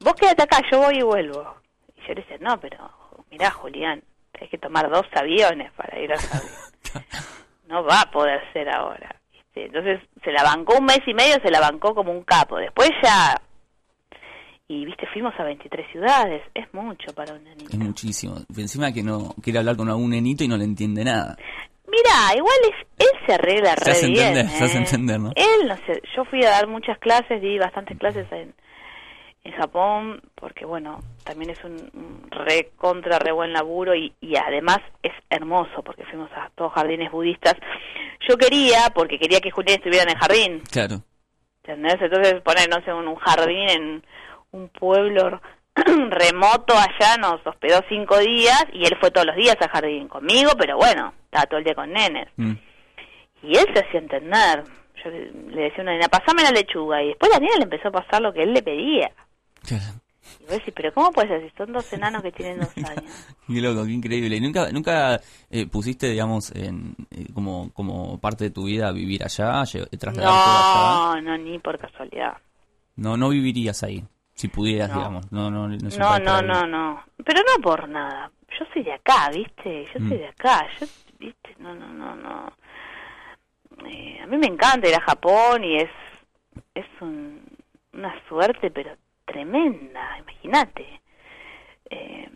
Vos quédate acá, yo voy y vuelvo. Y yo le decía, no, pero mirá, Julián, tenés que tomar dos aviones para ir al jardín. no va a poder ser ahora. ¿viste? Entonces se la bancó un mes y medio, se la bancó como un capo. Después ya... Y, viste, fuimos a 23 ciudades. Es mucho para un nenito. Es muchísimo. Encima que no quiere hablar con algún nenito y no le entiende nada. Mira, igual es, él se arregla Se hace bien. entender, se hace ¿eh? entender, ¿no? Él, no sé, yo fui a dar muchas clases, di bastantes clases en, en Japón, porque bueno, también es un, un re contra, re buen laburo y, y además es hermoso, porque fuimos a todos jardines budistas. Yo quería, porque quería que Julián estuviera en el jardín, Claro. ¿entendés? Entonces poner, no sé, un, un jardín en un pueblo remoto allá, nos hospedó cinco días y él fue todos los días al jardín conmigo, pero bueno, estaba todo el día con nenes. Mm. Y él se hacía entender. Yo le decía a una nena, pasame la lechuga. Y después la nena le empezó a pasar lo que él le pedía. Y vos decís, pero ¿cómo puede ser si son dos enanos que tienen dos años? Qué loco, qué increíble. ¿Y nunca, nunca eh, pusiste, digamos, en, eh, como, como parte de tu vida vivir allá, trasladar todo allá? No, no, ni por casualidad. No, no vivirías ahí, si pudieras, No. digamos. No, no, no, No, no, no, no. Pero no por nada. Yo soy de acá, ¿viste? Yo Mm. soy de acá. Yo, ¿viste? No, no, no, no. Eh, a mí me encanta ir a Japón y es es un- una suerte, pero tremenda, imagínate. Eh,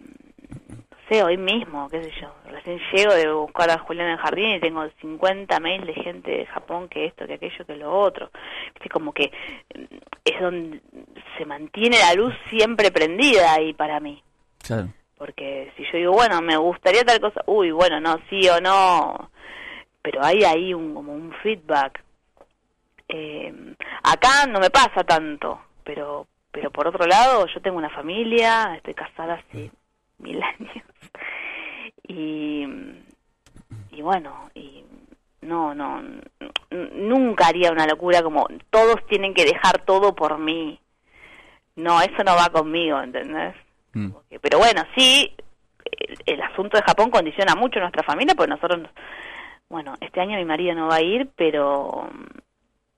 sé, hoy mismo, qué sé yo, recién llego de buscar a Julián en el jardín y tengo 50 mails de gente de Japón que esto, que aquello, que lo otro. Viste, como que mm, es donde se mantiene la luz siempre prendida ahí para mí. Claro. Porque si yo digo, bueno, me gustaría tal cosa, uy, bueno, no, sí o no, pero hay ahí un, como un feedback. Eh, acá no me pasa tanto, pero pero por otro lado, yo tengo una familia, estoy casada hace mil años. Y, y bueno, y no, no, nunca haría una locura como todos tienen que dejar todo por mí. No, eso no va conmigo, ¿entendés? Mm. Pero bueno, sí, el, el asunto de Japón condiciona mucho a nuestra familia, pues nosotros, bueno, este año mi marido no va a ir, pero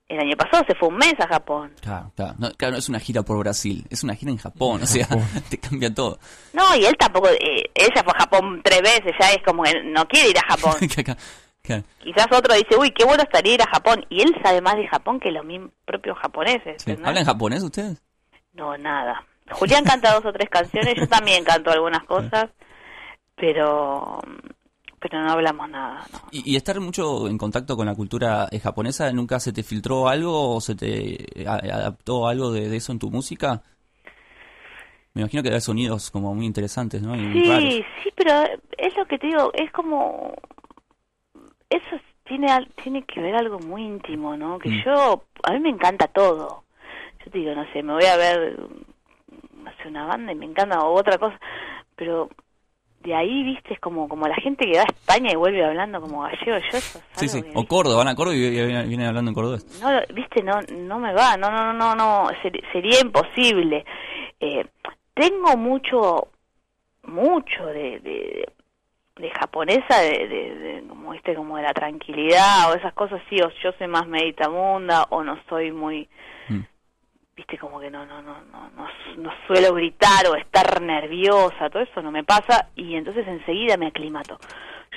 el año pasado se fue un mes a Japón. Claro, claro. No, claro, no es una gira por Brasil, es una gira en Japón, o sea, te cambia todo. No, y él tampoco, eh, ella fue a Japón tres veces, ya es como que no quiere ir a Japón. Claro. Quizás otro dice, uy, qué bueno estaría ir a Japón, y él sabe más de Japón que los mismos propios japoneses. ¿Hablan japonés ustedes? No, nada. Julián canta dos o tres canciones, yo también canto algunas cosas, pero pero no hablamos nada. no. ¿Y, y estar mucho en contacto con la cultura eh, japonesa, nunca se te filtró algo o se te eh, adaptó algo de, de eso en tu música? Me imagino que hay sonidos como muy interesantes, ¿no? Y raros. Sí, sí, pero es lo que te digo, es como eso tiene tiene que ver algo muy íntimo, ¿no? Que Mm. yo a mí me encanta todo. Yo te digo, no sé, me voy a ver no sé una banda y me encanta o otra cosa, pero de ahí, viste, es como como la gente que va a España y vuelve hablando como gallego, yo eso es Sí, sí. que- O Córdoba, van a Córdoba y vienen hablando en cordobés. no viste no no me va no no no no no ser- sería imposible eh, tengo mucho, mucho de, de, de japonesa, de, de, de- como este, como de la tranquilidad o esas cosas, sí, o yo soy más meditabunda o no soy muy, viste, como que no, no, no, no, no, no suelo gritar o estar nerviosa, todo eso no me pasa y entonces enseguida me aclimato.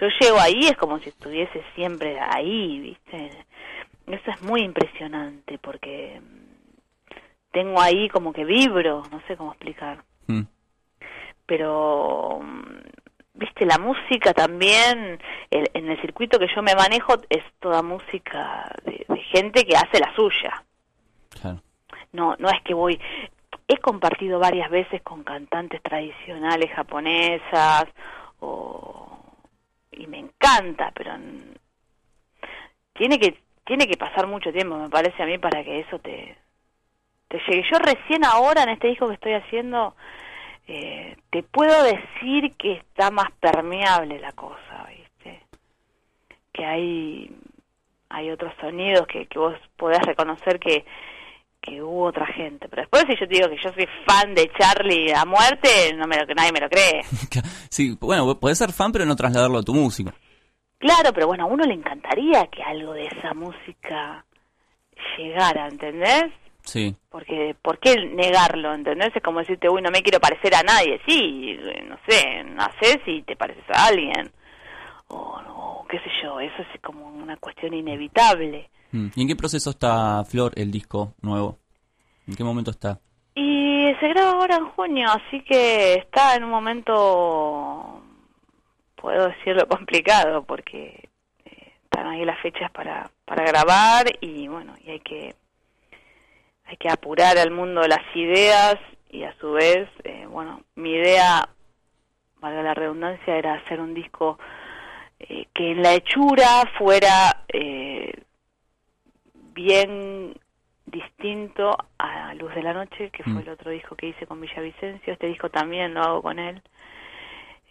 Yo llego ahí, es como si estuviese siempre ahí, viste. Eso es muy impresionante porque mm, tengo ahí como que vibro, no sé cómo explicar. Mm. Pero, mm, viste, la música también, el- en el circuito que yo me manejo es toda música de, de gente que hace la suya. Claro. No, no es que voy, he compartido varias veces con cantantes tradicionales japonesas o y me encanta, pero tiene que tiene que pasar mucho tiempo, me parece a mí, para que eso te te llegue. Yo recién ahora en este disco que estoy haciendo eh, te puedo decir que está más permeable la cosa, ¿viste? Que hay hay otros sonidos que, que vos podés reconocer que que hubo otra gente. Pero después si yo te digo que yo soy fan de Charlie a muerte, no me lo, nadie me lo cree. Sí, bueno, podés ser fan, pero no trasladarlo a tu música. Claro, pero bueno, a uno le encantaría que algo de esa música llegara, ¿entendés? Sí. Porque, ¿por qué negarlo, entendés? Es como decirte, uy, no me quiero parecer a nadie. Sí, no sé, nacés y te pareces a alguien. O, o qué sé yo, eso es como una cuestión inevitable. Mm. ¿Y en qué proceso está Flor, el disco nuevo? ¿En qué momento está? Y se graba ahora en junio, así que está en un momento, puedo decirlo, complicado, porque eh, están ahí las fechas para, para grabar y bueno, y hay que, hay que apurar al mundo las ideas y a su vez, eh, bueno, mi idea, valga la redundancia, era hacer un disco eh, que en la hechura fuera eh, bien distinto a Luz de la Noche, que fue Mm. el otro disco que hice con Villavicencio. Este disco también lo hago con él.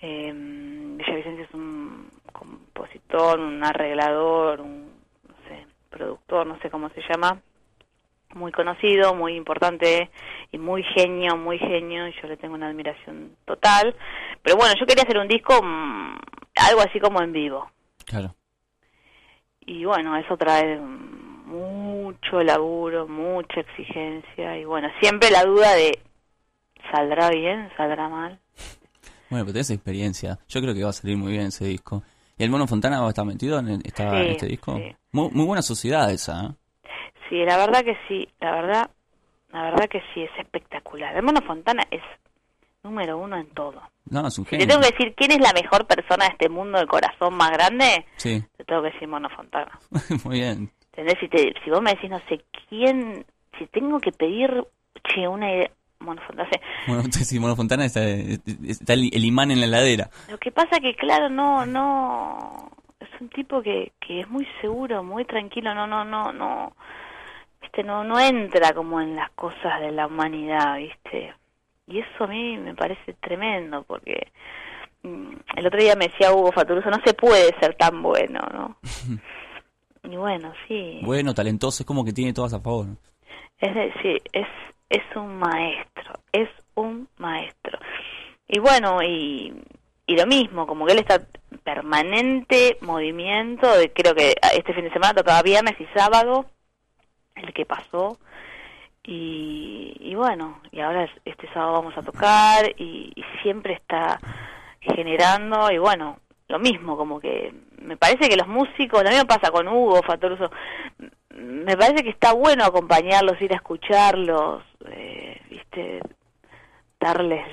Eh, Villavicencio es un compositor, un arreglador, un no sé, productor, no sé cómo se llama, muy conocido, muy importante y muy genio, muy genio, y yo le tengo una admiración total. Pero bueno, yo quería hacer un disco, mm, algo así como en vivo. Claro. Y bueno, eso trae mucho laburo, mucha exigencia y bueno, siempre la duda de ¿saldrá bien? ¿Saldrá mal? Bueno, pero tenés experiencia. Yo creo que va a salir muy bien ese disco. ¿Y el Mono Fontana va a estar metido en, el- está Sí, en este disco? sí. Muy, muy buena sociedad esa, ¿eh? Sí, la verdad que sí, la verdad, la verdad que sí, es espectacular. El Mono Fontana es número uno en todo. No, es un Si te genio. tengo que decir quién es la mejor persona de este mundo de corazón más grande, Sí, te tengo que decir Mono Fontana. muy bien. ¿Entendés? Si, te, si vos me decís, no sé quién, si tengo que pedir, che, una idea, Mono Fontana, sé. Bueno, sí, Mono Fontana está, está el, el imán en la heladera. Lo que pasa que, claro, no, no, es un tipo que, que es muy seguro, muy tranquilo, no, no, no, no, viste, no, no entra como en las cosas de la humanidad, viste. Y eso a mí me parece tremendo, porque mm, el otro día me decía Hugo Faturuso, no se puede ser tan bueno, ¿no? Y bueno, sí, Bueno, talentoso, es como que tiene todas a favor. es decir, es, es un maestro, es un maestro. Y bueno, y, y lo mismo, como que él está en permanente movimiento, de, creo que este fin de semana tocaba viernes y sábado, el que pasó, y, y bueno, y ahora es- este sábado vamos a tocar, y, y siempre está generando, y bueno, lo mismo, como que me parece que los músicos, lo mismo pasa con Hugo Fatoruso, me parece que está bueno acompañarlos, ir a escucharlos, eh, viste, darles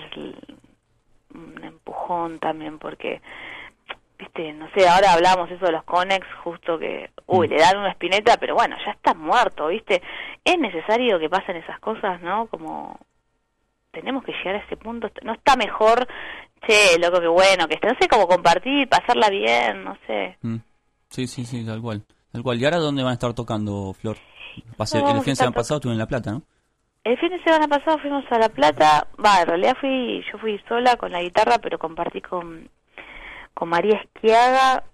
un empujón también, porque, viste, no sé, ahora hablamos eso de los Conex, justo que, uy, le dan una espineta, pero bueno, ya está muerto, viste, es necesario que pasen esas cosas, ¿no? Como tenemos que llegar a ese punto, no está mejor, che, loco, que bueno, que esté, no sé, como compartir, pasarla bien, no sé. Mm. Sí, sí, sí, tal cual. Tal cual. ¿Y ahora dónde van a estar tocando, Flor? Pasé, No, el fin de semana pasado estuve en La Plata, ¿no? El fin de semana pasado fuimos a La Plata, va, en realidad fui, yo fui sola con la guitarra, pero compartí con, con María Esquiaga,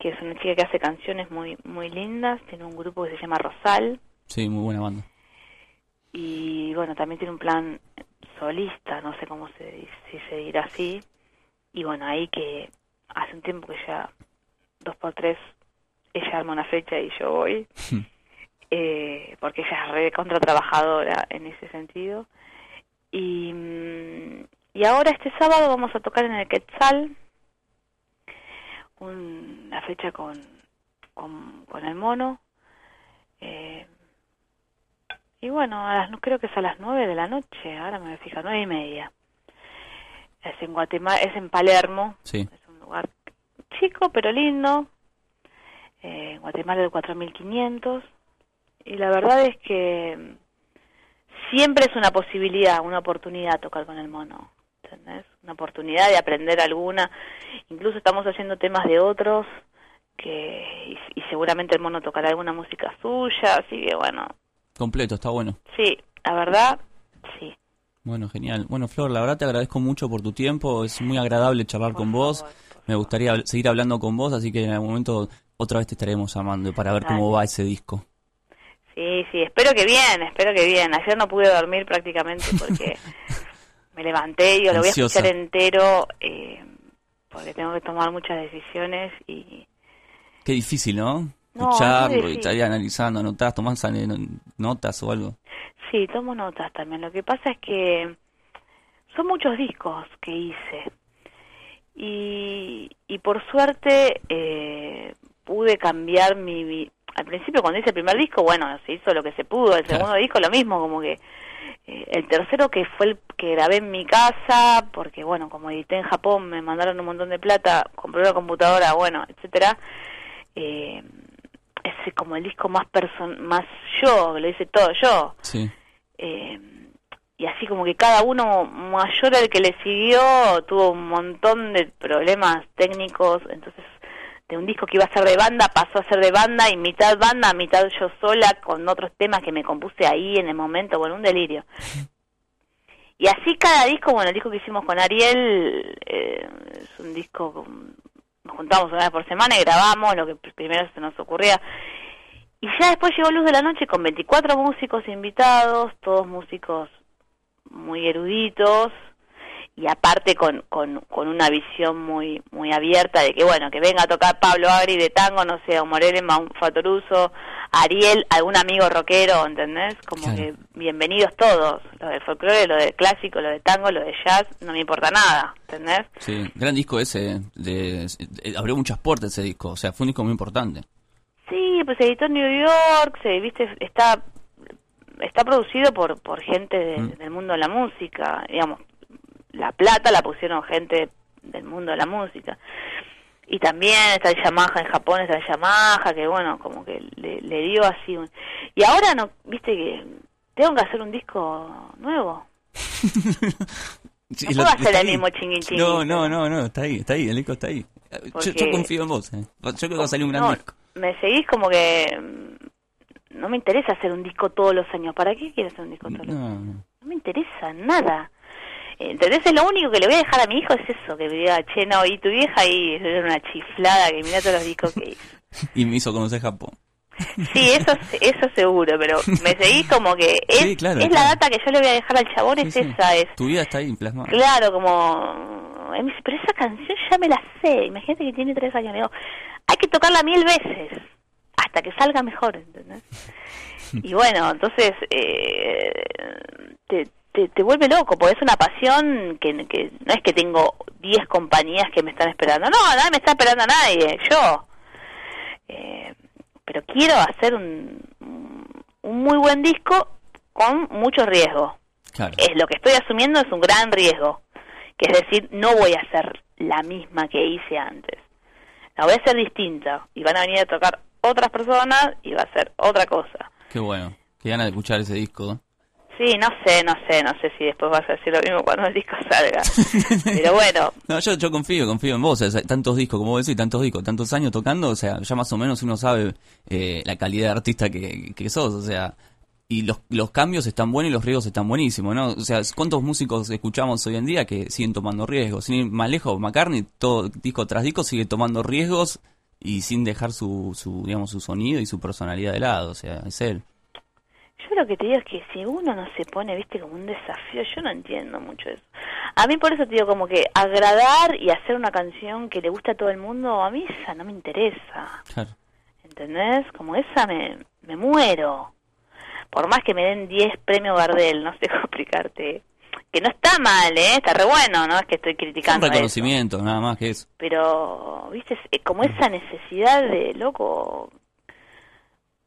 que es una chica que hace canciones muy, muy lindas, tiene un grupo que se llama Rosal, Sí, muy buena banda. y bueno, también tiene un plan solista, no sé cómo se dice, si se dirá así. Y bueno, ahí que hace un tiempo que ya dos por tres ella arma una fecha y yo voy, eh, porque ella es re contra trabajadora en ese sentido. Y, mm, y ahora este sábado vamos a tocar en el Quetzal, un- una fecha con, con, con el mono. Eh, y bueno, a las, no creo que es a las nueve de la noche, ahora me voy a fijar, nueve y media. Es en Guatemala, es en Palermo, Sí. un lugar chico pero lindo. Eh, en Guatemala de 4.500. Y la verdad es que siempre es una posibilidad, una oportunidad tocar con el mono. ¿Entendés? Una oportunidad de aprender alguna. Incluso estamos haciendo temas de otros que y, y seguramente el mono tocará alguna música suya. Así que bueno, Completo, está bueno. sí, la verdad, sí. Bueno, genial. Bueno, Flor, la verdad te agradezco mucho por tu tiempo. Es muy agradable charlar con vos. Me gustaría seguir hablando con vos, así que en algún momento otra vez te estaremos llamando para ver cómo va ese disco. Sí, sí, espero que bien, espero que bien. Ayer no pude dormir prácticamente porque me levanté y digo, lo voy a escuchar entero eh, porque tengo que tomar muchas decisiones y Qué difícil, ¿no? Escucharlo y estar analizando, anotás, tomás notas o algo. sí, tomo notas también. Lo que pasa es que son muchos discos que hice y, y por suerte eh, pude cambiar mi, mi- Al principio cuando hice el primer disco, bueno, se hizo lo que se pudo. El segundo disco lo mismo, como que eh, el tercero que fue el que grabé en mi casa, porque bueno, como edité en Japón, me mandaron un montón de plata, compré una computadora, bueno, etcétera. Eh, es como el disco más person más yo, lo hice todo yo. Sí. Eh, y así como que cada uno mayor al que le siguió tuvo un montón de problemas técnicos, entonces de un disco que iba a ser de banda pasó a ser de banda y mitad banda, mitad yo sola con otros temas que me compuse ahí en el momento, bueno, un delirio. Y así cada disco, bueno, el disco que hicimos con Ariel eh, es un disco, con- nos juntamos una vez por semana y grabamos lo que primero se nos ocurría. Y ya después llegó Luz de la Noche con 24 músicos invitados, todos músicos muy eruditos y aparte con, con, con una visión muy muy abierta de que bueno, que venga a tocar Pablo Agri de tango, no sé, o Morelema, un Fatoruso, Ariel, algún amigo rockero, ¿entendés? Como que bienvenidos todos, lo del folclore, lo del clásico, lo de tango, lo de jazz, no me importa nada, ¿entendés? Sí, gran disco ese. De, de- abrió muchas puertas ese disco, o sea, fue un disco muy importante. Sí, pues se editó en New York, se viste, está está producido por por gente de- del mundo de la música, digamos, la plata la pusieron gente del mundo de la música. Y también está el Yamaha en Japón, está el Yamaha, que bueno, como que le, le dio así un... Y ahora no, viste que tengo que hacer un disco nuevo. Sí, No puedo hacer el mismo chingui chingui. No, no, no, no, está ahí, está ahí, el disco está ahí. Yo, yo confío en vos, eh. Yo creo que va a salir un gran No, disco. me seguís como que mm, no me interesa hacer un disco todos los años. ¿Para qué quiero hacer un disco todos los años? No me interesa nada. ¿Entendés? Es lo único que le voy a dejar a mi hijo es eso, que me diga, che, no, y tu vieja ahí era una chiflada, que mira todos los discos que hizo. Y me hizo conocer Japón. Sí, eso eso seguro, pero me seguís como que es, Sí, claro, es la data que yo le voy a dejar al chabón, es sí. esa, es Tu vida está ahí plasmada. Claro, como... dice, pero esa canción ya me la sé. Imagínate que tiene tres años. Le digo, hay que tocarla mil veces hasta que salga mejor, ¿entendés? Y bueno, entonces eh, te, te, te vuelve loco, porque es una pasión que, que no es que tengo 10 compañías que me están esperando. No, nadie me está esperando a nadie, yo. Eh, pero quiero hacer un, un muy buen disco con mucho riesgo Claro. es lo que estoy asumiendo es un gran riesgo, que es decir, no voy a hacer la misma que hice antes. La voy a hacer distinta y van a venir a tocar otras personas y va a ser otra cosa. Qué bueno. Qué ganas de escuchar ese disco. Sí, no sé, no sé, no sé si después vas a decir lo mismo cuando el disco salga. Pero bueno, No, yo, yo confío, confío en vos. o sea, tantos discos, como vos decís, tantos discos, tantos años tocando, o sea, ya más o menos uno sabe eh, la calidad de artista que, que sos, o sea, y los, los cambios están buenos y los riesgos están buenísimos, ¿no? O sea, ¿cuántos músicos escuchamos hoy en día que siguen tomando riesgos? Sin ir más lejos, McCartney, todo disco tras disco, sigue tomando riesgos y sin dejar su, su, digamos, su sonido y su personalidad de lado, o sea, es él. Yo lo que te digo es que si uno no se pone, viste, como un desafío, yo no entiendo mucho eso. A mí por eso te digo como que agradar y hacer una canción que le gusta a todo el mundo, a mí esa no me interesa. Claro. ¿Entendés? Como esa me, me muero. Por más que me den 10 premios Gardel, no sé cómo explicarte. Que no está mal, ¿eh? Está re bueno, no es que estoy Un criticando eso. reconocimiento, nada más que eso. Pero, viste, como esa necesidad de, loco,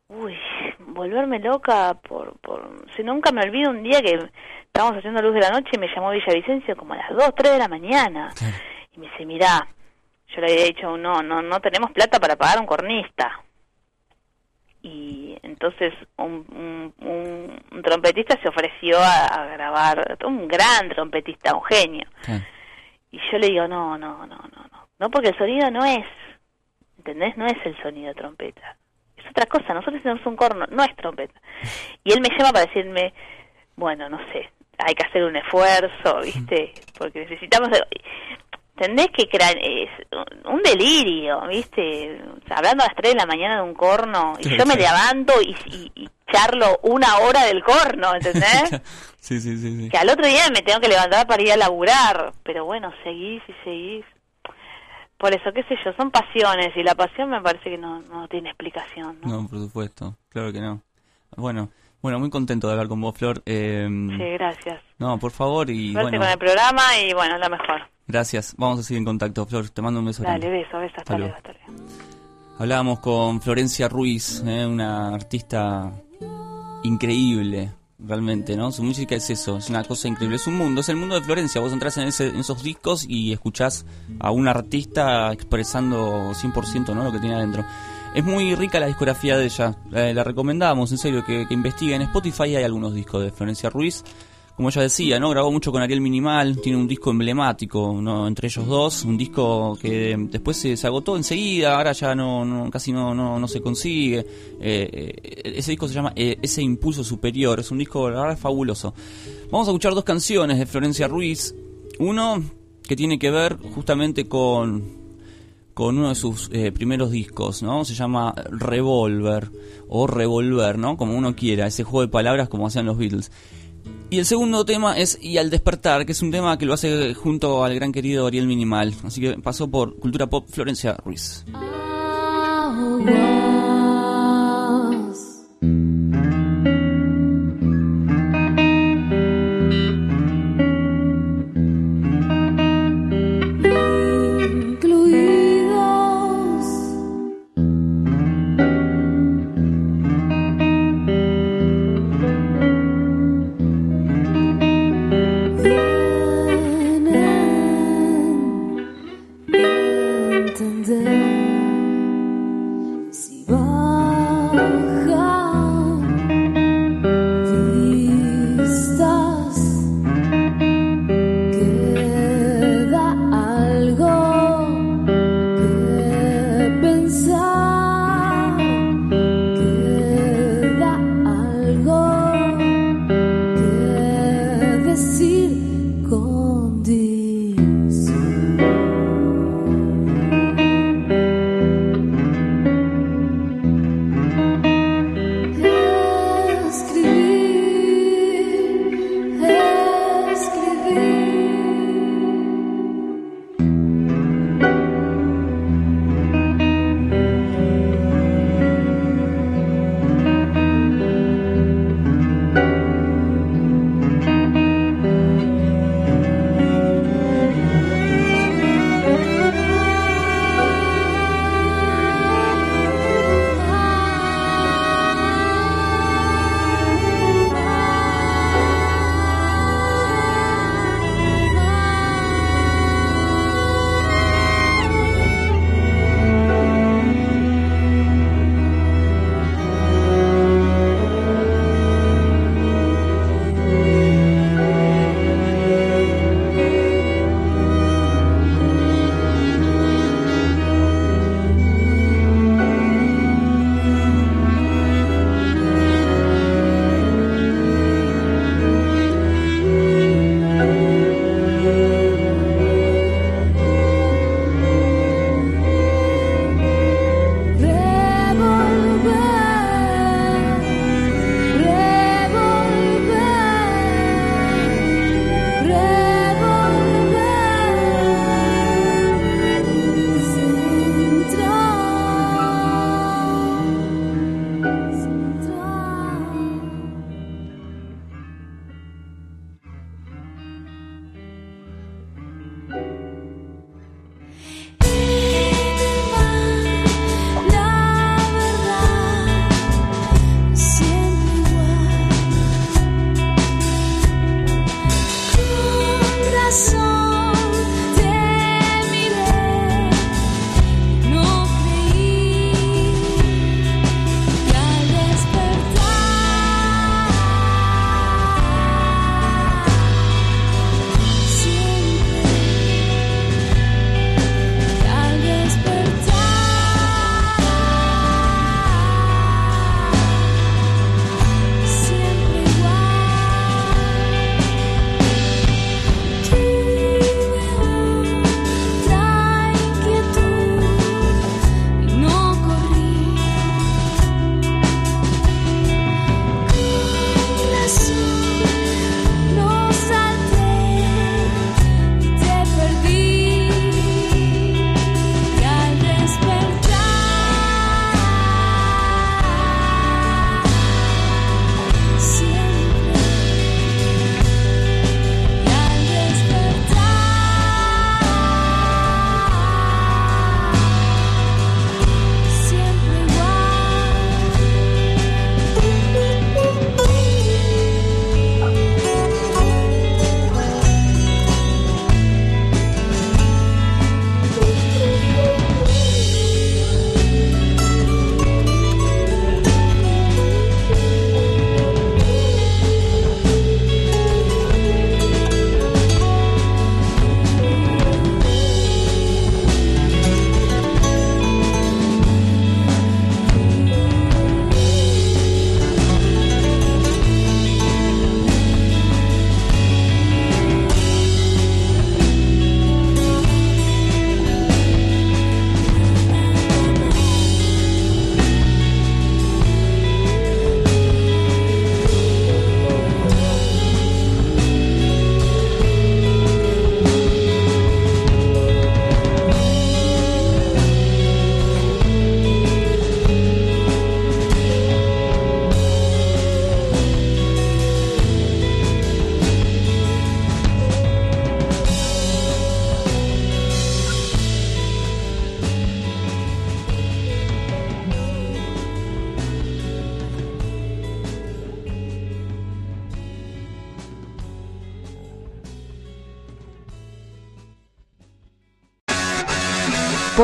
uy, volverme loca por, por... Si nunca me olvido un día que estábamos haciendo luz de la noche y me llamó Villavicencio como a las 2, 3 de la mañana. Y me dice, mirá, yo le había dicho, no, no, no tenemos plata para pagar un cornista. Y entonces un, un, un- un trompetista se ofreció a, a grabar, un gran trompetista, un genio. Y yo le digo, no, no, no, no, no. No, porque el sonido no es, ¿entendés? No es el sonido de trompeta. Es otra cosa. Nosotros tenemos un corno, no es trompeta. Y él me llama para decirme, bueno, no sé, hay que hacer un esfuerzo, ¿viste? Porque necesitamos... ¿Entendés que es un delirio, viste? Hablando a las 3 de la mañana de un corno y yo me levanto y, y, y charlo una hora del corno, ¿entendés? Sí, sí, sí, sí. que al otro día me tengo que levantar para ir a laburar, pero bueno, seguís y seguís. Por eso, qué sé yo, son pasiones y la pasión me parece que no, no tiene explicación. ¿no? No, por supuesto, claro que no. Bueno, bueno, muy contento de hablar con vos, Flor. Eh, Sí, gracias. No, por favor, y Suerte bueno, con el programa y bueno, la mejor. gracias. Vamos a seguir en contacto, Flor. Te mando un beso Dale, grande. beso, beso, hasta, Hasta luego. hasta luego. Hablábamos con Florencia Ruiz, eh, una artista increíble, realmente, ¿no? Su música es eso, es una cosa increíble, es un mundo, es el mundo de Florencia. Vos entras en, ese- en esos discos y escuchás a un artista expresando 100% ¿no? lo que tiene adentro. Es muy rica la discografía de ella, la recomendamos, en serio, que, que investiguen. En Spotify hay algunos discos de Florencia Ruiz. Como ella decía, ¿no? Grabó mucho con Ariel Minimal, tiene un disco emblemático, ¿no? Entre ellos dos, un disco que después se, agotó enseguida, ahora ya no, no casi no, no, se consigue. Eh, eh, ese disco se llama eh, Ese Impulso Superior, es un disco, la verdad, fabuloso. Vamos a escuchar dos canciones de Florencia Ruiz. Uno que tiene que ver justamente con, con uno de sus eh, primeros discos, ¿no? Se llama Revolver o Revolver, ¿no? Como uno quiera, ese juego de palabras como hacían los Beatles. Y el segundo tema es Y al despertar, que es un tema que lo hace junto al gran querido Ariel Minimal. Así que pasó por Cultura Pop Florencia Ruiz.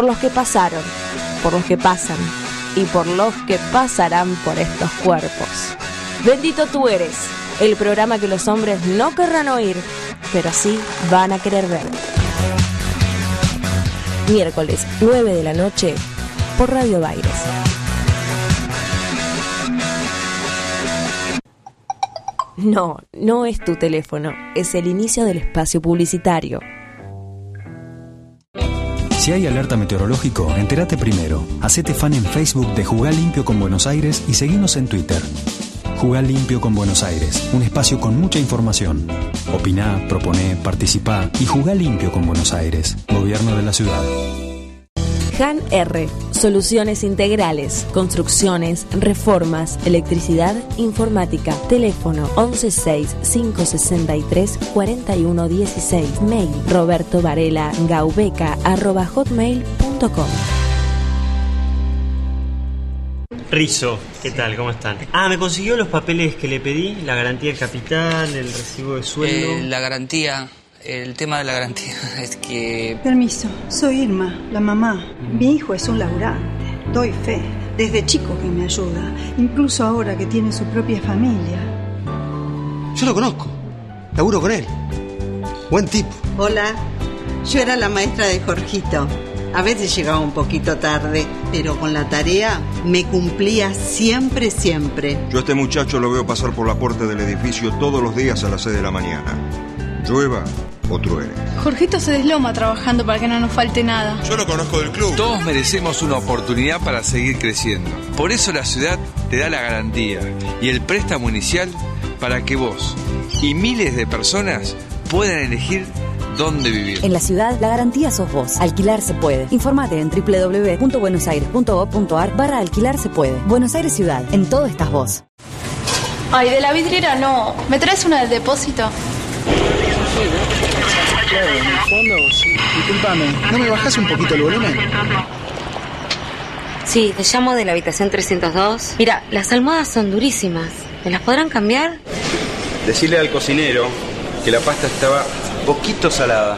Por los que pasaron, por los que pasan y por los que pasarán por estos cuerpos. Bendito tú eres, el programa que los hombres no querrán oír, pero sí van a querer ver. Miércoles, 9 de la noche, por Radio Baires. No, no es tu teléfono, es el inicio del espacio publicitario. Si hay alerta meteorológico, entérate primero. Hacete fan en Facebook de Jugar Limpio con Buenos Aires y seguinos en Twitter. Jugar Limpio con Buenos Aires, un espacio con mucha información. Opina, propone, participa y jugá limpio con Buenos Aires, Gobierno de la Ciudad. Han R. Soluciones integrales, construcciones, reformas, electricidad, informática. Teléfono 116-563-4116. Mail roberto varela gaubeca arroba hotmail.com. Rizo, ¿qué tal? ¿Cómo están? Ah, me consiguió los papeles que le pedí, la garantía del capital, el recibo de sueldo. Eh, la garantía, el tema de la garantía es que... Permiso, soy Irma, la mamá. Mi hijo es un laburante, doy fe. Desde chico que me ayuda, incluso ahora que tiene su propia familia. Yo lo conozco. Laburo con él. Buen tipo. Hola, yo era la maestra de Jorgito. A veces llegaba un poquito tarde, pero con la tarea me cumplía siempre, siempre. Yo a este muchacho lo veo pasar por la puerta del edificio todos los días a las 6 de la mañana. Llueva o truene. Jorgito se desloma trabajando para que no nos falte nada. Yo lo conozco del club. Todos merecemos una oportunidad para seguir creciendo. Por eso la ciudad te da la garantía y el préstamo inicial para que vos y miles de personas puedan elegir dónde vivir. En la ciudad, la garantía sos vos. Alquilar se puede. Informate en www.buenosaires.gov.ar barra alquilar se puede. Buenos Aires Ciudad. En todo estás vos. Ay, de la vidriera no. ¿Me traes una del depósito? Claro, en el fondo, sí. Disculpame, ¿no me bajás un poquito el volumen? Sí, te llamo de la habitación 302. Mira, las almohadas son durísimas. ¿Me las podrán cambiar? Decirle al cocinero que la pasta estaba poquito salada.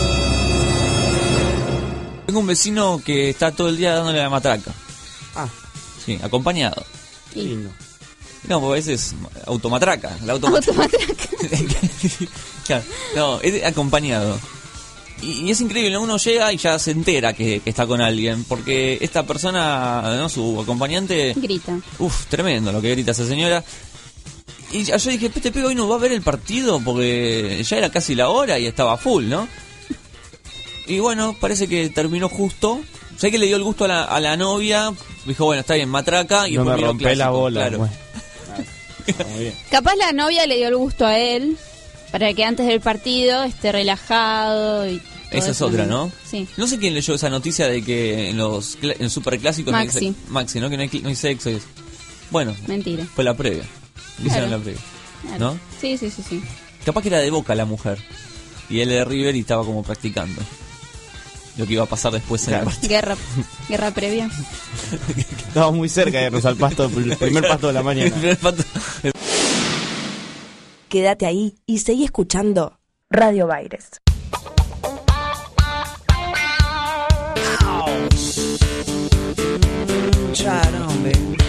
Tengo un vecino que está todo el día dándole la matraca. Ah. Sí, acompañado. Qué lindo. No, porque a veces automatraca. La automatraca. Claro, no, es acompañado. Y, y es increíble, uno llega y ya se entera que, que está con alguien, porque esta persona, ¿no? su acompañante, Grita. Uf, tremendo lo que grita esa señora. Y yo dije, este pibe hoy no va a ver el partido porque ya era casi la hora y estaba full, ¿no? Y bueno, parece que terminó justo. Sé que le dio el gusto a la, a la novia. Dijo, bueno, está bien, matraca. Y no me rompé la bola. claro. bueno. Muy bien. Capaz la novia le dio el gusto a él para que antes del partido esté relajado y todo Esa es otra, ¿no? Sí. No sé quién leyó esa noticia de que en los cla- en superclásicos no hay Maxi. sex- Maxi, ¿no? Que no hay, no hay sexo. y eso. Bueno, Mentira. fue la previa. Hicieron Claro. la previa. Claro. ¿No? Sí, sí, sí, sí. Capaz que era de Boca la mujer. Y él de River y estaba como practicando. Lo que iba a pasar después en el partido. Guerra, guerra previa. Estamos muy cerca de irnos al pasto, el primer pasto de la mañana. El primer pasto- Quédate ahí y seguí escuchando Radio Baires. Try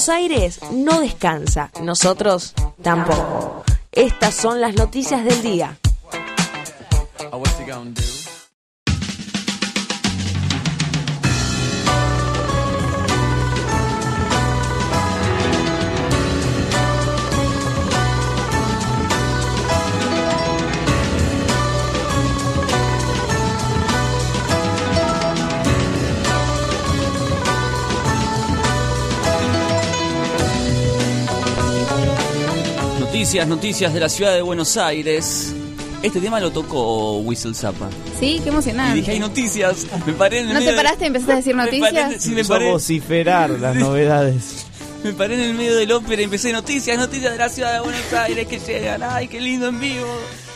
Buenos Aires no descansa, nosotros tampoco. Estas son las noticias del día. Noticias, noticias de la ciudad de Buenos Aires. Este tema lo tocó Whistle Zappa. Sí, qué emocionante. Y dije, hay noticias. Me paré en el ¿No medio te paraste y empezaste a decir Me paré en- noticias? sí, me Empezó a paré, vociferar las novedades. me paré en el medio del ópera y empecé noticias, noticias de la ciudad de Buenos Aires que llegan. Ay, qué lindo en vivo.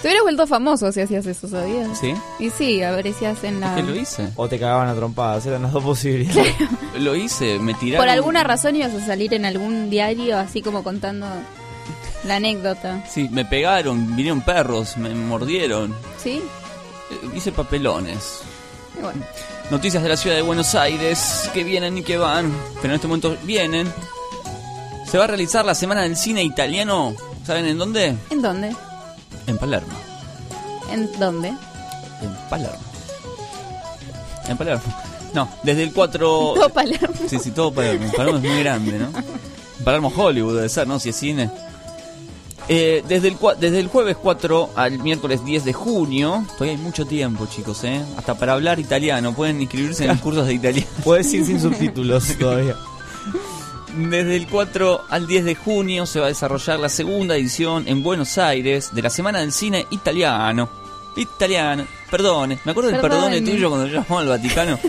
Te hubieras vuelto famoso si hacías eso, ¿sabías? ¿Sí? Y sí, aparecías en la... ¿Qué lo hice? O te cagaban a trompadas, eran las dos posibilidades. Lo hice, me tiraron. Por alguna razón ibas a salir en algún diario así como contando la anécdota. Sí, me pegaron, vinieron perros, me mordieron. ¿Sí? Eh, Hice papelones. Y bueno. Noticias de la ciudad de Buenos Aires que vienen y que van, pero en este momento vienen. Se va a realizar la semana del cine italiano. ¿Saben en dónde? ¿En dónde? En Palermo. ¿En dónde? En Palermo. En Palermo. No, desde el 4. Todo Palermo. Sí, sí, todo Palermo. Palermo es muy grande, ¿no? Palermo Hollywood debe ser, ¿no? Si es cine. Eh, desde, el, cua- desde el jueves 4 al miércoles 10 de junio, todavía hay mucho tiempo, chicos, ¿eh? Hasta para hablar italiano, pueden inscribirse en los cursos de italiano. Puedes ir sin subtítulos todavía. Desde el 4 al 10 de junio se va a desarrollar la segunda edición en Buenos Aires de la Semana del Cine Italiano. Italiano, perdone, me acuerdo del Perdone. tuyo cuando yo llamaba al Vaticano.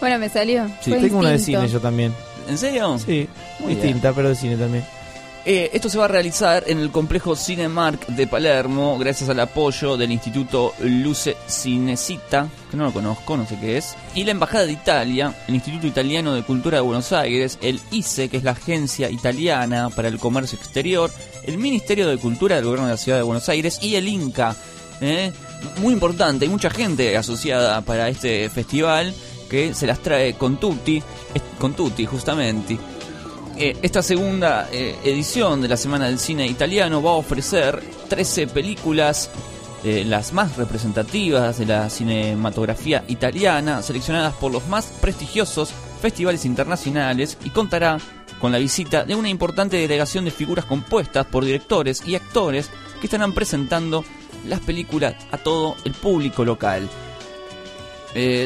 Bueno, me salió. Sí. Fue Tengo una de cine yo también. ¿En serio? Sí, Muy distinta, pero de cine también. Eh, esto se va a realizar en el complejo Cinemark de Palermo, gracias al apoyo del Instituto Luce Cinecita, que no lo conozco, no sé qué es, y la Embajada de Italia, el Instituto Italiano de Cultura de Buenos Aires, el ICE, que es la Agencia Italiana para el Comercio Exterior, el Ministerio de Cultura del Gobierno de la Ciudad de Buenos Aires y el INCA. ¿eh? Muy importante, hay mucha gente asociada para este festival que se las trae con tutti, con tutti justamente. Eh, esta segunda eh, edición de la Semana del Cine Italiano va a ofrecer 13 películas, eh, las más representativas de la cinematografía italiana, seleccionadas por los más prestigiosos festivales internacionales y contará con la visita de una importante delegación de figuras compuestas por directores y actores que estarán presentando las películas a todo el público local.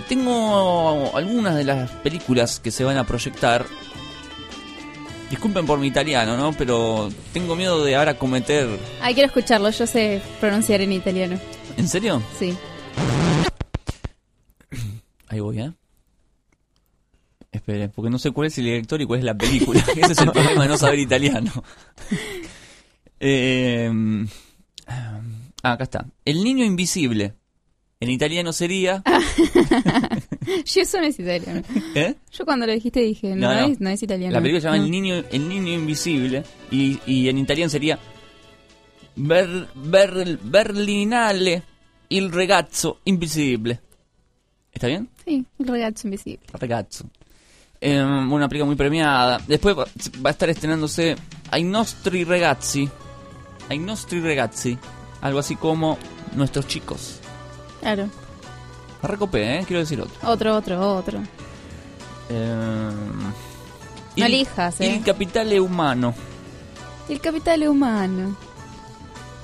Tengo algunas de las películas que se van a proyectar Disculpen por mi italiano, ¿no? Pero tengo miedo de ahora cometer... Ay, quiero escucharlo, yo sé pronunciar en italiano. ¿En serio? Sí. Ahí voy, ¿eh? Espere, porque no sé cuál es el director y cuál es la película. Ese es el problema de no saber italiano. Eh, ah, acá está. El niño invisible. En italiano sería... Yo eso no es italiano. ¿Eh? Yo cuando lo dijiste dije, no, No, no. Es, no es italiano. La película se llama. El niño el niño invisible y, y en italiano sería Ber- Ber- Berlinale il ragazzo invisibile. ¿Está bien? Sí, el ragazzo invisible. Ragazzo. Eh, una película muy premiada. Después va, va a estar estrenándose Ai nostri ragazzi. Ai nostri ragazzi. Algo así como Nuestros chicos. Claro. La recopé, ¿eh? Quiero decir otro. Otro, otro, otro. Eh, No elijas, ¿eh? Il capitale humano. El capital humano.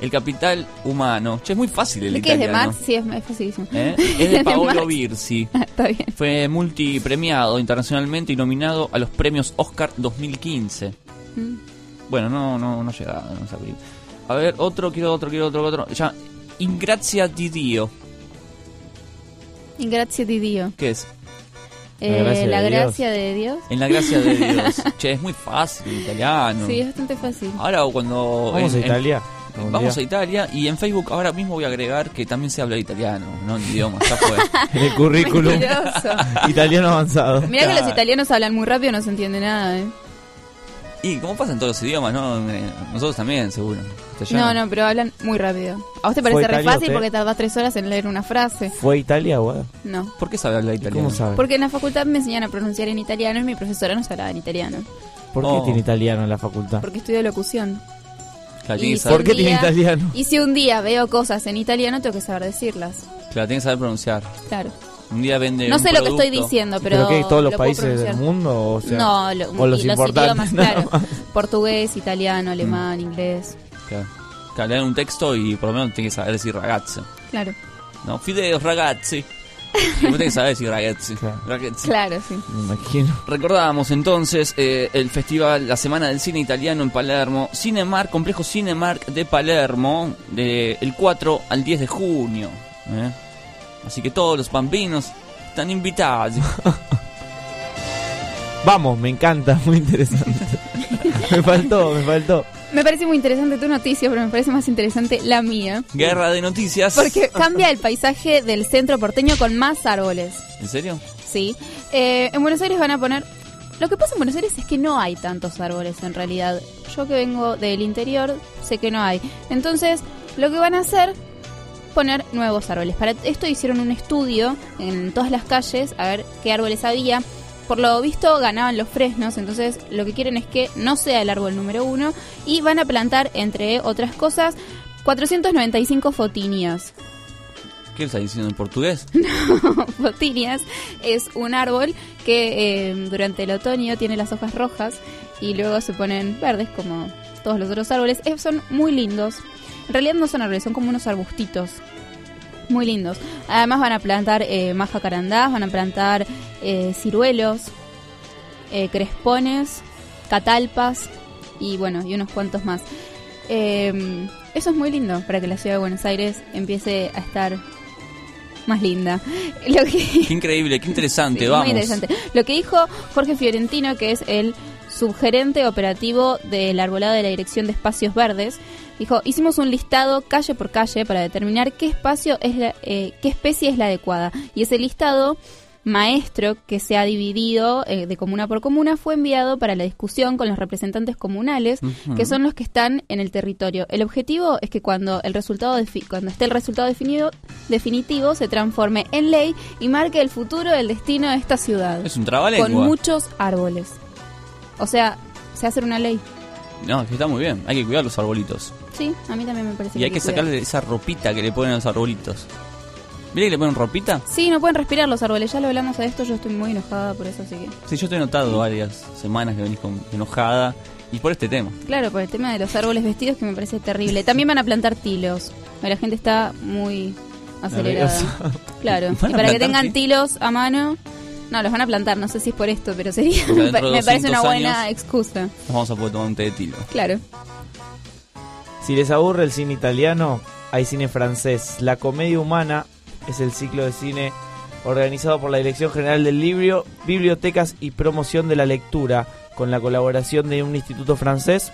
El capital humano. Che, es muy fácil el ¿De qué es de italiano. Marx? Sí, es, es facilísimo. ¿Eh? Es de Paolo. Birsi. Está bien. Fue multipremiado internacionalmente y nominado a los premios Oscar 2015. Mm. Bueno, no, no, no llega no. A ver, otro, quiero otro, quiero otro, otro. Ya, Ingrazia di Dio. Ingrazia di Dio. ¿Qué es? Eh, gracia la de gracia de Dios. En la gracia de Dios. che, es muy fácil el italiano. Sí, es bastante fácil. Ahora cuando... Vamos en- a en- Italia. algún Vamos a día. Italia y en Facebook ahora mismo voy a agregar que también se habla italiano, no en idioma, ya fue. En el currículum. Italiano avanzado. Mirá que los Claro. italianos hablan muy rápido, no se entiende nada, ¿eh? Y como pasa en todos los idiomas, ¿no? Nosotros también, seguro. No, no, pero hablan muy rápido. ¿A vos te ¿Fue parece re fácil usted? porque tardás tres horas en leer una frase? ¿Fue a Italia, guada? No. ¿Por qué sabe hablar italiano? ¿Cómo sabe? Porque en la facultad me enseñan a pronunciar en italiano y mi profesora nos hablaba en italiano. ¿Por qué tiene italiano en la facultad? Porque estudio locución. Claro, Y tiene que si saber, ¿Por qué un tiene día- italiano? Y si un día veo cosas en italiano, tengo que saber decirlas. claro, tiene que saber pronunciar. Claro. Un día vende No un sé lo que estoy producto. diciendo, pero. ¿Pero qué? ¿Todos los lo países del mundo? O sea, no, lo- o los y importantes. idiomas, claro. Portugués, italiano, alemán, Mm. inglés. Claro. Claro, le dan un texto y por lo menos tiene que saber decir ragazzo. Claro. No, fideos, ragazzi. Y vos tenés que saber decir ragazzi. Ragazzi. Claro, sí. Me imagino. Recordábamos entonces eh, el festival, la Semana del Cine Italiano en Palermo, Cinemark, Complejo Cinemark de Palermo, del 4 al 10 de junio. ¿eh? Así que todos los bambinos están invitados. Vamos, me encanta, muy interesante. me faltó, me faltó. Me parece muy interesante tu noticia, pero me parece más interesante la mía. Guerra de noticias. Porque cambia el paisaje del centro porteño con más árboles. ¿En serio? Sí. Eh, en Buenos Aires van a poner. Lo que pasa en Buenos Aires es que no hay tantos árboles en realidad. Yo que vengo del interior sé que no hay. Entonces, lo que van a hacer poner nuevos árboles. Para esto hicieron un estudio en todas las calles a ver qué árboles había. Por lo visto ganaban los fresnos, entonces lo que quieren es que no sea el árbol número uno y van a plantar, entre otras cosas, 495 fotinias. ¿Qué está diciendo en portugués? Fotinias es un árbol que eh, durante el otoño tiene las hojas rojas y luego se ponen verdes como todos los otros árboles. Eh, son muy lindos. En realidad no son árboles, son como unos arbustitos. Muy lindos. Además van a plantar eh, más jacarandás, van a plantar eh, ciruelos, eh, crespones, catalpas y bueno, y unos cuantos más. Eh, eso es muy lindo para que la ciudad de Buenos Aires empiece a estar más linda. Lo que, Qué increíble, qué interesante, Sí, vamos. Muy interesante. Lo que dijo Jorge Fiorentino, que es el subgerente operativo del arbolado de la Dirección de Espacios Verdes, dijo, hicimos un listado calle por calle para determinar qué espacio es la, eh, qué especie es la adecuada. Y ese listado maestro que se ha dividido eh, de comuna por comuna fue enviado para la discusión con los representantes comunales que son los que están en el territorio. El objetivo es que cuando el resultado cuando esté el resultado definido definitivo se transforme en ley y marque el futuro del destino de esta ciudad. Es un trabalengua. Con muchos árboles. O sea, se hace una ley. No, está muy bien. Hay que cuidar los arbolitos. Sí, a mí también me parece Y hay que sacarle esa ropita que le ponen a los arbolitos. ¿Viste que le ponen ropita? Sí, no pueden respirar los árboles. Ya lo hablamos de esto. Yo estoy muy enojada por eso, así que. Sí, yo te he notado varias semanas que venís con enojada. Y por este tema. Claro, por el tema de los árboles vestidos que me parece terrible. También van a plantar tilos. La gente está muy acelerada. Claro. ¿Van Y a para que tengan ti- tilos a mano. No, los van a plantar. No sé si es por esto, pero sería. Me parece una 200 buena años- excusa. Nos vamos a poder tomar un té de tilo. Claro. Si les aburre el cine italiano, hay cine francés. La comedia humana es el ciclo de cine organizado por la Dirección General del Libro, Bibliotecas y Promoción de la Lectura, con la colaboración de un instituto francés.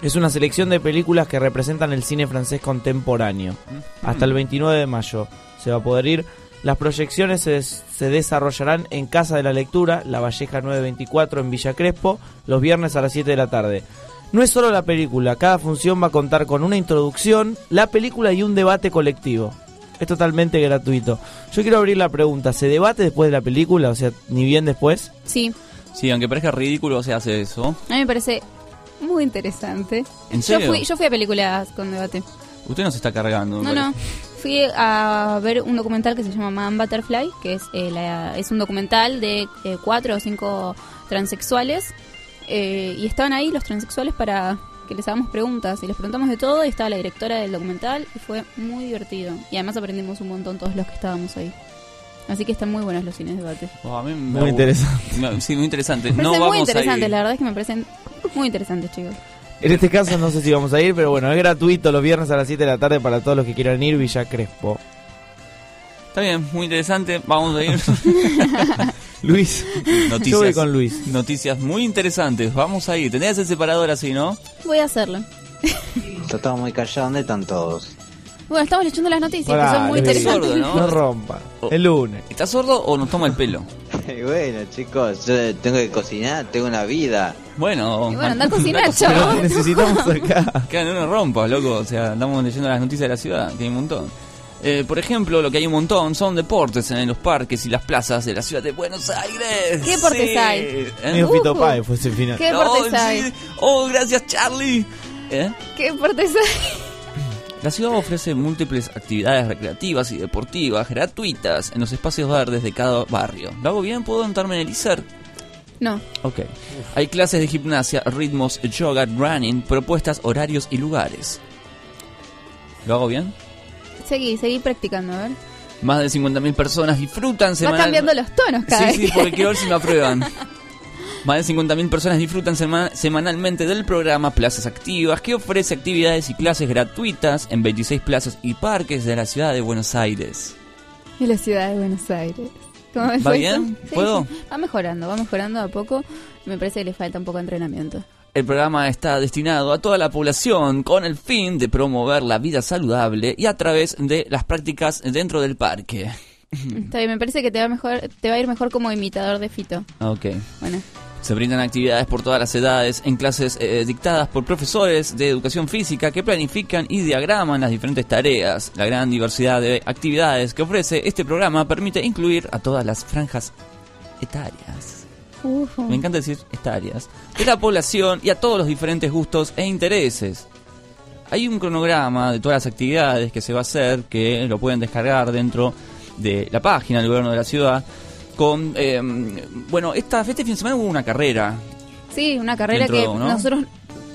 Es una selección de películas que representan el cine francés contemporáneo. Hasta el 29 de mayo se va a poder ir. Las proyecciones se, se desarrollarán en Casa de la Lectura, La Valleja 924 en Villa Crespo, los viernes a las 7 de la tarde. No es solo la película, cada función va a contar con una introducción, la película y un debate colectivo. Es totalmente gratuito. Yo quiero abrir la pregunta, ¿se debate después de la película? O sea, ni bien después. Sí. Sí, aunque parezca ridículo, se hace eso. A mí me parece muy interesante. ¿En Yo serio? fui, yo fui a películas con debate. Usted nos está cargando. No, no. Fui a ver un documental que se llama Man Butterfly, que es, eh, la- es un documental de eh, cuatro o cinco transexuales. Eh, y estaban ahí los transexuales para que les hagamos preguntas. Y les preguntamos de todo y estaba la directora del documental y fue muy divertido. Y además aprendimos un montón todos los que estábamos ahí. Así que están muy buenos los cines de debate. Oh, a mí me Muy interesante. Me- Sí, muy interesante. Me No vamos muy a interesantes, ir. la verdad es que me parecen muy interesantes, chicos. En este caso no sé si vamos a ir, pero bueno, es gratuito los viernes a las 7 de la tarde para todos los que quieran ir, Villa Crespo. Está bien, muy interesante. Vamos a ir. Luis. Noticias. Yo voy con Luis. Noticias muy interesantes. Vamos a ir. Tendrías el separador así, ¿no? Voy a hacerlo. Está todo muy callado. ¿Dónde están todos? Bueno, estamos leyendo las noticias, Pará, que son muy Luis. interesantes. Sordo, ¿no? No rompa. El lunes. ¿Estás sordo o nos toma el pelo? bueno, chicos, yo tengo que cocinar, tengo una vida. Bueno, Y bueno, anda a cocinar, te necesitamos acá. Que no nos rompas, loco. O sea, andamos leyendo las noticias de la ciudad, que hay un montón. Eh, por ejemplo, lo que hay un montón son deportes en los parques y las plazas de la ciudad de Buenos Aires. ¿Qué deportes Sí. hay? ¿Eh? Fito Páez fue ese final. ¿Qué deportes No, hay? sí. Oh, gracias, Charlie. ¿Eh? ¿Qué deportes hay? La ciudad ofrece múltiples actividades recreativas y deportivas gratuitas en los espacios verdes de cada barrio. ¿Lo hago bien? ¿Puedo entrarme en el ISER? No. Ok. Hay clases de gimnasia, ritmos, yoga, running, propuestas, horarios y lugares. ¿Lo hago bien? Seguí, seguí practicando, a ver. Más de 50.000 personas disfrutan Va semanalmente. cambiando los tonos cada Sí, vez. sí, porque quiero ver si me aprueban. Más de 50.000 personas disfrutan sema- semanalmente del programa Plazas Activas, que ofrece actividades y clases gratuitas en 26 plazas y parques de la ciudad de Buenos Aires. De la ciudad de Buenos Aires. ¿Cómo ves ¿Va eso? bien? Sí, ¿Puedo? sí. Va mejorando, va mejorando a poco. Me parece que le falta un poco de entrenamiento. El programa está destinado a toda la población con el fin de promover la vida saludable y a través de las prácticas dentro del parque. Está bien, me parece que te va mejor, te va a ir mejor como imitador de Fito. Ok. Bueno. Se brindan actividades por todas las edades en clases eh, dictadas por profesores de educación física que planifican y diagraman las diferentes tareas. La gran diversidad de actividades que ofrece este programa permite incluir a todas las franjas etarias. Me encanta decir etarias. De la población y a todos los diferentes gustos e intereses. Hay un cronograma de todas las actividades que se va a hacer que lo pueden descargar dentro de la página del gobierno de la ciudad. Con, eh, bueno, esta, este fin de semana hubo una carrera. Sí, una carrera Dentro, que ¿no? nosotros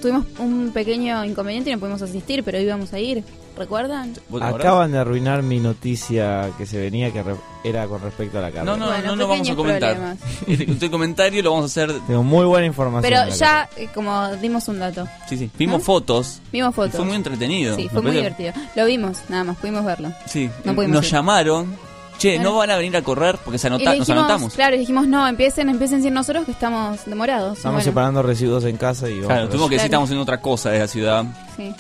tuvimos un pequeño inconveniente y no pudimos asistir, pero íbamos a ir. ¿Recuerdan? Acaban de arruinar mi noticia que se venía, que re- era con respecto a la carrera. No, no, Bueno, no lo vamos a pequeños comentar. el comentario lo vamos a hacer. Tengo muy buena información. Pero de la ya, eh, como dimos un dato. Sí, sí. Vimos ¿Ah? fotos. Vimos y fotos. fue muy entretenido. Sí, Me fue muy parece- divertido. Lo vimos, nada más, pudimos verlo. Sí, No pudimos nos ir. llamaron. Che, no van a venir a correr porque se Y anota, nos anotamos. claro, dijimos, no, empiecen, empiecen sin nosotros que estamos demorados. Estamos Bueno, separando residuos en casa y vamos Claro, tuvimos que decir Claro. estamos haciendo otra cosa de la ciudad. Sí,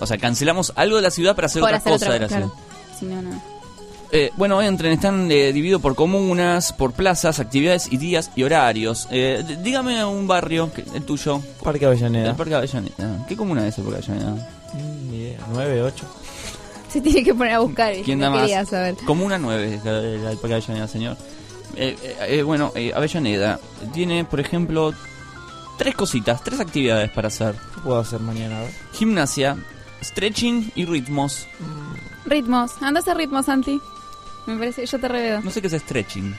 O sea, cancelamos algo de la ciudad para hacer por otra hacer cosa otra de la claro. ciudad. Si no, no. Eh, bueno, entren, están eh, divididos por comunas, por plazas, actividades y días y horarios. Eh, dígame un barrio, que- el tuyo. Parque Avellaneda. El Parque Avellaneda. ¿Qué comuna es el Parque Avellaneda? Mm, Ni idea. 9, 8. Se tiene que poner a buscar. ¿Quién da No más? saber. Comuna 9 es la de- la Parque Avellaneda, señor. Eh, eh, eh, bueno, eh, Avellaneda tiene, por ejemplo, tres cositas, tres actividades para hacer. ¿Qué puedo hacer mañana? A ver. Gimnasia, stretching y ritmos. Ritmos. Anda a hacer ritmos, Santi. Me parece, yo te reveo. No sé qué es stretching.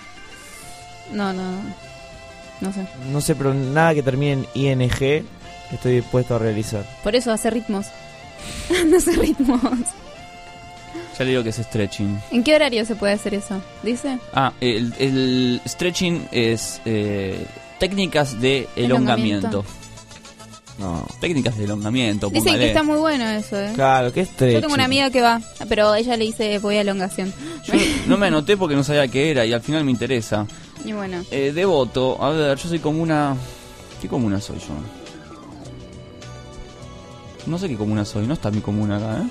No, no. No sé. No sé, pero nada que termine en ING estoy dispuesto a realizar. Por eso hace ritmos. Anda a hacer ritmos. Ya le digo que es stretching. ¿En qué horario se puede hacer eso? ¿Dice? Ah, el, el stretching es eh, técnicas de elongamiento. Elongamiento. No. Técnicas de elongamiento. Dicen póngale. que está muy bueno eso, ¿eh? Claro, ¿qué estrecho? Yo tengo una amiga que va, pero ella le dice voy a elongación. Yo no me anoté porque no sabía qué era y al final me interesa. Y bueno, Eh, devoto, a ver, yo soy comuna. ¿Qué comuna soy yo? No sé qué comuna soy, no está mi comuna acá, ¿eh?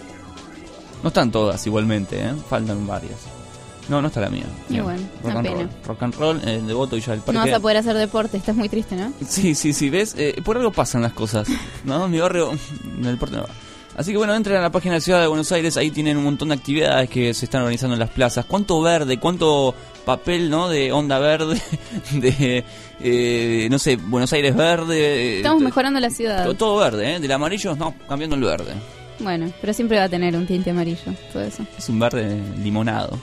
No están todas igualmente, ¿eh? Faltan varias. No, no está la mía. Y Bien. bueno, rock and roll. Rock and roll, eh, devoto y ya el parque. no vas a poder hacer deporte, estás muy triste, ¿no? Sí, sí, sí, ¿ves? Eh, por algo pasan las cosas, ¿no? Mi barrio, en el deporte no va. Así que bueno, entren a la página de Ciudad de Buenos Aires, ahí tienen un montón de actividades que se están organizando en las plazas. ¿Cuánto verde, cuánto papel, ¿no? De onda verde, de, eh, no sé, Buenos Aires verde. eh, Estamos mejorando la ciudad. to- Todo verde, ¿eh? Del amarillo, no, cambiando el verde. Bueno, pero siempre va a tener un tinte amarillo, todo eso. Es un verde limonado.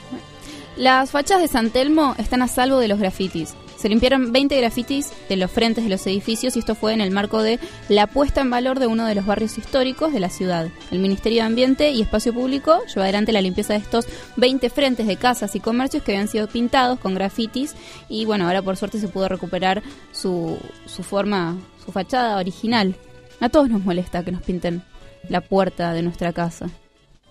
Las fachas de San Telmo están a salvo de los grafitis. Se limpiaron 20 grafitis de los frentes de los edificios y esto fue en el marco de la puesta en valor de uno de los barrios históricos de la ciudad. El Ministerio de Ambiente y Espacio Público lleva adelante la limpieza de estos 20 frentes de casas y comercios que habían sido pintados con grafitis y bueno, ahora por suerte se pudo recuperar su, su forma, su fachada original. A todos nos molesta que nos pinten la puerta de nuestra casa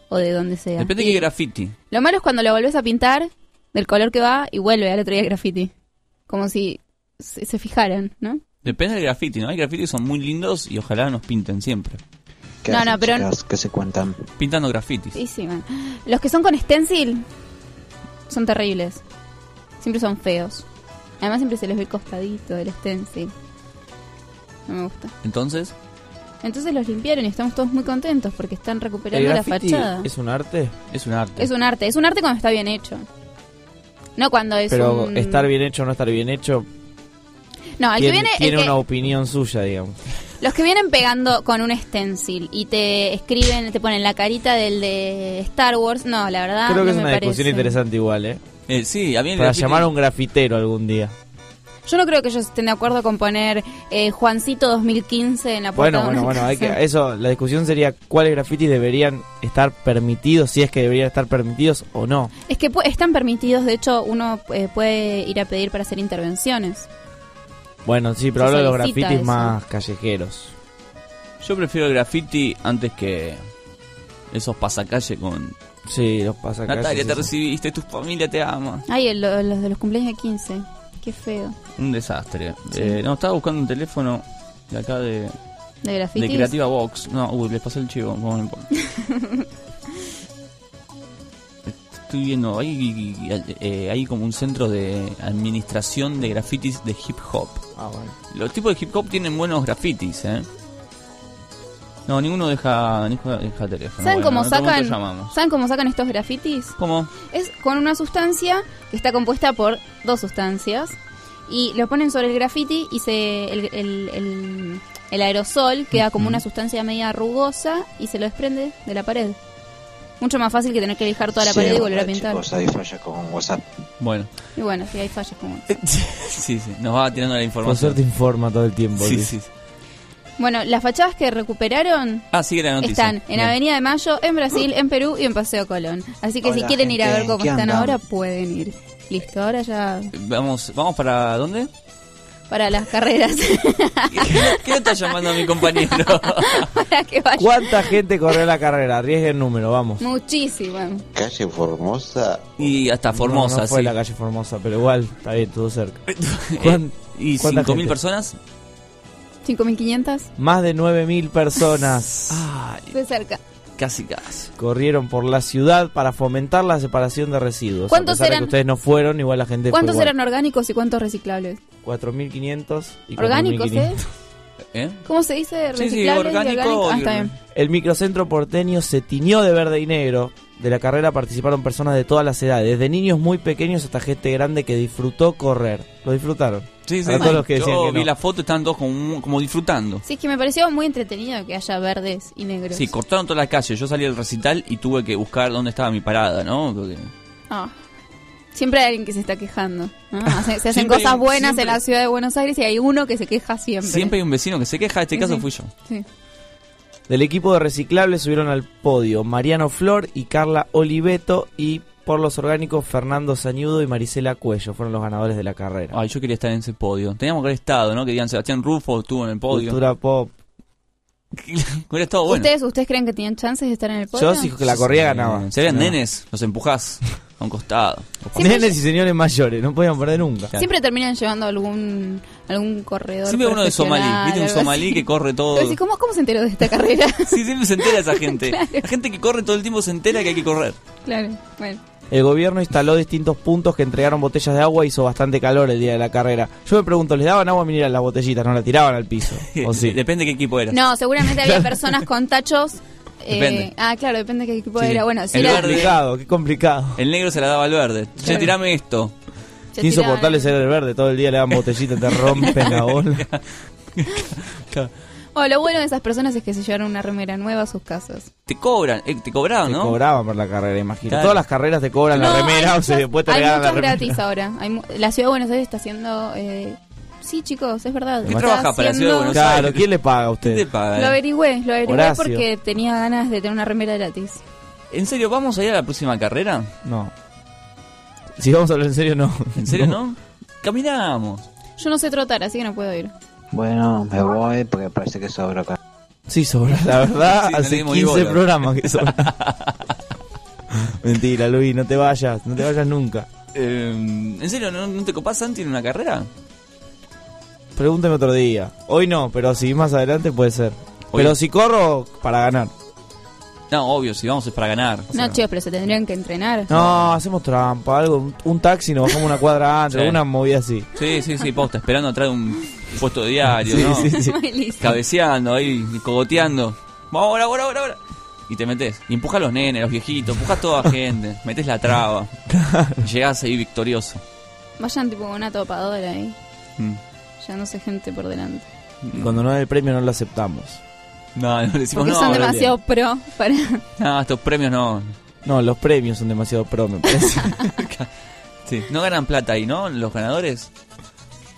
o de donde sea. Depende de qué graffiti. lo malo es cuando lo volvés a pintar del color que va y vuelve al otro día el graffiti. Como si se, se fijaran, ¿no? Depende del graffiti, ¿no? Hay graffiti que son muy lindos y ojalá nos pinten siempre. ¿Qué No, hacen, no, pero- se cuentan? Pintando grafitis. Sí, sí, man. Los que son con stencil son terribles. Siempre son feos. Además siempre se les ve el costadito del stencil. No me gusta. Entonces, Entonces los limpiaron y estamos todos muy contentos porque están ¿El recuperando la fachada. es un arte? Es un arte. Es un arte, es un arte cuando está bien hecho. No cuando es Pero un... estar bien hecho o no estar bien hecho No, el que tiene, viene, el tiene que- una opinión suya, digamos. los que vienen pegando con un stencil y te escriben, te ponen la carita del de Star Wars, no, la verdad Creo que no es me una discusión interesante igual, ¿eh? Eh, sí, a mí Para graffiti- llamar a un grafitero algún día. Yo no creo que ellos estén de acuerdo con poner eh, Juancito 2015 en la Bueno, puerta de bueno, bueno, hay que, casa. eso, la discusión sería cuáles grafitis deberían estar permitidos, si es que deberían estar permitidos o no. Es que están permitidos, de hecho uno eh, puede ir a pedir para hacer intervenciones. Bueno, sí, pero hablo de los grafitis eso. más callejeros. Yo prefiero el graffiti antes que esos pasacalle con... Sí, los pasacalles. Natalia, te recibiste, tu familia te ama. Ay, el- lo- los de los cumpleaños de 15. Qué feo. Un desastre. Sí. Eh, no, estaba buscando un teléfono de acá de... ¿De? Creativa Box. No, uy, les pasé el chivo. no importa. Estoy viendo, hay, eh, hay como un centro de administración de grafitis de hip hop. Ah, bueno. Los tipos de hip hop tienen buenos grafitis, ¿eh? No, ninguno deja, ninguno deja teléfono. ¿Saben Bueno, cómo sacan? ¿Saben cómo sacan estos grafitis? ¿Cómo? Es con una sustancia que está compuesta por dos sustancias y lo ponen sobre el grafiti y se el, el- el- el aerosol queda como una sustancia media rugosa y se lo desprende de la pared. Mucho más fácil que tener que lijar toda la pared y volver a pintar. Chicos, hay falla con WhatsApp. Bueno, Y bueno, sí hay fallas como. sí, sí, nos va tirando la Por información. suerte informa todo el tiempo. Sí, sí. Bueno, las fachadas que recuperaron Ah, sigue la noticia. están en Bien. Avenida de Mayo, en Brasil, en Perú y en Paseo Colón. Así que si quieren ir a ver cómo ¿qué están andan? ahora, pueden ir. Listo, ahora ya Vamos, ¿Vamos para dónde? para las carreras. ¿Qué le está llamando a mi compañero? para que vayan. ¿Cuánta gente corrió la carrera? Arriesgue el número, vamos. Muchísimo. Calle Formosa. Y hasta Formosa, No, no fue sí. la calle Formosa, pero igual, está bien, todo cerca. Eh, ¿Cuán- ¿Y cuánta 5.000 gente? personas? 5.500 Más de 9.000 personas Ay, de cerca. casi, casi. corrieron por la ciudad para fomentar la separación de residuos. ¿Cuántos a pesar de eran? que ustedes no fueron, igual la gente ¿Cuántos fue eran orgánicos y cuántos reciclables? 4.500 y Orgánicos, 4.500. ¿eh? ¿Eh? ¿Cómo se dice? Sí, sí, ¿Reciclables y orgánico? Ah, está bien. El microcentro porteño se tiñó de verde y negro. De la carrera participaron personas de todas las edades, desde niños muy pequeños hasta gente grande que disfrutó correr. Lo disfrutaron. Sí, todos los que decían Yo que vi la foto, están todos como, como disfrutando. Sí, es que me pareció muy entretenido que haya verdes y negros. Sí, cortaron toda la calle. Yo salí del recital y tuve que buscar dónde estaba mi parada, ¿no? Porque Ah. Siempre hay alguien que se está quejando. se hacen Siempre hay cosas un- buenas siempre- en la ciudad de Buenos Aires y hay uno que se queja siempre. siempre hay un vecino que se queja. Este Sí, caso sí. fui yo. Sí. Del equipo de reciclables subieron al podio Mariano Flor y Carla Oliveto y por los orgánicos Fernando Sañudo y Marisela Cuello fueron los ganadores de la carrera. Ay, yo quería estar en ese podio. Teníamos que haber estado, ¿no? Que digan Sebastián Rufo estuvo en el podio. Cultura pop. Hubiera estado bueno. ¿Ustedes, ¿Ustedes creen que tenían chances de estar en el podio? Yo sí que la corría ganaba. Si habían No. nenes, los empujás a un costado. Nenes y señores mayores, no podían perder nunca. Siempre terminan llevando algún algún corredor. Siempre uno de Somalí, ¿viste? Un somalí así. que corre todo. Pero sí, ¿cómo, ¿Cómo se enteró de esta carrera? Sí, siempre se entera esa gente. La gente que corre todo el tiempo se entera que hay que correr. claro, bueno. El gobierno instaló distintos puntos que entregaron botellas de agua y hizo bastante calor el día de la carrera. Yo me pregunto, ¿les daban agua mineral las botellitas? ¿No la tiraban al piso? ¿O sí? Depende de qué equipo eras. No, seguramente había personas con tachos. eh, ah, claro, depende de qué equipo Sí. era. Bueno, si El era, Qué complicado, qué complicado. El negro se la daba al verde. Che, Claro. tirame esto. Qué insoportable ser el verde, todo el día le dan botellitas, te rompen la bola. Oh, lo bueno de esas personas es que se llevaron una remera nueva a sus casas. Te cobran, eh, te cobraban, Te ¿no? cobraban por la carrera, imagino. Claro. Todas las carreras te cobran No, la remera o se después te Hay regalan la remera. gratis ahora. Hay mu- la ciudad de Buenos Aires está haciendo. Eh, sí, chicos, es verdad. ¿Qué trabaja para la ciudad de haciendo- Buenos Claro, Aires? ¿quién le paga a usted? ¿Quién te paga? Lo averigüé, lo averigüé Horacio. porque tenía ganas de tener una remera gratis. ¿En serio vamos a ir a la próxima carrera? No. Si vamos a hablar en serio, no. ¿En serio no? Caminamos. Yo no sé trotar, así que no puedo ir. Bueno, me voy porque parece que sobra acá. Sí, sobra, la verdad. Sí, hace dimos ni 15 bola. programas que sobra. Mentira, Luis, no te vayas, no te vayas nunca. Eh, ¿En serio no, no te copás Santi en una carrera? Pregúnteme otro día. Hoy no, pero si más adelante puede ser. Hoy- Pero si corro, para ganar. No, obvio, si vamos es para ganar. o sea, No, chicos, pero se tendrían que entrenar. No, hacemos trampa, algo, un, un taxi, nos bajamos una cuadra antes, Sí. una movida así. Sí, sí, sí, posta, esperando atrás de un puesto de diario, Sí, ¿no? sí, sí. Cabeceando ahí, cogoteando. Vamos, ahora, ahora, ahora, ahora. Y te metes. Y empujas a los nenes, a los viejitos, empujas a toda la gente, metes la traba. Y llegás ahí victorioso. Vayan tipo con una topadora ahí. Mm. Llevándose gente por delante. Y cuando no da el premio no lo aceptamos. No, no le decimos Porque no. son demasiado pro para... No, estos premios no. No, los premios son demasiado pro, me parece. Sí. No ganan plata ahí, ¿no? Los ganadores.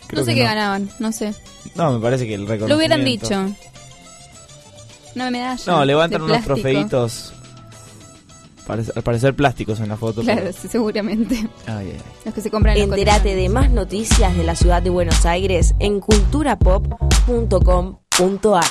Creo no sé qué no. ganaban, no sé. No, me parece que el Lo reconocimiento... hubieran dicho. Una medalla. No, levantan unos plástico. trofeitos. parece- al parecer plásticos en la foto. Claro, pero- sí, seguramente. Ay, ay. Los que se compran en Entérate de más noticias de la ciudad de Buenos Aires en culturapop.com.ar.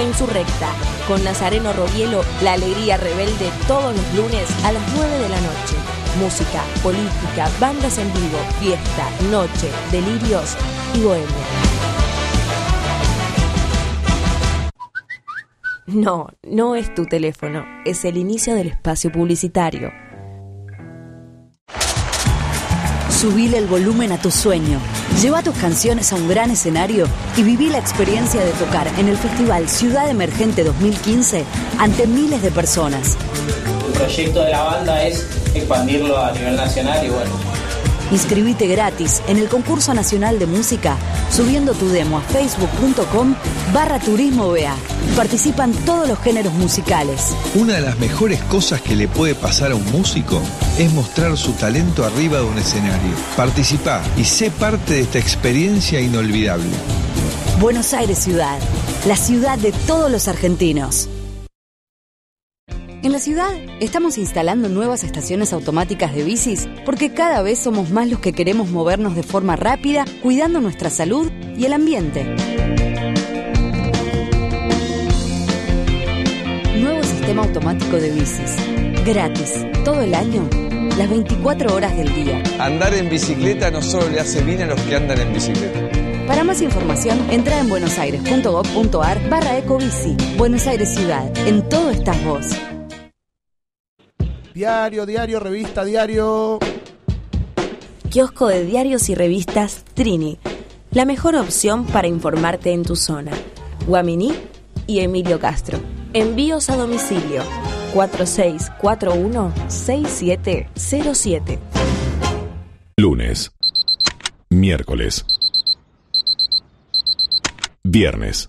Insurrecta, con Nazareno Robielo, la alegría rebelde todos los lunes a las 9 de la noche. Música, política, bandas en vivo, fiesta, noche, delirios y bohemia. No, no es tu teléfono, es el inicio del espacio publicitario. Subile el volumen a tu sueño. Lleva tus canciones a un gran escenario y viví la experiencia de tocar en el Festival Ciudad Emergente 2015 ante miles de personas. El proyecto de la banda es expandirlo a nivel nacional y bueno, Inscribite gratis en el concurso nacional de música subiendo tu demo a facebook.com barra turismo BA. Participan todos los géneros musicales. Una de las mejores cosas que le puede pasar a un músico es mostrar su talento arriba de un escenario. Participa y sé parte de esta experiencia inolvidable. Buenos Aires Ciudad, la ciudad de todos los argentinos. En la ciudad estamos instalando nuevas estaciones automáticas de bicis porque cada vez somos más los que queremos movernos de forma rápida, cuidando nuestra salud y el ambiente. Nuevo sistema automático de bicis. Gratis, todo el año, las 24 horas del día. Andar en bicicleta no solo le hace bien a los que andan en bicicleta. Para más información, entra en buenosaires.gov.ar barra ecobici. Buenos Aires Ciudad. En todo estás vos. Diario, diario, revista, diario. Kiosco de diarios y revistas Trini. La mejor opción para informarte en tu zona. Guaminí y Emilio Castro. Envíos a domicilio 4641-6707. Lunes. Miércoles. Viernes.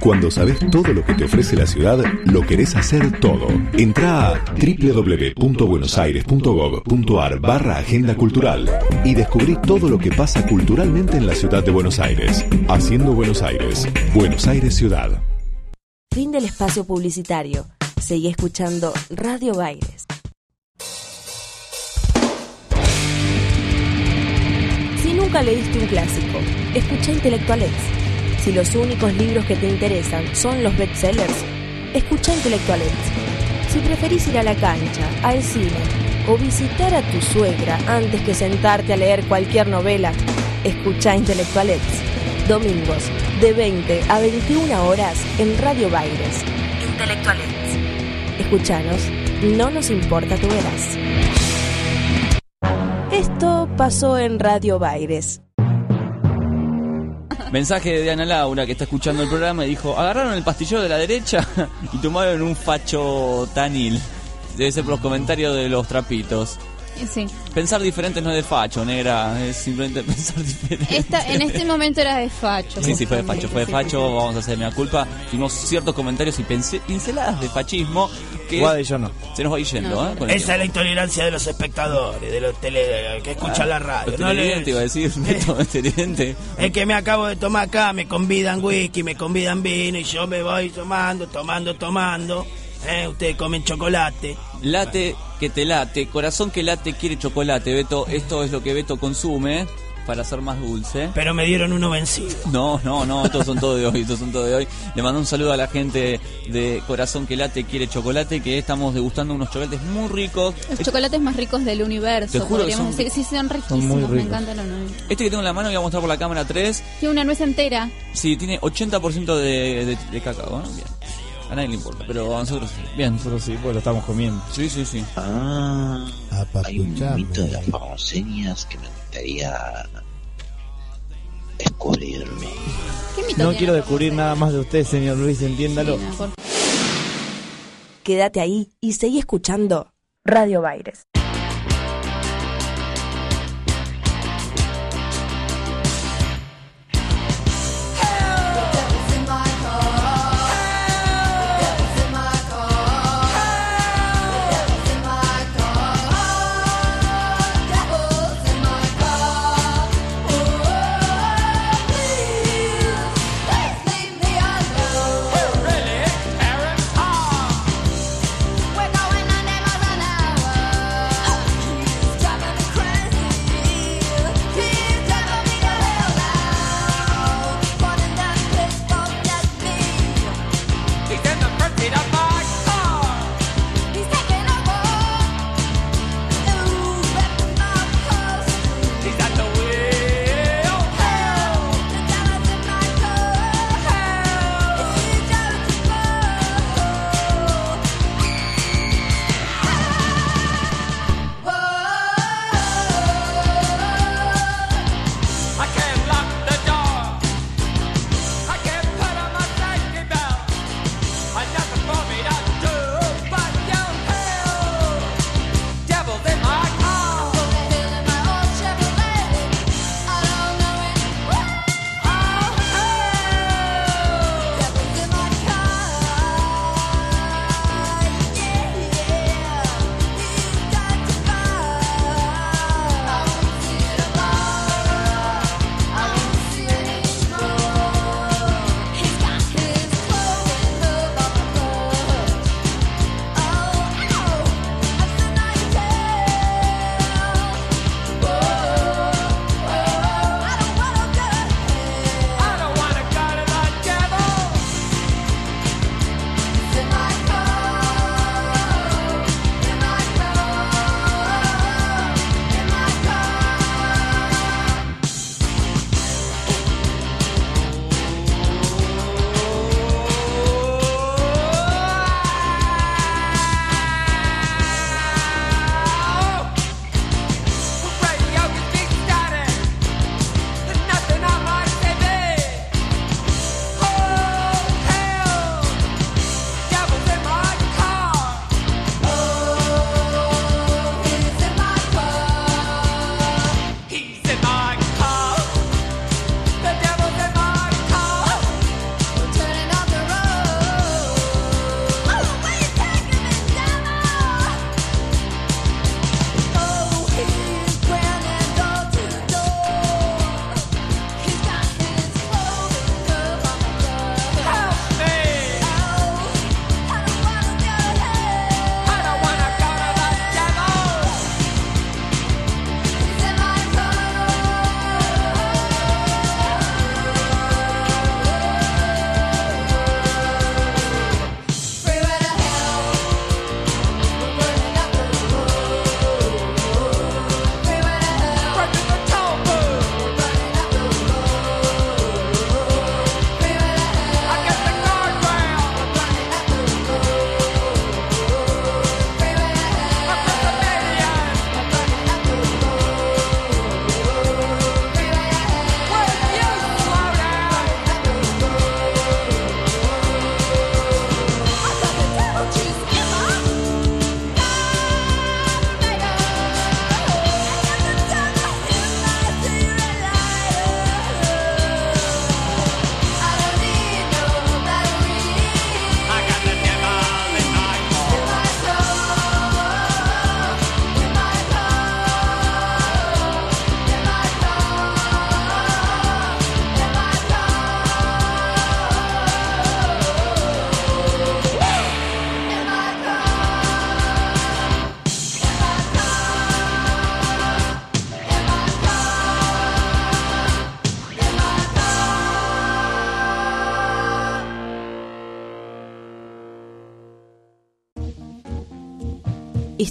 Cuando sabes todo lo que te ofrece la ciudad, lo querés hacer todo. Entra a www.buenosaires.gov.ar barra Agenda Cultural y descubrí todo lo que pasa culturalmente en la ciudad de Buenos Aires. Haciendo Buenos Aires. Buenos Aires Ciudad. Fin del espacio publicitario. Seguí escuchando Radio Baires. Si nunca leíste un clásico, escucha Intelectuales si los únicos libros que te interesan son los bestsellers, escucha Intelectuales. Si preferís ir a la cancha, al cine o visitar a tu suegra antes que sentarte a leer cualquier novela, escucha Intelectuales. Domingos, de 20 a 21 horas en Radio Baires. Intelectuales. Escuchanos, no nos importa tu veras. Esto pasó en Radio Baires. Mensaje de Diana Laura que está escuchando el programa y dijo: Agarraron el pastillero de la derecha y tomaron un facho tanil. Debe ser por los comentarios de los trapitos. Eh, pensar diferente no es de facho, negra, es simplemente pensar diferente. En este momento era desfacho. Sí, sí, fue de facho, fue desfacho. vamos a hacer mea culpa. Tuvimos ciertos comentarios y pinceladas de fachismo que... No. Se nos va yendo, ¿eh? Esa es la intolerancia de los espectadores, de los tele, que escuchan la ah, radio. No le... iba a decir, eh, Es que me acabo de tomar acá, me convidan whisky, me convidan vino y yo me voy tomando, tomando, tomando. Eh, ustedes comen chocolate. Late que te late, corazón que late quiere chocolate, Beto. Esto es lo que Beto consume para ser más dulce. Pero me dieron uno vencido. No, no, no, estos son todos de hoy, estos son todos de hoy. Le mando un saludo a la gente de Corazón que Late Quiere Chocolate, que estamos degustando unos chocolates muy ricos. Los chocolates más ricos del universo, Te juro podríamos que son... decir. Sí, son riquísimos, ricos. me encantan los nueve. Este que tengo en la mano, voy a mostrar por la cámara 3. Tiene una nuez entera. Sí, tiene 80% de, de, de cacao, ¿no? Bien. A nadie le importa, pero a nosotros sí. Bien. Nosotros sí, pues lo estamos comiendo. Sí, sí, sí. Ah, hay un mito de las famoseñas que me gustaría descubrirme. No quiero descubrir nada más de usted, señor Luis, entiéndalo. Quédate ahí y seguí escuchando Radio Baires.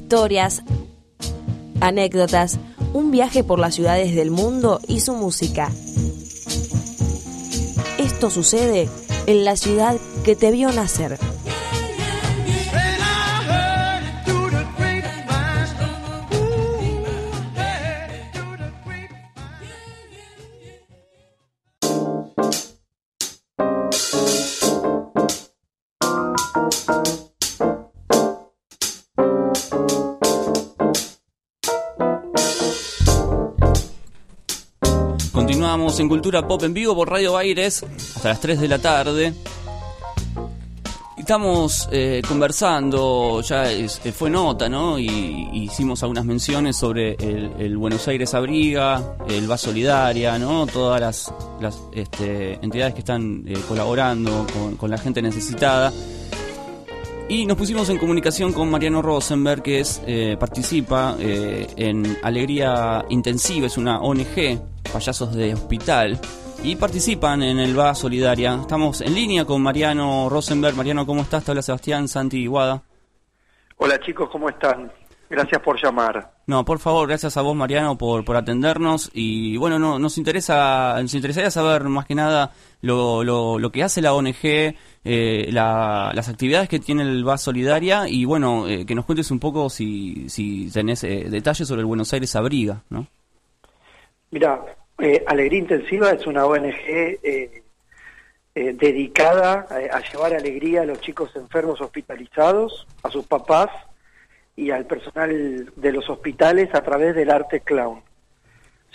Historias, anécdotas, un viaje por las ciudades del mundo y su música. Esto sucede en la ciudad que te vio nacer. En Cultura Pop en vivo por Radio Aires hasta las 3 de la tarde. Estamos eh, conversando, ya eh, fue nota, ¿no? Y, hicimos algunas menciones sobre el, Buenos Aires Abriga, el Va Solidaria, ¿no? Todas las, este, entidades que están eh, colaborando con la gente necesitada. Y nos pusimos en comunicación con Mariano Rosenberg, que es eh, participa eh, en Alegría Intensiva, es una ONG, payasos de hospital, y participan en el VA Solidaria. Estamos en línea con Mariano Rosenberg. Mariano, ¿cómo estás? Te habla Sebastián Santi Guada. Hola chicos, ¿cómo están? Gracias por llamar. No, por favor, gracias a vos, Mariano, por, por atendernos. Y bueno, no, nos interesa, nos interesaría saber más que nada lo, lo, lo que hace la ONG, eh, la- las actividades que tiene el VA Solidaria y bueno, eh, que nos cuentes un poco si, si tenés eh, detalles sobre el Buenos Aires Abriga, ¿no? Mira, eh, Alegría Intensiva es una ONG eh, eh, dedicada a, a llevar alegría a los chicos enfermos hospitalizados, a sus papás y al personal de los hospitales a través del arte clown.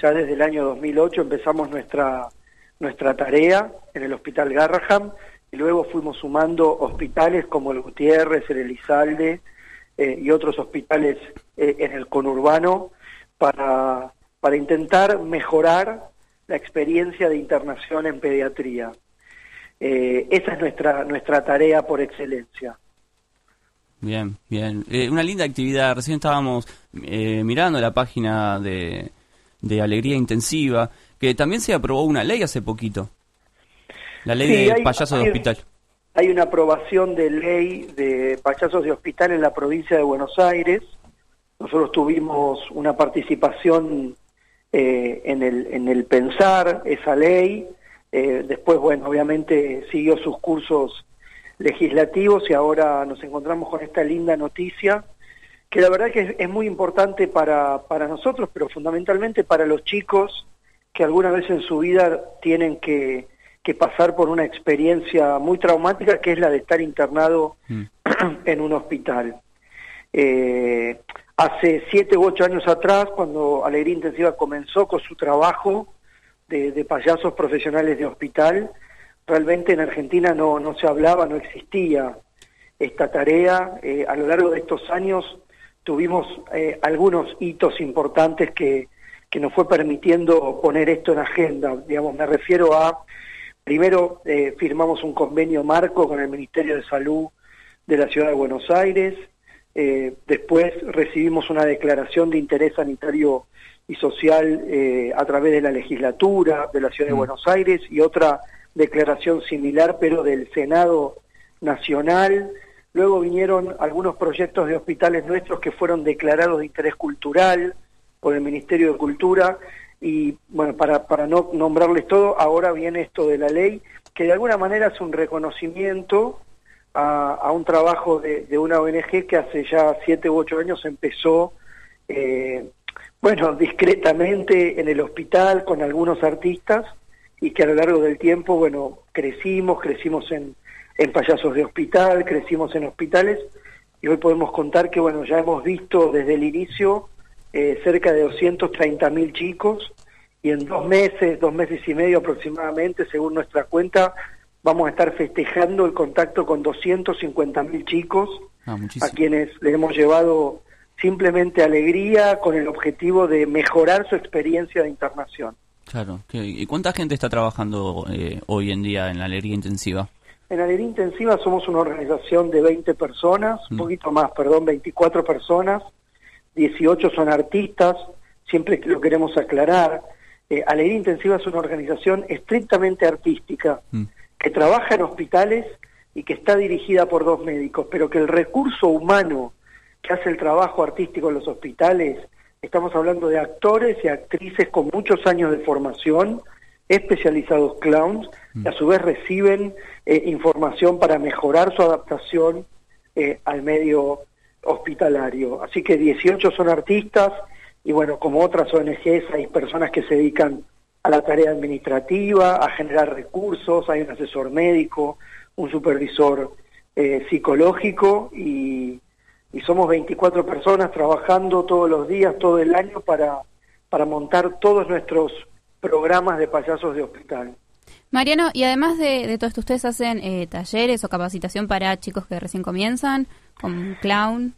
Ya desde el año 2008 empezamos nuestra, nuestra tarea en el Hospital Garraham y luego fuimos sumando hospitales como el Gutiérrez, el Elizalde eh, y otros hospitales eh, en el conurbano para, para intentar mejorar la experiencia de internación en pediatría. Eh, esa es nuestra, nuestra tarea por excelencia. Bien, bien. Eh, una linda actividad. Recién estábamos eh, mirando la página de, de Alegría Intensiva, que también se aprobó una ley hace poquito. La ley Sí, de hay- payasos de hospital. Hay una aprobación de ley de payasos de hospital en la provincia de Buenos Aires. Nosotros tuvimos una participación eh, en, el, en el pensar esa ley. Eh, después, bueno, obviamente siguió sus cursos legislativos y ahora nos encontramos con esta linda noticia que la verdad que es, es muy importante para, para nosotros, pero fundamentalmente para los chicos que alguna vez en su vida tienen que, que pasar por una experiencia muy traumática que es la de estar internado en un hospital. Eh, hace siete u ocho años atrás, cuando Alegría Intensiva comenzó con su trabajo de, de payasos profesionales de hospital, realmente en Argentina no, no se hablaba, no existía esta tarea. Eh, a lo largo de estos años tuvimos eh, algunos hitos importantes que, que nos fue permitiendo poner esto en agenda. Digamos, me refiero a, primero eh, firmamos un convenio marco con el Ministerio de Salud de la Ciudad de Buenos Aires, eh, después recibimos una declaración de interés sanitario y social eh, a través de la legislatura de la Ciudad de Buenos Aires y otra declaración similar pero del Senado Nacional. Luego vinieron algunos proyectos de hospitales nuestros que fueron declarados de interés cultural por el Ministerio de Cultura y bueno, para, para no nombrarles todo, ahora viene esto de la ley que de alguna manera es un reconocimiento a, un trabajo de, de una ONG que hace ya siete u ocho años empezó, eh, bueno, discretamente en el hospital con algunos artistas y que a lo largo del tiempo, bueno, crecimos, crecimos en, en payasos de hospital, crecimos en hospitales y hoy podemos contar que, bueno, ya hemos visto desde el inicio eh, cerca de 230 mil chicos y en dos meses, dos meses y medio aproximadamente, según nuestra cuenta, vamos a estar festejando el contacto con 250 mil chicos Ah, a quienes les hemos llevado simplemente alegría con el objetivo de mejorar su experiencia de internación. Claro. ¿Qué- ¿Y cuánta gente está trabajando eh, hoy en día en la alegría intensiva? En Alegría Intensiva somos una organización de 20 personas, un poquito más, perdón, 24 personas, 18 son artistas, siempre lo queremos aclarar. Eh, Alegría Intensiva es una organización estrictamente artística, que trabaja en hospitales y que está dirigida por dos médicos, pero que el recurso humano que hace el trabajo artístico en los hospitales, estamos hablando de actores y actrices con muchos años de formación, especializados clowns, que a su vez reciben eh, información para mejorar su adaptación eh, al medio hospitalario. Así que 18 son artistas y bueno, como otras ONGs hay personas que se dedican a la tarea administrativa, a generar recursos, hay un asesor médico, un supervisor eh, psicológico y, y somos 24 personas trabajando todos los días, todo el año para, para montar todos nuestros programas de payasos de hospital. Mariano, y además de, de todo esto, ¿ustedes hacen eh, talleres o capacitación para chicos que recién comienzan, con clown?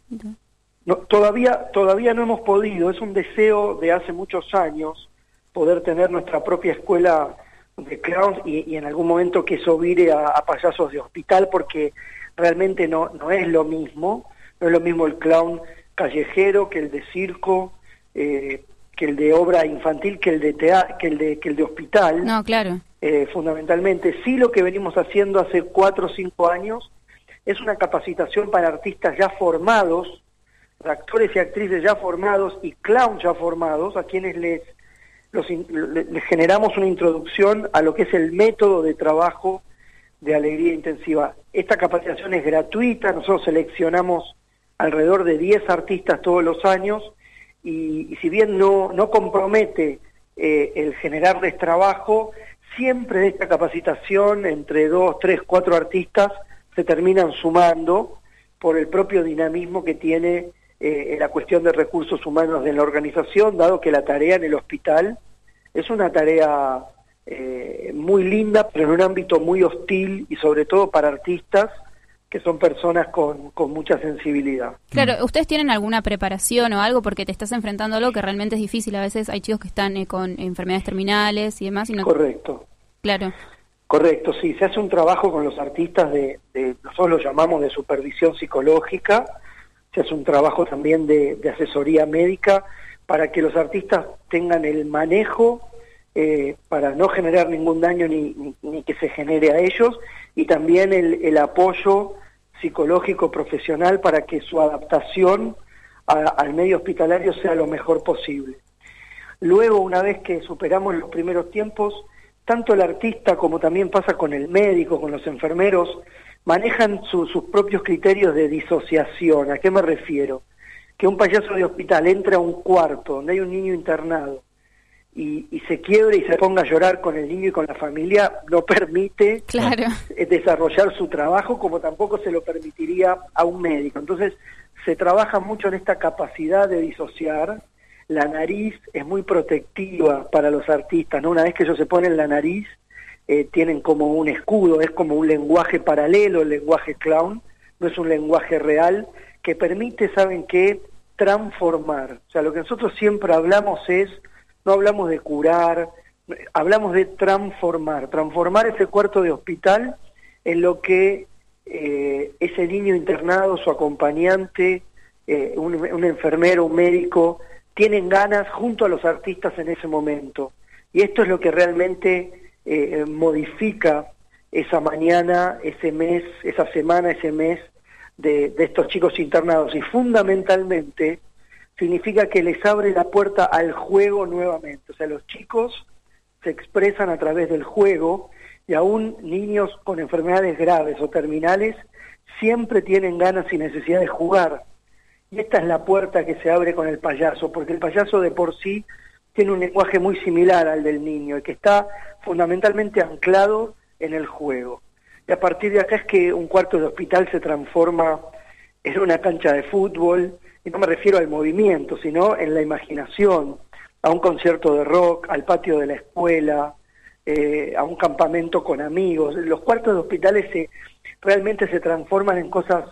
No, todavía, todavía no hemos podido, es un deseo de hace muchos años poder tener nuestra propia escuela de clowns y, y en algún momento que eso vire a, a payasos de hospital porque realmente no, no es lo mismo, no es lo mismo el clown callejero que el de circo, eh, que el de obra infantil, que el de que el de, que el de hospital. No, claro. Eh, fundamentalmente. Sí lo que venimos haciendo hace cuatro o cinco años es una capacitación para artistas ya formados, para actores y actrices ya formados y clowns ya formados, a quienes les, los les generamos una introducción a lo que es el método de trabajo de alegría intensiva. Esta capacitación es gratuita, nosotros seleccionamos alrededor de 10 artistas todos los años y, si bien no, no compromete eh, el generarles trabajo, siempre esta capacitación entre dos, tres, cuatro artistas se terminan sumando por el propio dinamismo que tiene eh, la cuestión de recursos humanos de la organización, dado que la tarea en el hospital es una tarea eh, muy linda, pero en un ámbito muy hostil y sobre todo para artistas que son personas con, con mucha sensibilidad. Claro, ¿ustedes tienen alguna preparación o algo? Porque te estás enfrentando a algo que realmente es difícil. A veces hay chicos que están eh, con enfermedades terminales y demás. Y no... Correcto. Claro. Correcto, sí, se hace un trabajo con los artistas de, de- nosotros lo llamamos de supervisión psicológica, se hace un trabajo también de, de asesoría médica para que los artistas tengan el manejo eh, para no generar ningún daño ni, ni- ni que se genere a ellos y también el, apoyo psicológico profesional para que su adaptación al medio hospitalario sea lo mejor posible. Luego, una vez que superamos los primeros tiempos, tanto el artista como también pasa con el médico, con los enfermeros, manejan su- sus propios criterios de disociación. ¿A qué me refiero? Que un payaso de hospital entra a un cuarto donde hay un niño internado y, y se quiebre y se ponga a llorar con el niño y con la familia, no permite Claro. eh, desarrollar su trabajo como tampoco se lo permitiría a un médico. Entonces, se trabaja mucho en esta capacidad de disociar. La nariz es muy protectiva para los artistas, ¿no? Una vez que ellos se ponen la nariz, eh, tienen como un escudo, es como un lenguaje paralelo, el lenguaje clown, no es un lenguaje real, que permite, ¿saben qué? Transformar. O sea, lo que nosotros siempre hablamos es, no hablamos de curar, hablamos de transformar, transformar ese cuarto de hospital en lo que eh, ese niño internado, su acompañante, eh, un, un enfermero, un médico, tienen ganas junto a los artistas en ese momento. Y esto es lo que realmente eh, modifica esa mañana, ese mes, esa semana, ese mes de, de estos chicos internados. Y fundamentalmente significa que les abre la puerta al juego nuevamente. O sea, los chicos se expresan a través del juego y aún niños con enfermedades graves o terminales siempre tienen ganas y necesidad de jugar. Y esta es la puerta que se abre con el payaso, porque el payaso de por sí tiene un lenguaje muy similar al del niño, y que está fundamentalmente anclado en el juego. Y a partir de acá es que un cuarto de hospital se transforma en una cancha de fútbol, y no me refiero al movimiento, sino en la imaginación, a un concierto de rock, al patio de la escuela, eh, a un campamento con amigos. Los cuartos de hospitales se, realmente se transforman en cosas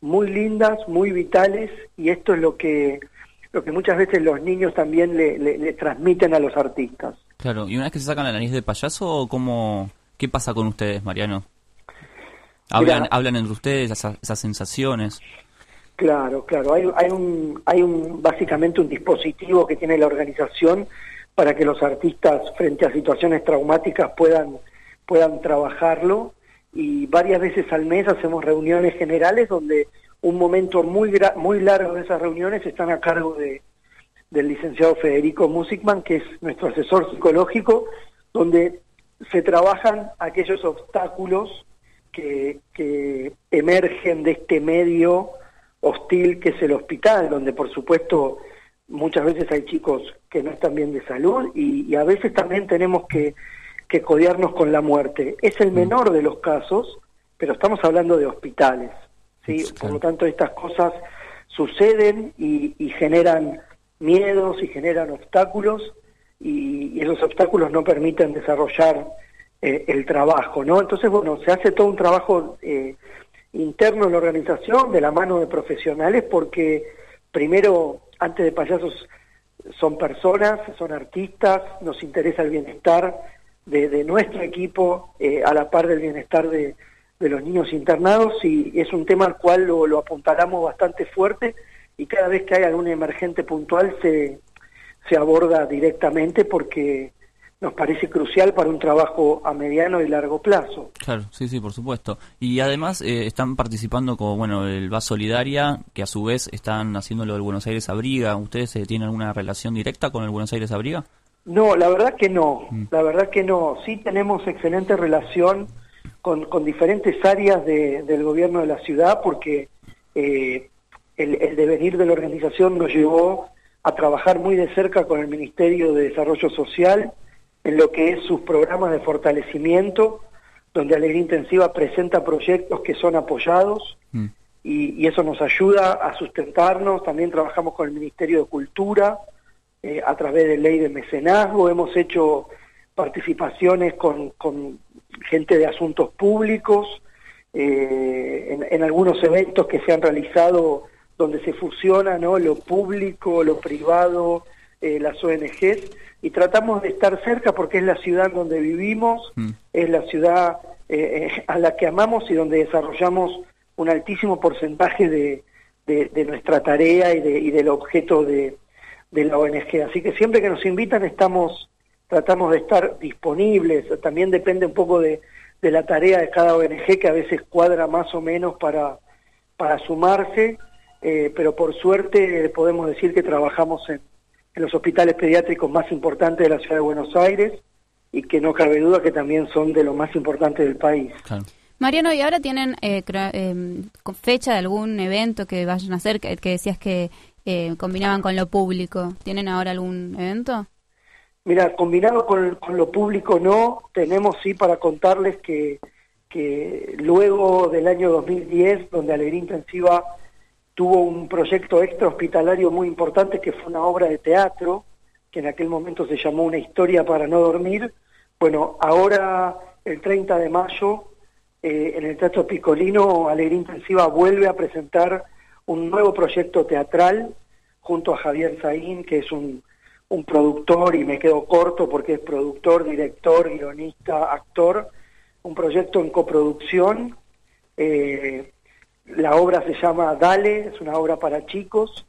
muy lindas, muy vitales, y esto es lo que, lo que muchas veces los niños también le, le- le transmiten a los artistas. Claro, y una vez que se sacan la nariz de payaso, ¿cómo, ¿qué pasa con ustedes, Mariano? ¿Hablan, hablan entre ustedes esas, esas sensaciones? Claro, claro. Hay, hay un, hay un, básicamente un dispositivo que tiene la organización para que los artistas frente a situaciones traumáticas puedan, puedan trabajarlo y varias veces al mes hacemos reuniones generales donde un momento muy muy largo de esas reuniones están a cargo de del licenciado Federico Musikman, que es nuestro asesor psicológico, donde se trabajan aquellos obstáculos que, que emergen de este medio hostil que es el hospital, donde por supuesto muchas veces hay chicos que no están bien de salud y, y a veces también tenemos que, que codearnos con la muerte. Es el menor de los casos, pero estamos hablando de hospitales. ¿sí? Por lo tanto, estas cosas suceden y, y generan miedos y generan obstáculos y, y esos obstáculos no permiten desarrollar eh, el trabajo, ¿no? Entonces, bueno, se hace todo un trabajo eh, interno en la organización de la mano de profesionales porque primero, antes de payasos, son personas, son artistas, nos interesa el bienestar de, de nuestro equipo eh, a la par del bienestar de, los niños internados y es un tema al cual lo, lo apuntalamos bastante fuerte y cada vez que hay algún emergente puntual se, se aborda directamente porque nos parece crucial para un trabajo a mediano y largo plazo. Claro, sí, sí, por supuesto. Y además eh, están participando con, bueno, el Va Solidaria, que a su vez están haciendo lo del Buenos Aires Abriga. ¿Ustedes eh, tienen alguna relación directa con el Buenos Aires Abriga? No, la verdad que no, la verdad que no. Sí tenemos excelente relación con, con diferentes áreas de- del gobierno de la ciudad porque eh, el, el devenir de la organización nos llevó a trabajar muy de cerca con el Ministerio de Desarrollo Social en lo que es sus programas de fortalecimiento, donde Alegría Intensiva presenta proyectos que son apoyados y, y eso nos ayuda a sustentarnos. También trabajamos con el Ministerio de Cultura eh, a través de ley de mecenazgo, hemos hecho participaciones con, con gente de asuntos públicos, eh, en, en algunos eventos que se han realizado donde se fusiona ¿no? lo público, lo privado, eh, las ONGs, y tratamos de estar cerca porque es la ciudad donde vivimos, es la ciudad eh, eh, a la que amamos y donde desarrollamos un altísimo porcentaje de, de- de nuestra tarea y, de, y del objeto de, de la ONG. Así que siempre que nos invitan estamos tratamos de estar disponibles. También depende un poco de, de la tarea de cada ONG que a veces cuadra más o menos para, para sumarse, eh, pero por suerte eh, podemos decir que trabajamos en, en los hospitales pediátricos más importantes de la ciudad de Buenos Aires y que no cabe duda que también son de los más importantes del país. Mariano, ¿y ahora tienen eh, eh, fecha de algún evento que vayan a hacer? Que, que decías que eh, combinaban con lo público. ¿Tienen ahora algún evento? Mira, combinado con, con lo público no, tenemos sí para contarles que, que luego del año 2010, donde Alegría Intensiva tuvo un proyecto extra hospitalario muy importante que fue una obra de teatro, que en aquel momento se llamó Una historia para no dormir. Bueno, ahora el 30 de mayo eh, en el Teatro Picolino, Alegría Intensiva vuelve a presentar un nuevo proyecto teatral junto a Javier Zaín, que es un, un productor, y me quedo corto porque es productor, director, guionista, actor, un proyecto en coproducción. eh, la obra se llama Dale, es una obra para chicos,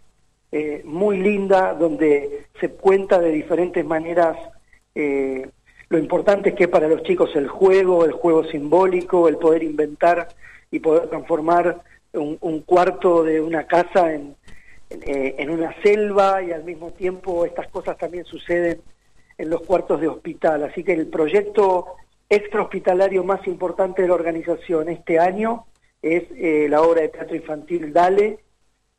eh, muy linda, donde se cuenta de diferentes maneras eh, lo importante es que para los chicos el juego, el juego simbólico, el poder inventar y poder transformar un, cuarto de una casa en, eh, en una selva y al mismo tiempo estas cosas también suceden en los cuartos de hospital. Así que el proyecto extra hospitalario más importante de la organización este año es eh, la obra de teatro infantil Dale,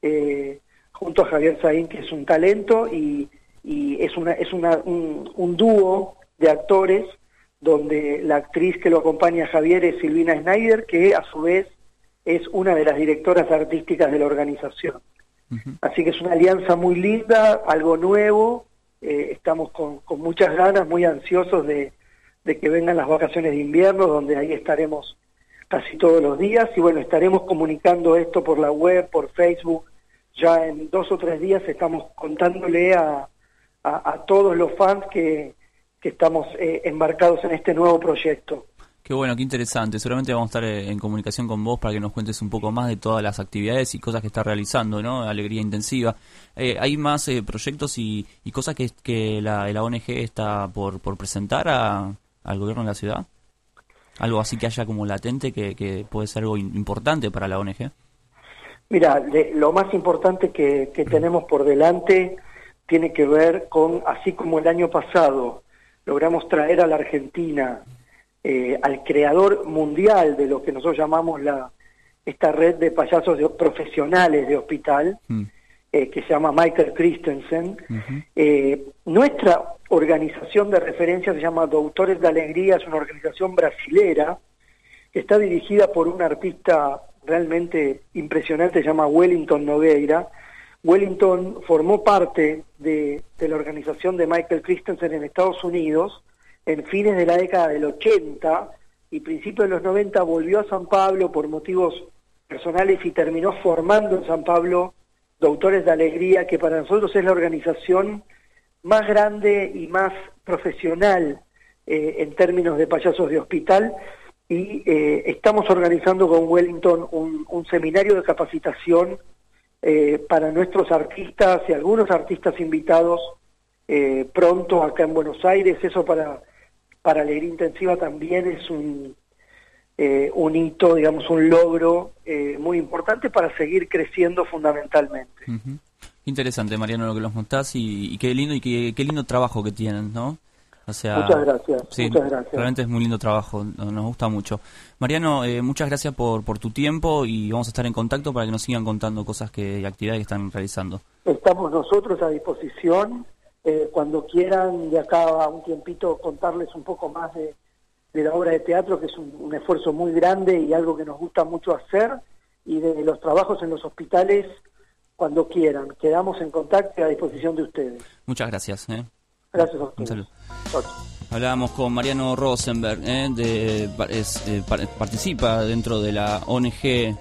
eh, junto a Javier Saín, que es un talento, y, y es, una, es una, un, un dúo de actores donde la actriz que lo acompaña a Javier es Silvina Schneider, que a su vez es una de las directoras artísticas de la organización. Así que es una alianza muy linda, algo nuevo, eh, estamos con, con muchas ganas, muy ansiosos de, de que vengan las vacaciones de invierno, donde ahí estaremos casi todos los días y bueno, estaremos comunicando esto por la web, por Facebook, ya en dos o tres días estamos contándole a, a, todos los fans que, que estamos eh, embarcados en este nuevo proyecto. Qué bueno, qué interesante. Seguramente vamos a estar eh, en comunicación con vos para que nos cuentes un poco más de todas las actividades y cosas que está realizando, ¿no? Alegría Intensiva. Eh, ¿Hay más eh, proyectos y, y cosas que, que la, la ONG está por, por presentar a- al gobierno de la ciudad? Algo así que haya como latente que, que puede ser algo importante para la ONG. Mira, le- lo más importante que, que tenemos por delante tiene que ver con, así como el año pasado logramos traer a la Argentina eh, al creador mundial de lo que nosotros llamamos la esta red de payasos de- profesionales de hospital, eh, que se llama Michael Christensen. Eh, nuestra organización de referencia se llama Doutores de Alegría, es una organización brasilera que está dirigida por un artista realmente impresionante, se llama Wellington Nogueira. Wellington formó parte de, de la organización de Michael Christensen en Estados Unidos en fines de la década del 80 y principios de los 90 volvió a San Pablo por motivos personales y terminó formando en San Pablo Doutores de Alegría, que para nosotros es la organización más grande y más profesional eh, en términos de payasos de hospital y eh, estamos organizando con Wellington un, un seminario de capacitación eh, para nuestros artistas y algunos artistas invitados pronto acá en Buenos Aires. Eso para, para Alegría Intensiva también es un, eh, un hito, digamos, un logro eh, muy importante para seguir creciendo fundamentalmente. Interesante, Mariano, lo que nos contás y, y qué lindo y qué, qué lindo trabajo que tienen, ¿no? O sea, Muchas gracias, sí, muchas gracias. Realmente es muy lindo trabajo, no- nos gusta mucho. Mariano, eh, muchas gracias por, por tu tiempo y vamos a estar en contacto para que nos sigan contando cosas que, y actividades que están realizando. Estamos nosotros a disposición. eh, cuando quieran, de acá a un tiempito, contarles un poco más de, de la obra de teatro, que es un, un esfuerzo muy grande y algo que nos gusta mucho hacer, y de los trabajos en los hospitales, cuando quieran. Quedamos en contacto y a disposición de ustedes. Muchas gracias. ¿eh? Gracias a Un ustedes. saludo. Chao. Hablábamos con Mariano Rosenberg, ¿eh? de, es, eh, par- participa dentro de la ONG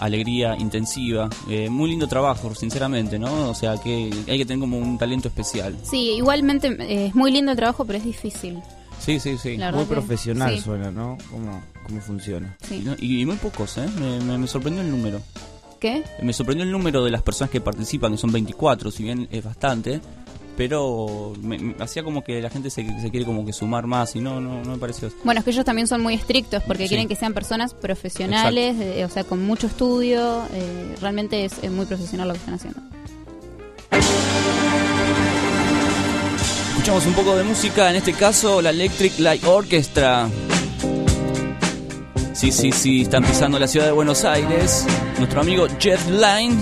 Alegría Intensiva. Eh, muy lindo trabajo, sinceramente, ¿no? O sea, que hay que tener como un talento especial. Sí, igualmente eh, es muy lindo el trabajo, pero es difícil. Sí, sí, sí. La Muy profesional sí. suena, ¿no? ¿Cómo, cómo funciona? Sí. Y, no- y- y muy pocos, ¿eh? Me, me- me sorprendió el número. ¿Qué? Me sorprendió el número de las personas que participan, que son 24, si bien es bastante. Pero me, me hacía como que la gente se, se quiere como que sumar más y no, no, no me pareció. Bueno, es que ellos también son muy estrictos porque Sí. quieren que sean personas profesionales, eh, o sea, con mucho estudio. eh, realmente es, es muy profesional lo que están haciendo. Escuchamos un poco de música, en este caso la Electric Light Orchestra. Sí, sí, sí, está empezando la ciudad de Buenos Aires. Nuestro amigo Jet Line.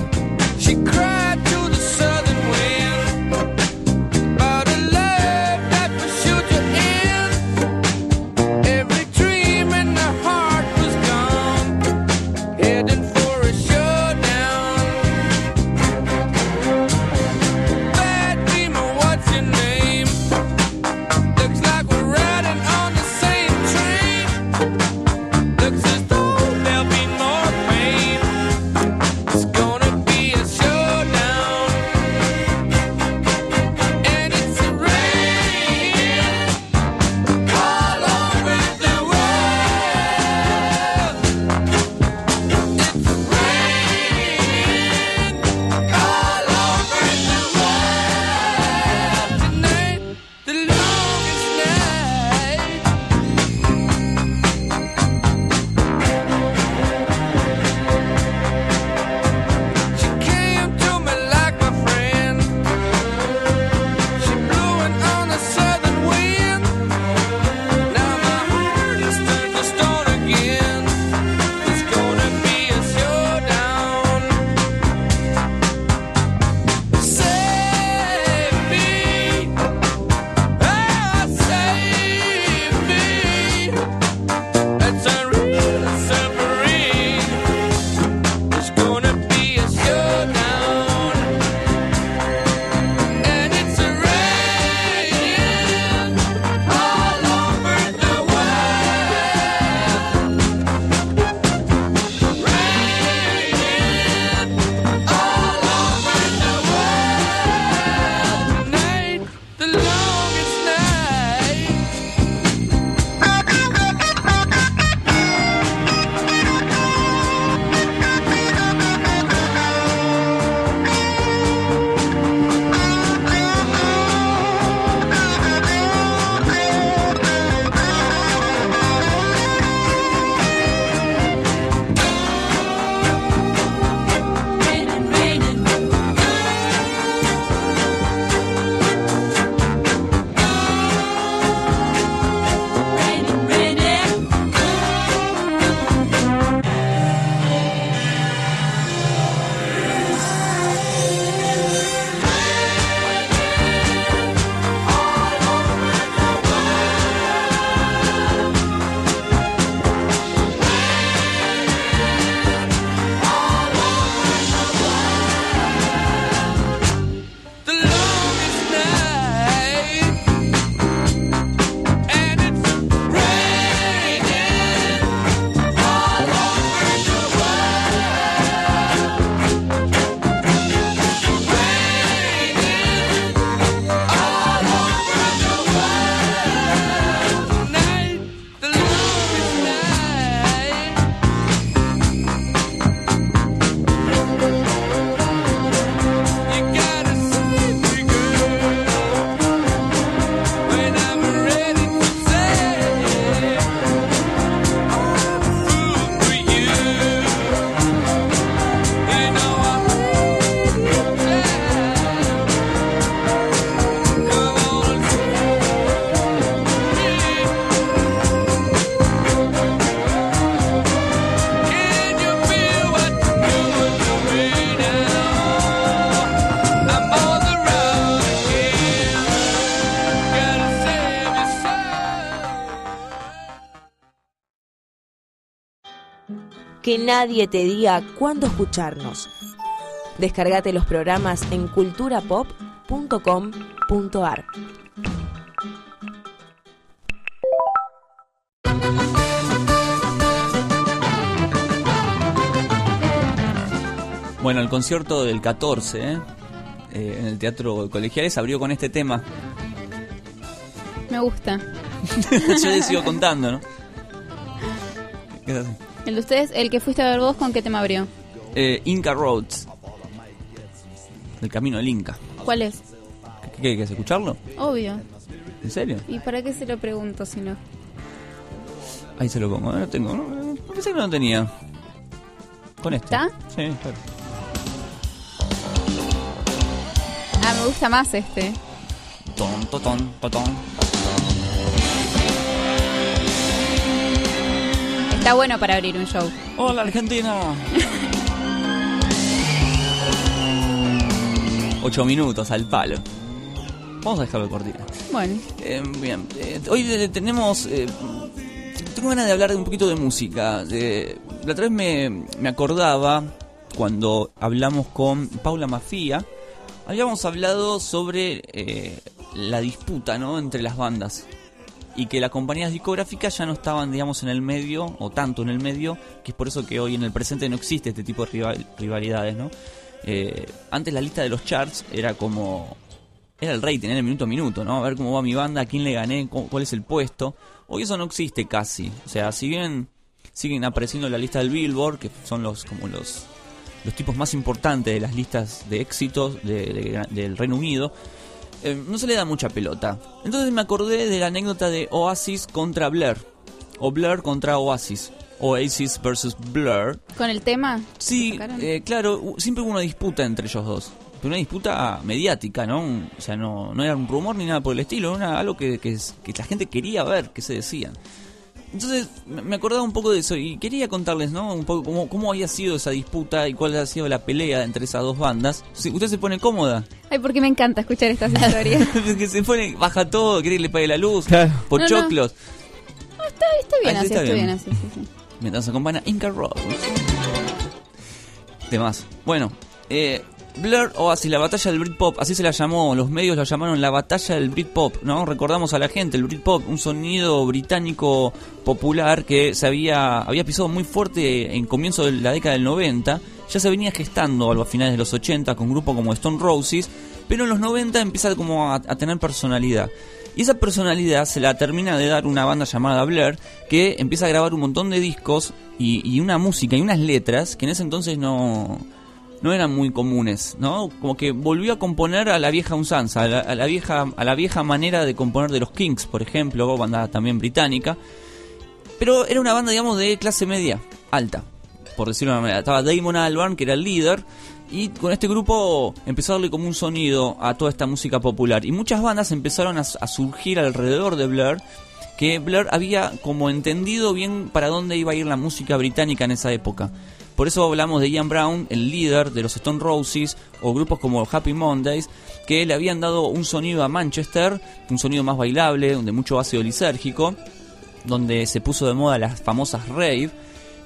Que nadie te diga cuándo escucharnos. Descargate los programas en culturapop.com.ar. Bueno, el concierto del 14 ¿eh? Eh, en el Teatro Colegiales abrió con este tema. Me gusta. Yo les sigo contando, ¿no? ¿Qué? El de ustedes, el que fuiste a ver vos, ¿con qué tema abrió? Eh, Inca Roads. El camino del Inca. ¿Cuál es? ¿Qué escucharlo? Obvio. ¿En serio? ¿Y para qué se lo pregunto si no? Ahí se lo pongo. No tengo. No, no, pensé que no lo tenía. Con este. ¿Está? Sí, claro. Ah, me gusta más este. Ton, totón, totón. Está bueno para abrir un show. Hola, Argentina. Ocho minutos al palo. Vamos a dejarlo cortito. Bueno. Eh, bien, eh, hoy tenemos. eh, tengo ganas de hablar de un poquito de música. La otra vez me, me acordaba cuando hablamos con Paula Mafia. Habíamos hablado sobre eh, la disputa ¿no? entre las bandas. Y que las compañías discográficas ya no estaban, digamos, en el medio, o tanto en el medio, que es por eso que hoy en el presente no existe este tipo de rival- rivalidades, ¿no? Eh, antes la lista de los charts era como era el rating, era el minuto a minuto, ¿no? A ver cómo va mi banda, a quién le gané, cu- cuál es el puesto. Hoy eso no existe casi. O sea, si bien siguen apareciendo en la lista del Billboard, que son los como los los tipos más importantes de las listas de éxitos de- del Reino Unido, eh, no se le da mucha pelota. Entonces me acordé de la anécdota de Oasis contra Blur, o Blur contra Oasis, Oasis versus Blur. ¿Con el tema? Sí, eh, claro, siempre hubo una disputa entre ellos dos. Pero una disputa mediática, ¿no? Un- O sea, no, no era un rumor ni nada por el estilo, era algo que, que, que la gente quería ver, que se decían. Entonces, me acordaba un poco de eso y quería contarles, ¿no? Un poco cómo, cómo había sido esa disputa y cuál ha sido la pelea entre esas dos bandas. Si usted se pone cómoda, Ay, porque me encanta escuchar estas historias. que se pone, baja todo, quiere que le pague la luz, por No, no. choclos. No, está, está bien Ahí así, está está bien bien. así. sí, sí. Mientras acompaña Inca Rose. Demás. Bueno, eh, Blur Oasis, la batalla del Britpop, así se la llamó, los medios la llamaron la batalla del Britpop, ¿no? Recordamos a la gente, el Britpop, un sonido británico popular que se había, había pisado muy fuerte en comienzo de la década del 90, ya se venía gestando a finales de los 80 con grupos como Stone Roses, pero en los 90 empieza como a, tener personalidad. Y esa personalidad se la termina de dar una banda llamada Blur, que empieza a grabar un montón de discos y una música y unas letras que en ese entonces no, no eran muy comunes, ¿no? Como que volvió a componer a la vieja usanza, a la, a la vieja, a la vieja manera de componer de los Kings, por ejemplo, banda también británica. Pero era una banda, digamos, de clase media, alta, por decirlo de una manera. Estaba Damon Albarn, que era el líder, y con este grupo empezó a darle como un sonido a toda esta música popular. Y muchas bandas empezaron a, a surgir alrededor de Blur, que Blur había como entendido bien para dónde iba a ir la música británica en esa época. Por eso hablamos de Ian Brown, el líder de los Stone Roses, o grupos como Happy Mondays, que le habían dado un sonido a Manchester, un sonido más bailable, donde mucho ácido lisérgico, donde se puso de moda las famosas rave,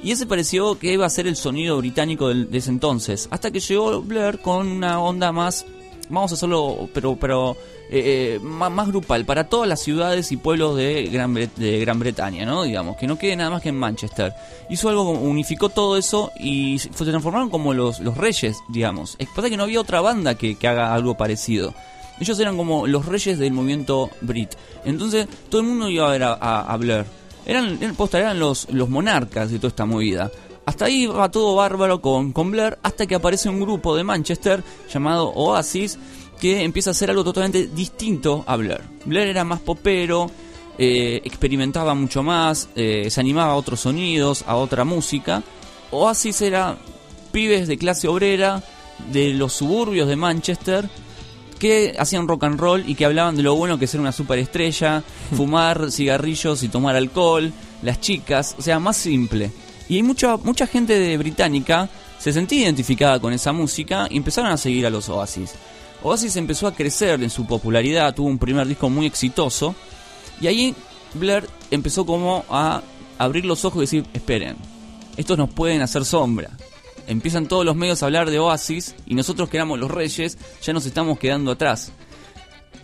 y ese pareció que iba a ser el sonido británico de ese entonces, hasta que llegó Blair con una onda más, vamos a hacerlo, pero, pero eh, eh, más, más grupal, para todas las ciudades y pueblos de Gran, de Gran Bretaña, ¿no? Digamos, que no quede nada más que en Manchester. Hizo algo, unificó todo eso y se transformaron como los, los reyes, digamos. Es que no había otra banda que, que haga algo parecido. Ellos eran como los reyes del movimiento Brit. Entonces todo el mundo iba a ver a, Blur. Eran, eran, eran los, los monarcas de toda esta movida. Hasta ahí va todo bárbaro con, con Blur, hasta que aparece un grupo de Manchester llamado Oasis, que empieza a hacer algo totalmente distinto a Blur. Blur era más popero, eh, experimentaba mucho más, eh, se animaba a otros sonidos, a otra música. Oasis era pibes de clase obrera, de los suburbios de Manchester, que hacían rock and roll y que hablaban de lo bueno que es ser una superestrella, fumar cigarrillos y tomar alcohol, las chicas, o sea, más simple. Y hay mucha, mucha gente de británica se sentía identificada con esa música y empezaron a seguir a los Oasis. Oasis empezó a crecer en su popularidad, tuvo un primer disco muy exitoso y ahí Blair empezó como a abrir los ojos y decir, esperen, estos nos pueden hacer sombra. Empiezan todos los medios a hablar de Oasis y nosotros que éramos los reyes ya nos estamos quedando atrás.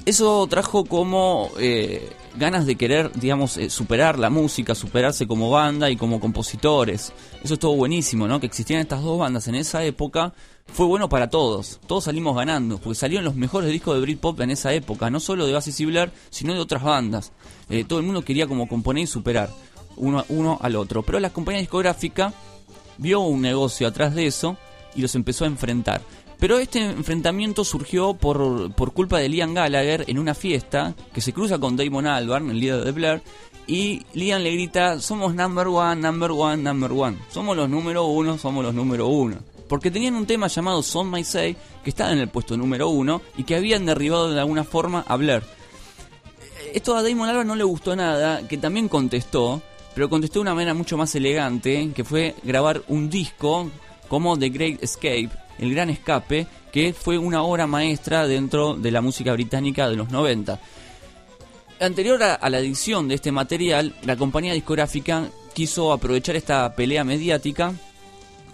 Eso trajo como eh, ganas de querer, digamos, eh, superar la música, superarse como banda y como compositores. Eso estuvo buenísimo, ¿no? Que existieran estas dos bandas en esa época fue bueno para todos. Todos salimos ganando, porque salieron los mejores discos de Britpop en esa época, no solo de Oasis y Blair, sino de otras bandas. Eh, todo el mundo quería como componer y superar uno, uno al otro. Pero la compañía discográfica vio un negocio atrás de eso y los empezó a enfrentar. Pero este enfrentamiento surgió por, por culpa de Liam Gallagher en una fiesta que se cruza con Damon Albarn, el líder de Blair, y Liam le grita, somos number one, number one, number one. Somos los número uno, somos los número uno. Porque tenían un tema llamado Son My Say, que estaba en el puesto número uno, y que habían derribado de alguna forma a Blair. Esto a Damon Albarn no le gustó nada, que también contestó, pero contestó de una manera mucho más elegante, que fue grabar un disco como The Great Escape, El Gran Escape, que fue una obra maestra dentro de la música británica de los 90. Anterior a, la edición de este material, la compañía discográfica quiso aprovechar esta pelea mediática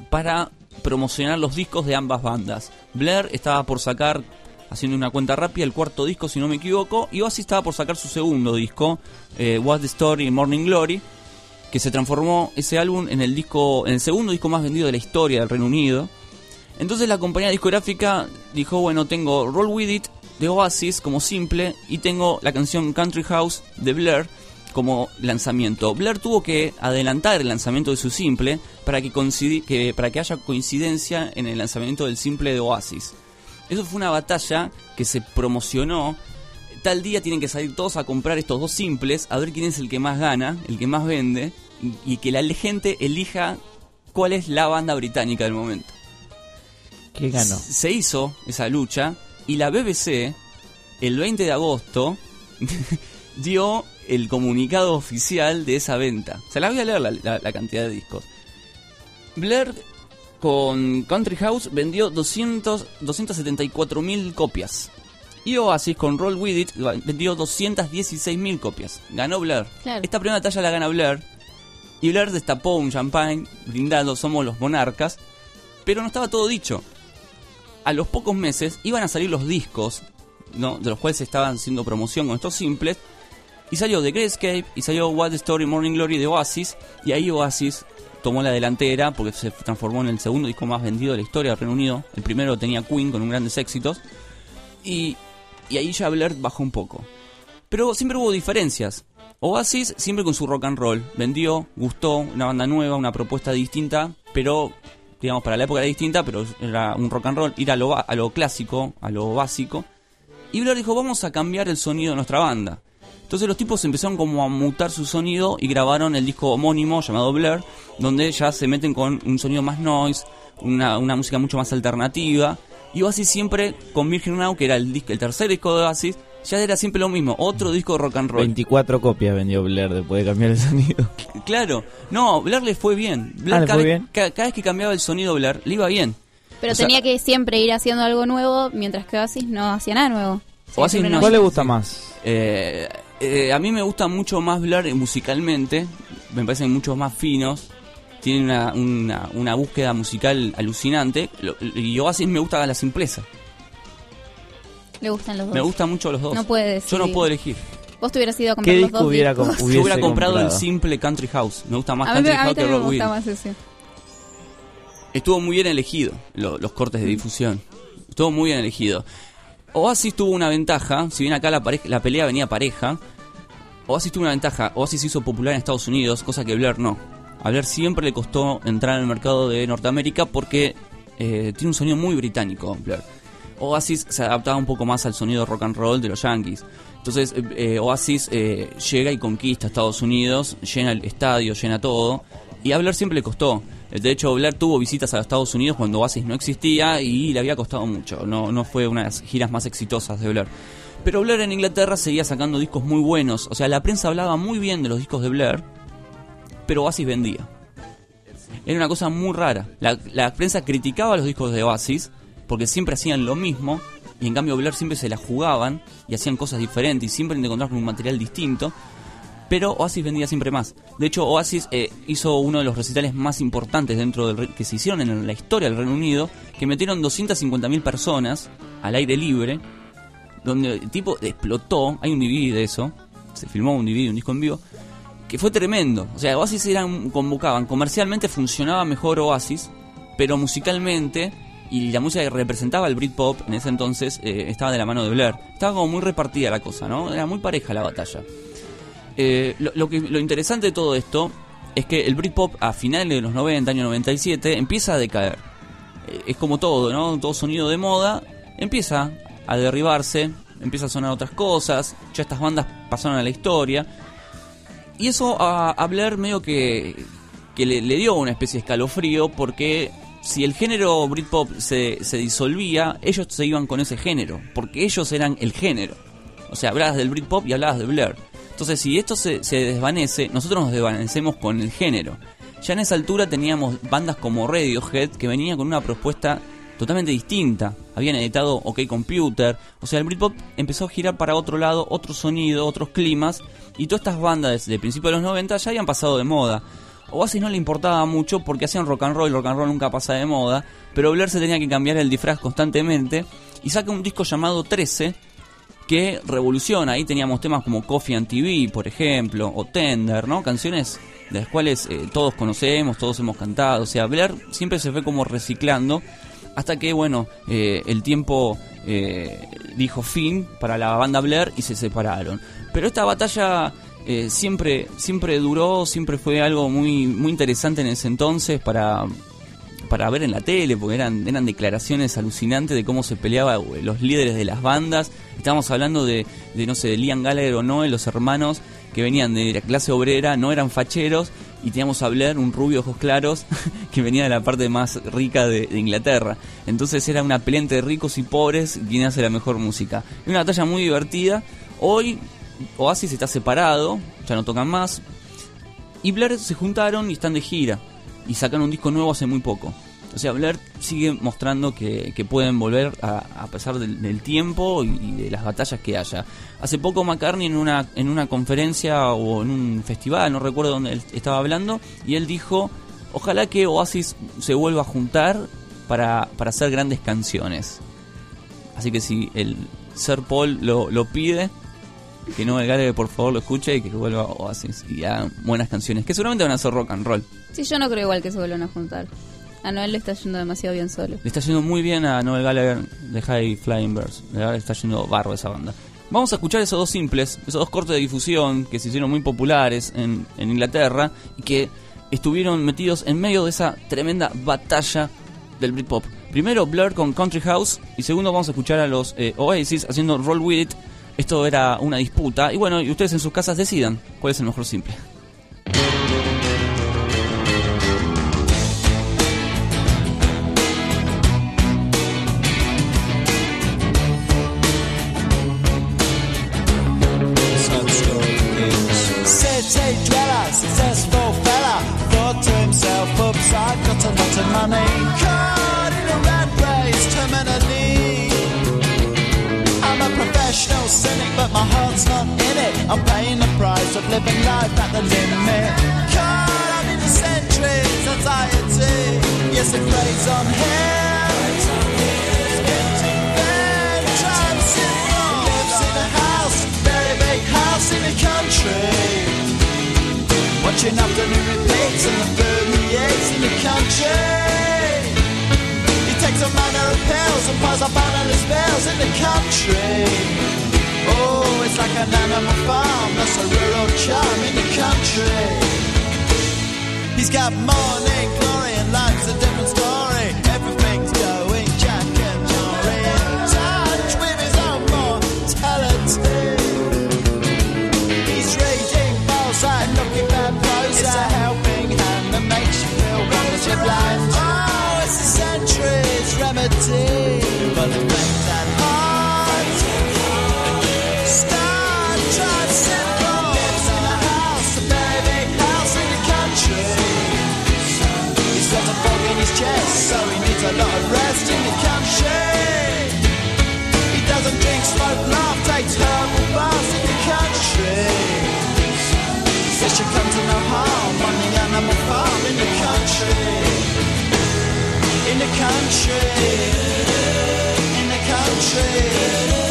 para promocionar los discos de ambas bandas. Blair estaba por sacar, haciendo una cuenta rápida, el cuarto disco, si no me equivoco, y Oasis estaba por sacar su segundo disco, eh, What's the Story Morning Glory, que se transformó ese álbum en el disco, en el segundo disco más vendido de la historia del Reino Unido. Entonces la compañía discográfica dijo, bueno, tengo Roll With It de Oasis como simple y tengo la canción Country House de Blair como lanzamiento. Blair tuvo que adelantar el lanzamiento de su simple para que, que, para que haya coincidencia en el lanzamiento del simple de Oasis. Eso fue una batalla que se promocionó. Tal día tienen que salir todos a comprar estos dos simples, a ver quién es el que más gana, el que más vende, y, y que la gente elija cuál es la banda británica del momento. ¿Qué ganó? S- Se hizo esa lucha y la BBC, el 20 de agosto, dio el comunicado oficial de esa venta. Se la voy a leer la, la- la cantidad de discos. Blair con Country House vendió 200 274 mil copias. Y Oasis con Roll With It vendió 216 mil copias. Ganó Blair. Claro. Esta primera batalla la gana Blair. Y Blair destapó un champagne brindando Somos los Monarcas. Pero no estaba todo dicho. A los pocos meses iban a salir los discos, ¿no? de los cuales estaban haciendo promoción con estos simples. Y salió The Great Escape y salió What the Story Morning Glory de Oasis. Y ahí Oasis tomó la delantera porque se transformó en el segundo disco más vendido de la historia del Reino Unido. El primero tenía Queen con grandes éxitos. Y, y ahí ya Blair bajó un poco. Pero siempre hubo diferencias. Oasis siempre con su rock and roll. Vendió, gustó, una banda nueva, una propuesta distinta, pero digamos para la época era distinta, pero era un rock and roll, ir a lo, a lo clásico, a lo básico. Y Blair dijo, vamos a cambiar el sonido de nuestra banda. Entonces los tipos empezaron como a mutar su sonido y grabaron el disco homónimo llamado Blair, donde ya se meten con un sonido más noise, una, una música mucho más alternativa. Y Oasis siempre con Virgin Now, que era el, disco, el tercer disco de Oasis, ya era siempre lo mismo, otro disco de rock and roll. 24 copias vendió Blair después de cambiar el sonido. Claro, no, Blair le fue bien. Blair Ah, ¿le cada, fue vez- bien? ca- cada vez que cambiaba el sonido Blair, le iba bien. Pero O sea, tenía que siempre ir haciendo algo nuevo, mientras que Oasis no hacía nada nuevo. Sí, Oasis no- ¿Cuál le gusta más? Eh, eh, a mí me gusta mucho más Blair musicalmente, me parecen mucho más finos, tienen una, una, una búsqueda musical alucinante, lo- y Oasis me gusta la simpleza, Le gustan los dos. me gustan mucho los dos. No puede Yo no puedo elegir. Vos te hubieras ido a comprar ¿Qué los disco dos hubiera discos. com- Yo hubiera hubiese comprado el simple Country House, me gusta más A mí, Country a mí House que también me Rock With gusta más ese. Estuvo muy bien elegido lo- los cortes de difusión. Estuvo muy bien elegido. Oasis tuvo una ventaja, si bien acá la, pareja- la pelea venía pareja, Oasis tuvo una ventaja. Oasis se hizo popular en Estados Unidos, cosa que Blair no. A Blair siempre le costó entrar en el mercado de Norteamérica porque eh, tiene un sonido muy británico, Blair. Oasis se adaptaba un poco más al sonido rock and roll de los Yankees. Entonces eh, eh, Oasis eh, llega y conquista Estados Unidos, llena el estadio, llena todo. Y a Blair siempre le costó. De hecho, Blair tuvo visitas a Estados Unidos cuando Oasis no existía y le había costado mucho. No, no fue una de las giras más exitosas de Blair. Pero Blair en Inglaterra seguía sacando discos muy buenos. O sea, la prensa hablaba muy bien de los discos de Blair, pero Oasis vendía. Era una cosa muy rara. La prensa criticaba los discos de Oasis porque siempre hacían lo mismo y en cambio Blair siempre se la jugaban y hacían cosas diferentes y siempre con un material distinto. pero Oasis vendía siempre más. De hecho, Oasis eh, hizo uno de los recitales más importantes dentro del que se hicieron en la historia del Reino Unido, que metieron 250.000 personas al aire libre, donde el tipo explotó, hay un DVD de eso, se filmó un DVD, un disco en vivo, que fue tremendo. O sea, Oasis eran, convocaban, comercialmente funcionaba mejor Oasis, pero musicalmente y la música que representaba el Britpop en ese entonces eh, estaba de la mano de Blair. Estaba como muy repartida la cosa, ¿no? Era muy pareja la batalla. Eh, lo, que, lo interesante de todo esto es que el Britpop a finales de los 90, año 97, empieza a decaer. Eh, es como todo, ¿no? Todo sonido de moda empieza a derribarse, empieza a sonar otras cosas, ya estas bandas pasaron a la historia. Y eso a, a Blair medio que, que le, le dio una especie de escalofrío porque si el género Britpop se, se disolvía, ellos se iban con ese género, porque ellos eran el género. O sea, hablabas del Britpop y hablabas de Blair. Entonces, si esto se, se desvanece, nosotros nos desvanecemos con el género. Ya en esa altura teníamos bandas como Radiohead que venían con una propuesta totalmente distinta. Habían editado OK Computer. O sea, el Britpop empezó a girar para otro lado, otro sonido, otros climas. Y todas estas bandas desde principios de los 90 ya habían pasado de moda. Oasis no le importaba mucho porque hacían rock and roll, rock and roll nunca pasa de moda, pero Blair se tenía que cambiar el disfraz constantemente y saca un disco llamado 13 que revoluciona. Ahí teníamos temas como Coffee and TV, por ejemplo, o Tender, ¿no? Canciones de las cuales eh, todos conocemos, todos hemos cantado. O sea, Blair siempre se fue como reciclando hasta que, bueno, eh, el tiempo eh, dijo fin para la banda Blair y se separaron. Pero esta batalla eh, siempre, siempre duró, siempre fue algo muy, muy interesante en ese entonces para, para ver en la tele, porque eran, eran declaraciones alucinantes de cómo se peleaba eh, los líderes de las bandas. Estábamos hablando de, no sé, de Liam Gallagher o Noel, los hermanos que venían de la clase obrera, no eran facheros, y teníamos a Blair, un rubio ojos claros, que venía de la parte más rica de, de Inglaterra. Entonces era una pelea entre ricos y pobres, quien hace la mejor música. Una batalla muy divertida. Hoy Oasis está separado, ya no tocan más. Y Blair se juntaron y están de gira. Y sacaron un disco nuevo hace muy poco. O sea, Blair sigue mostrando que, pueden volver a, pesar del, tiempo y, y de las batallas que haya. Hace poco McCartney en una, en una conferencia o en un festival, no recuerdo dónde él estaba hablando, y él dijo, ojalá que Oasis se vuelva a juntar para, para hacer grandes canciones. Así que si el Sir Paul lo, lo pide, que no Gallagher por favor lo escuche y que vuelva a Oasis y haga buenas canciones, que seguramente van a ser rock and roll. Sí, yo no creo igual que se vuelvan a juntar. A Noel le está yendo demasiado bien solo. Le está yendo muy bien a Noel Gallagher de High Flying Birds. Le está yendo barro esa banda. Vamos a escuchar esos dos simples, esos dos cortes de difusión que se hicieron muy populares en, en Inglaterra y que estuvieron metidos en medio de esa tremenda batalla del Britpop. Primero Blur con Country House y segundo vamos a escuchar a los eh, Oasis haciendo Roll With It. Esto era una disputa y bueno, y ustedes en sus casas decidan cuál es el mejor simple. Watching afternoon repeats and the bird in the country. He takes a manner of pills and piles up analyst bills in the country. Oh, it's like an animal farm, that's a rural charm in the country. He's got morning glory country. Says she comes to no harm animal farm in the country. In the country. In the country.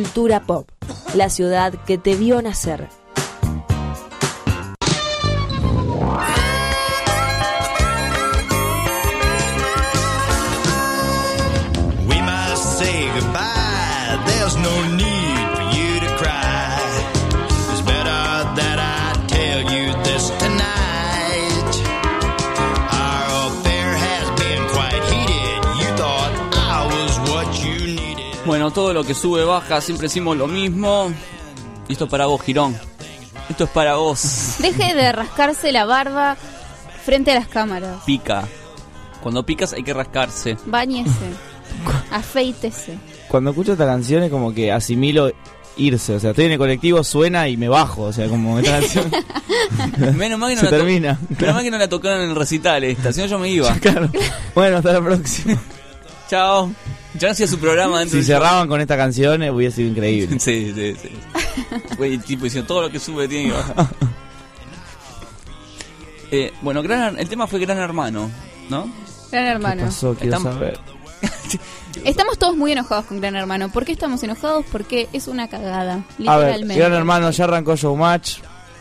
Cultura Pop, la ciudad que te vio nacer. Todo lo que sube baja, siempre decimos lo mismo. Y esto es para vos, Girón. Esto es para vos. Deje de rascarse la barba frente a las cámaras. Pica. Cuando picas hay que rascarse. Bañese. Afeítese. Cuando escucho esta canción es como que asimilo irse. O sea, estoy en el colectivo, suena y me bajo. O sea, como esta canción Menos mal que no se la to- termina. Menos mal que no la tocaron en el recital esta, si no yo me iba. Bueno, hasta la próxima. Chao. Ya hacía su programa dentro Si cerraban con esta canción eh, hubiera sido increíble. Sí, sí, sí. Güey, el tipo diciendo todo lo que sube tiene que bajar. Eh, bueno, gran, el tema fue Gran Hermano, ¿no? Gran Hermano. pasó? Quiero Estamos- saber. Estamos todos muy enojados con Gran Hermano. ¿Por qué estamos enojados? Porque es una cagada. A ver, Literalmente. gran hermano, ya arrancó Showmatch.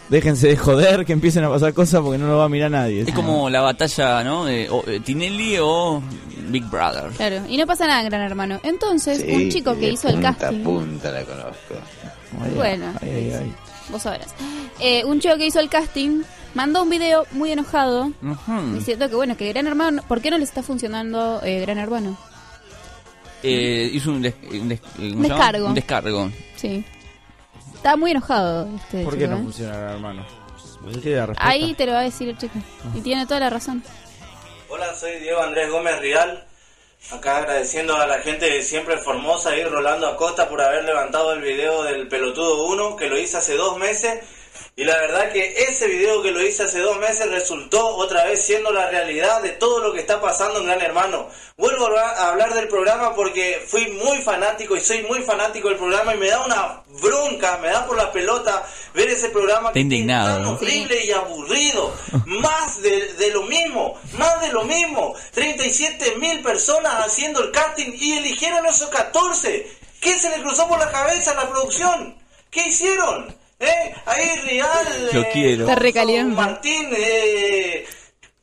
Déjense de joder, que empiecen a pasar cosas porque no lo va a mirar nadie. Es como la batalla, ¿no? De o, eh, Tinelli o Big Brother. Claro, y no pasa nada en Gran Hermano. Entonces, Sí, un chico que hizo el casting. a punta la conozco. Bueno, Ay, ay, ay. vos sabrás. Eh, un chico que hizo el casting mandó un video muy enojado diciendo que, bueno, que Gran Hermano. ¿Por qué no le está funcionando eh, Gran Hermano? Eh, hizo un, des- un. Descargo. Un descargo. Sí. Estaba muy enojado este ¿Por qué chico, no ¿eh? hermano? ¿Usted tiene la respuesta? Ahí te lo va a decir el chico. Y tiene toda la razón. Hola, soy Diego Andrés Gómez Rial. Acá agradeciendo a la gente de siempre Formosa y Rolando Acosta por haber levantado el video del Pelotudo 1 que lo hice hace dos meses. Y la verdad que ese video que lo hice hace dos meses resultó otra vez siendo la realidad de todo lo que está pasando en Gran Hermano. Vuelvo a hablar del programa porque fui muy fanático y soy muy fanático del programa y me da una bronca, me da por la pelota ver ese programa Está indignado. ¿no? horrible y aburrido. Más de, de lo mismo, más de lo mismo. 37 mil personas haciendo el casting y eligieron esos 14. ¿Qué se le cruzó por la cabeza a la producción? ¿Qué hicieron? ¿Eh? Ahí Real, Lo eh, quiero. Está recaliente. Martín, eh,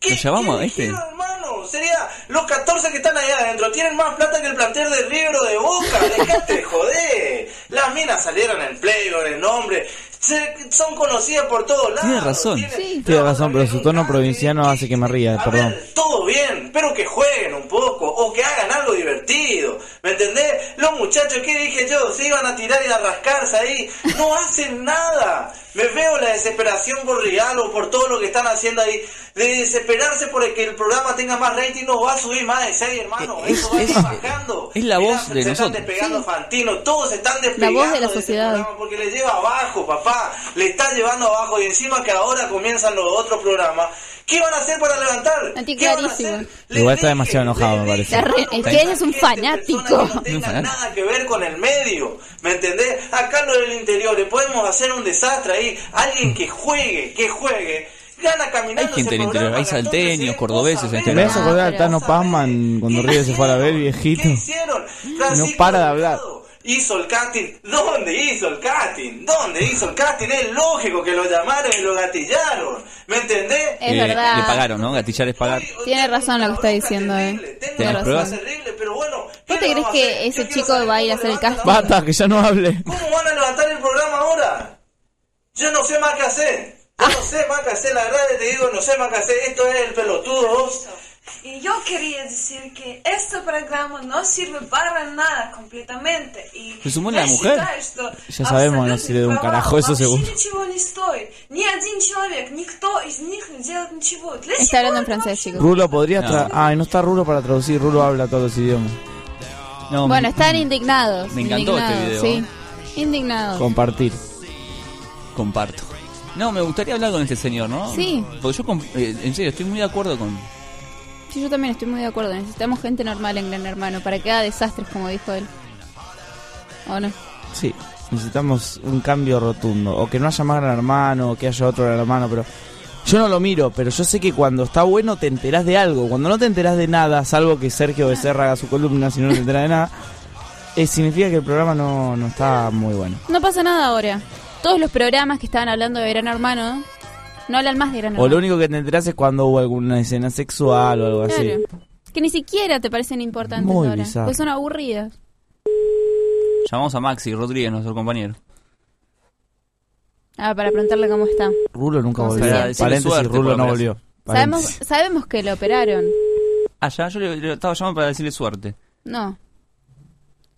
¿Lo llamamos a este? hermano, sería los 14 que están ahí adentro. Tienen más plata que el plantel de River o de Boca. Dejate de joder. Las minas salieron en Playboy, en nombre. Se- son conocidas por todos lados. Tiene razón. Tiene razón, pero su tono provinciano hace que me ría, perdón. Todo bien, pero que jueguen un poco o que hagan algo divertido. ¿Me entendés? Los muchachos, ¿qué dije yo? Se iban a tirar y a rascarse ahí. No hacen nada. Me veo la desesperación por Real o por todo lo que están haciendo ahí. De desesperarse por el que el programa tenga más rating, no va a subir más de 6, hermano. Eso va a ir bajando. Es la voz se de están nosotros. despegando Fantino, todos se están La despegando voz de la ese sociedad. porque le lleva abajo, papá. Le está llevando abajo y encima que ahora comienzan los otros programas. ¿Qué van a hacer para levantar? ¿Qué van a hacer? Igual está demasiado enojado, me parece. Es que es un fanático. No tenga nada que ver con el medio, ¿me entendés? Acá lo del interior, le podemos hacer un desastre ahí. Alguien que juegue, que juegue, gana caminando. Hay gente del interior, hay salteños, cordobeses en este Me hace acordar Tano Pazman cuando River se fue a la ver, viejito. hicieron? No para de hablar. Hizo el casting. ¿Dónde hizo el casting? ¿Dónde hizo el casting? Es lógico que lo llamaron y lo gatillaron. ¿Me entendés? Es Eh, verdad. Le pagaron, ¿no? Gatillar es pagar. Tiene razón lo que está diciendo, eh. Tiene ¿Tenés pruebas? razón. ¿Vos te crees que ese chico va a ir a hacer el casting? Basta, que ya no hable. ¿Cómo van a levantar el programa ahora? Yo no sé más qué hacer. Yo no sé más qué hacer, la verdad te digo, no sé más qué hacer. Esto es el pelotudo. Y yo quería decir que este programa no sirve para nada completamente. Y pues la mujer. Ya sabemos, no sirve de un carajo eso seguro. Está hablando en francés, chicos. Rulo, podrías... No. Ay, no está Rulo para traducir. Rulo habla todos los idiomas. No, bueno, me, están indignados. Me encantó este indignados, este video. Sí. Indignados. Compartir. Comparto. No, me gustaría hablar con este señor, ¿no? Sí. Porque yo, eh, en serio, estoy muy de acuerdo con Sí, yo también estoy muy de acuerdo. Necesitamos gente normal en Gran Hermano para que haga desastres, como dijo él. ¿O no? Sí, necesitamos un cambio rotundo. O que no haya más gran hermano, o que haya otro gran hermano, pero. Yo no lo miro, pero yo sé que cuando está bueno te enterás de algo. Cuando no te enterás de nada, salvo que Sergio Becerra haga su columna, si no, te enterás de nada. eh, significa que el programa no, no está muy bueno. No pasa nada ahora. Todos los programas que estaban hablando de Gran Hermano no hablan más de Gran O lo único que te enterás es cuando hubo alguna escena sexual o algo así. Claro. Que ni siquiera te parecen importantes Muy ahora. bizarro. Porque son aburridas. Llamamos a Maxi Rodríguez, nuestro compañero. Ah, para preguntarle cómo está. Rulo nunca ¿Cómo se volvió. Paréntesis, suerte Rulo la no volvió. Sabemos, sabemos que lo operaron. Ah, ya, yo le, le estaba llamando para decirle suerte. No.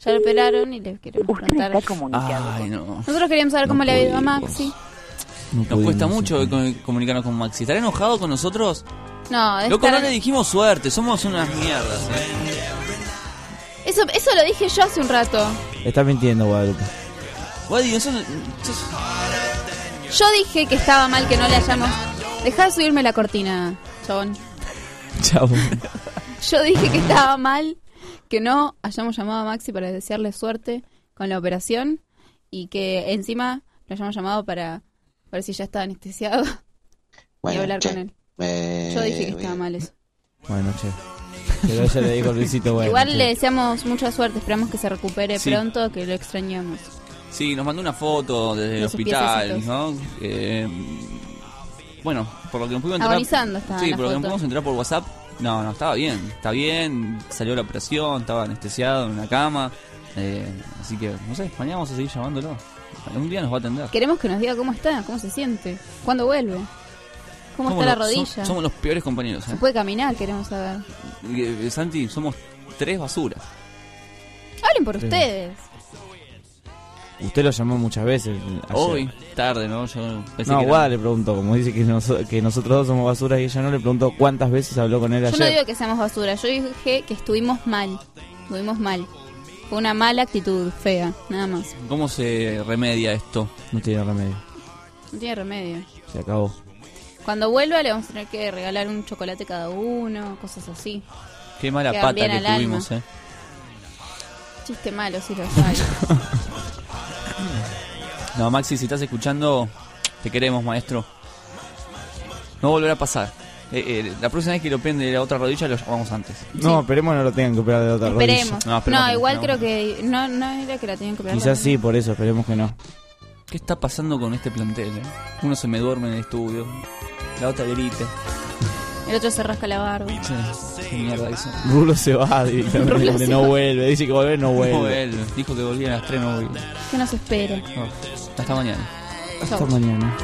Ya lo operaron y le queremos preguntar. Ay, no. Nosotros queríamos saber No cómo le ha ido a pudimos. Nos cuesta mucho co- comunicarnos con Maxi. ¿Estará enojado con nosotros? No, es Loco, no estar- le dijimos suerte, somos unas mierdas. ¿eh? eso, eso lo dije yo hace un rato. Está mintiendo, Guadalupe. Guadi, eso no- Yo dije que estaba mal que no le hayamos... Dejá de subirme la cortina, chabón. Chau. Yo dije que estaba mal que no hayamos llamado a Maxi para desearle suerte con la operación y que encima lo hayamos llamado para ver si ya estaba anestesiado y Bueno, hablar che, con él. eh, Yo dije que estaba mal eso. Bueno, che. Pero ella le dijo Luisito, bueno. Igual che. le deseamos mucha suerte, esperamos que se recupere Sí. pronto, que lo extrañamos. Sí, nos mandó una foto desde el De sus hospital. ¿no? Eh, bueno, por lo que nos pudimos enterar... Agonizando estaba Sí, por lo que nos pudimos enterar por WhatsApp. No, no, estaba bien, está bien, salió la operación, estaba anestesiado en una cama. eh, así que, no sé, mañana vamos a seguir llamándolo. Un día nos va a atender. Queremos que nos diga cómo está, cómo se siente, cuándo vuelve, cómo Somos está la los- rodilla. som- somos los peores compañeros, Se ¿eh? puede caminar, queremos saber. Eh, Santi, somos tres basuras. Hablen por Sí. ustedes. Usted lo llamó muchas veces. ayer. Hoy, tarde, ¿no? Yo pensé No, que era- Guada le preguntó, como dice que, noso- que nosotros dos somos basura y ella no le preguntó cuántas veces habló con él Yo ayer. no digo que seamos basura, yo dije que estuvimos mal. Estuvimos mal. Fue una mala actitud, fea, nada más. ¿Cómo se remedia esto? No tiene remedio, No tiene remedio. se acabó. Cuando vuelva le vamos a tener que regalar un chocolate cada uno, cosas así. Qué mala Quedan pata que alma. tuvimos, ¿eh? Chiste malo, si lo sabes. No, Maxi, si estás escuchando, te queremos, maestro. No volverá a pasar. Eh, eh, la próxima vez que lo prende de la otra rodilla, lo llamamos antes. No, esperemos no lo tengan que operar de otra Esperemos. rodilla. No, No, esperemos que igual no. creo que no, no era que la tenían que operar. Quizás sí, por eso, esperemos que no. ¿Qué está pasando con este plantel? eh? Uno se me duerme en el estudio, la otra grita. El otro se rasca la barba. Sí, qué mierda eso. Rulo se va Rulo directamente, se no va. vuelve, dice que vuelve, no vuelve. No vuelve. Dijo que volvía a las 3, no vuelve. ¿Qué nos espera? Oh, hasta mañana. Hasta Chau. mañana.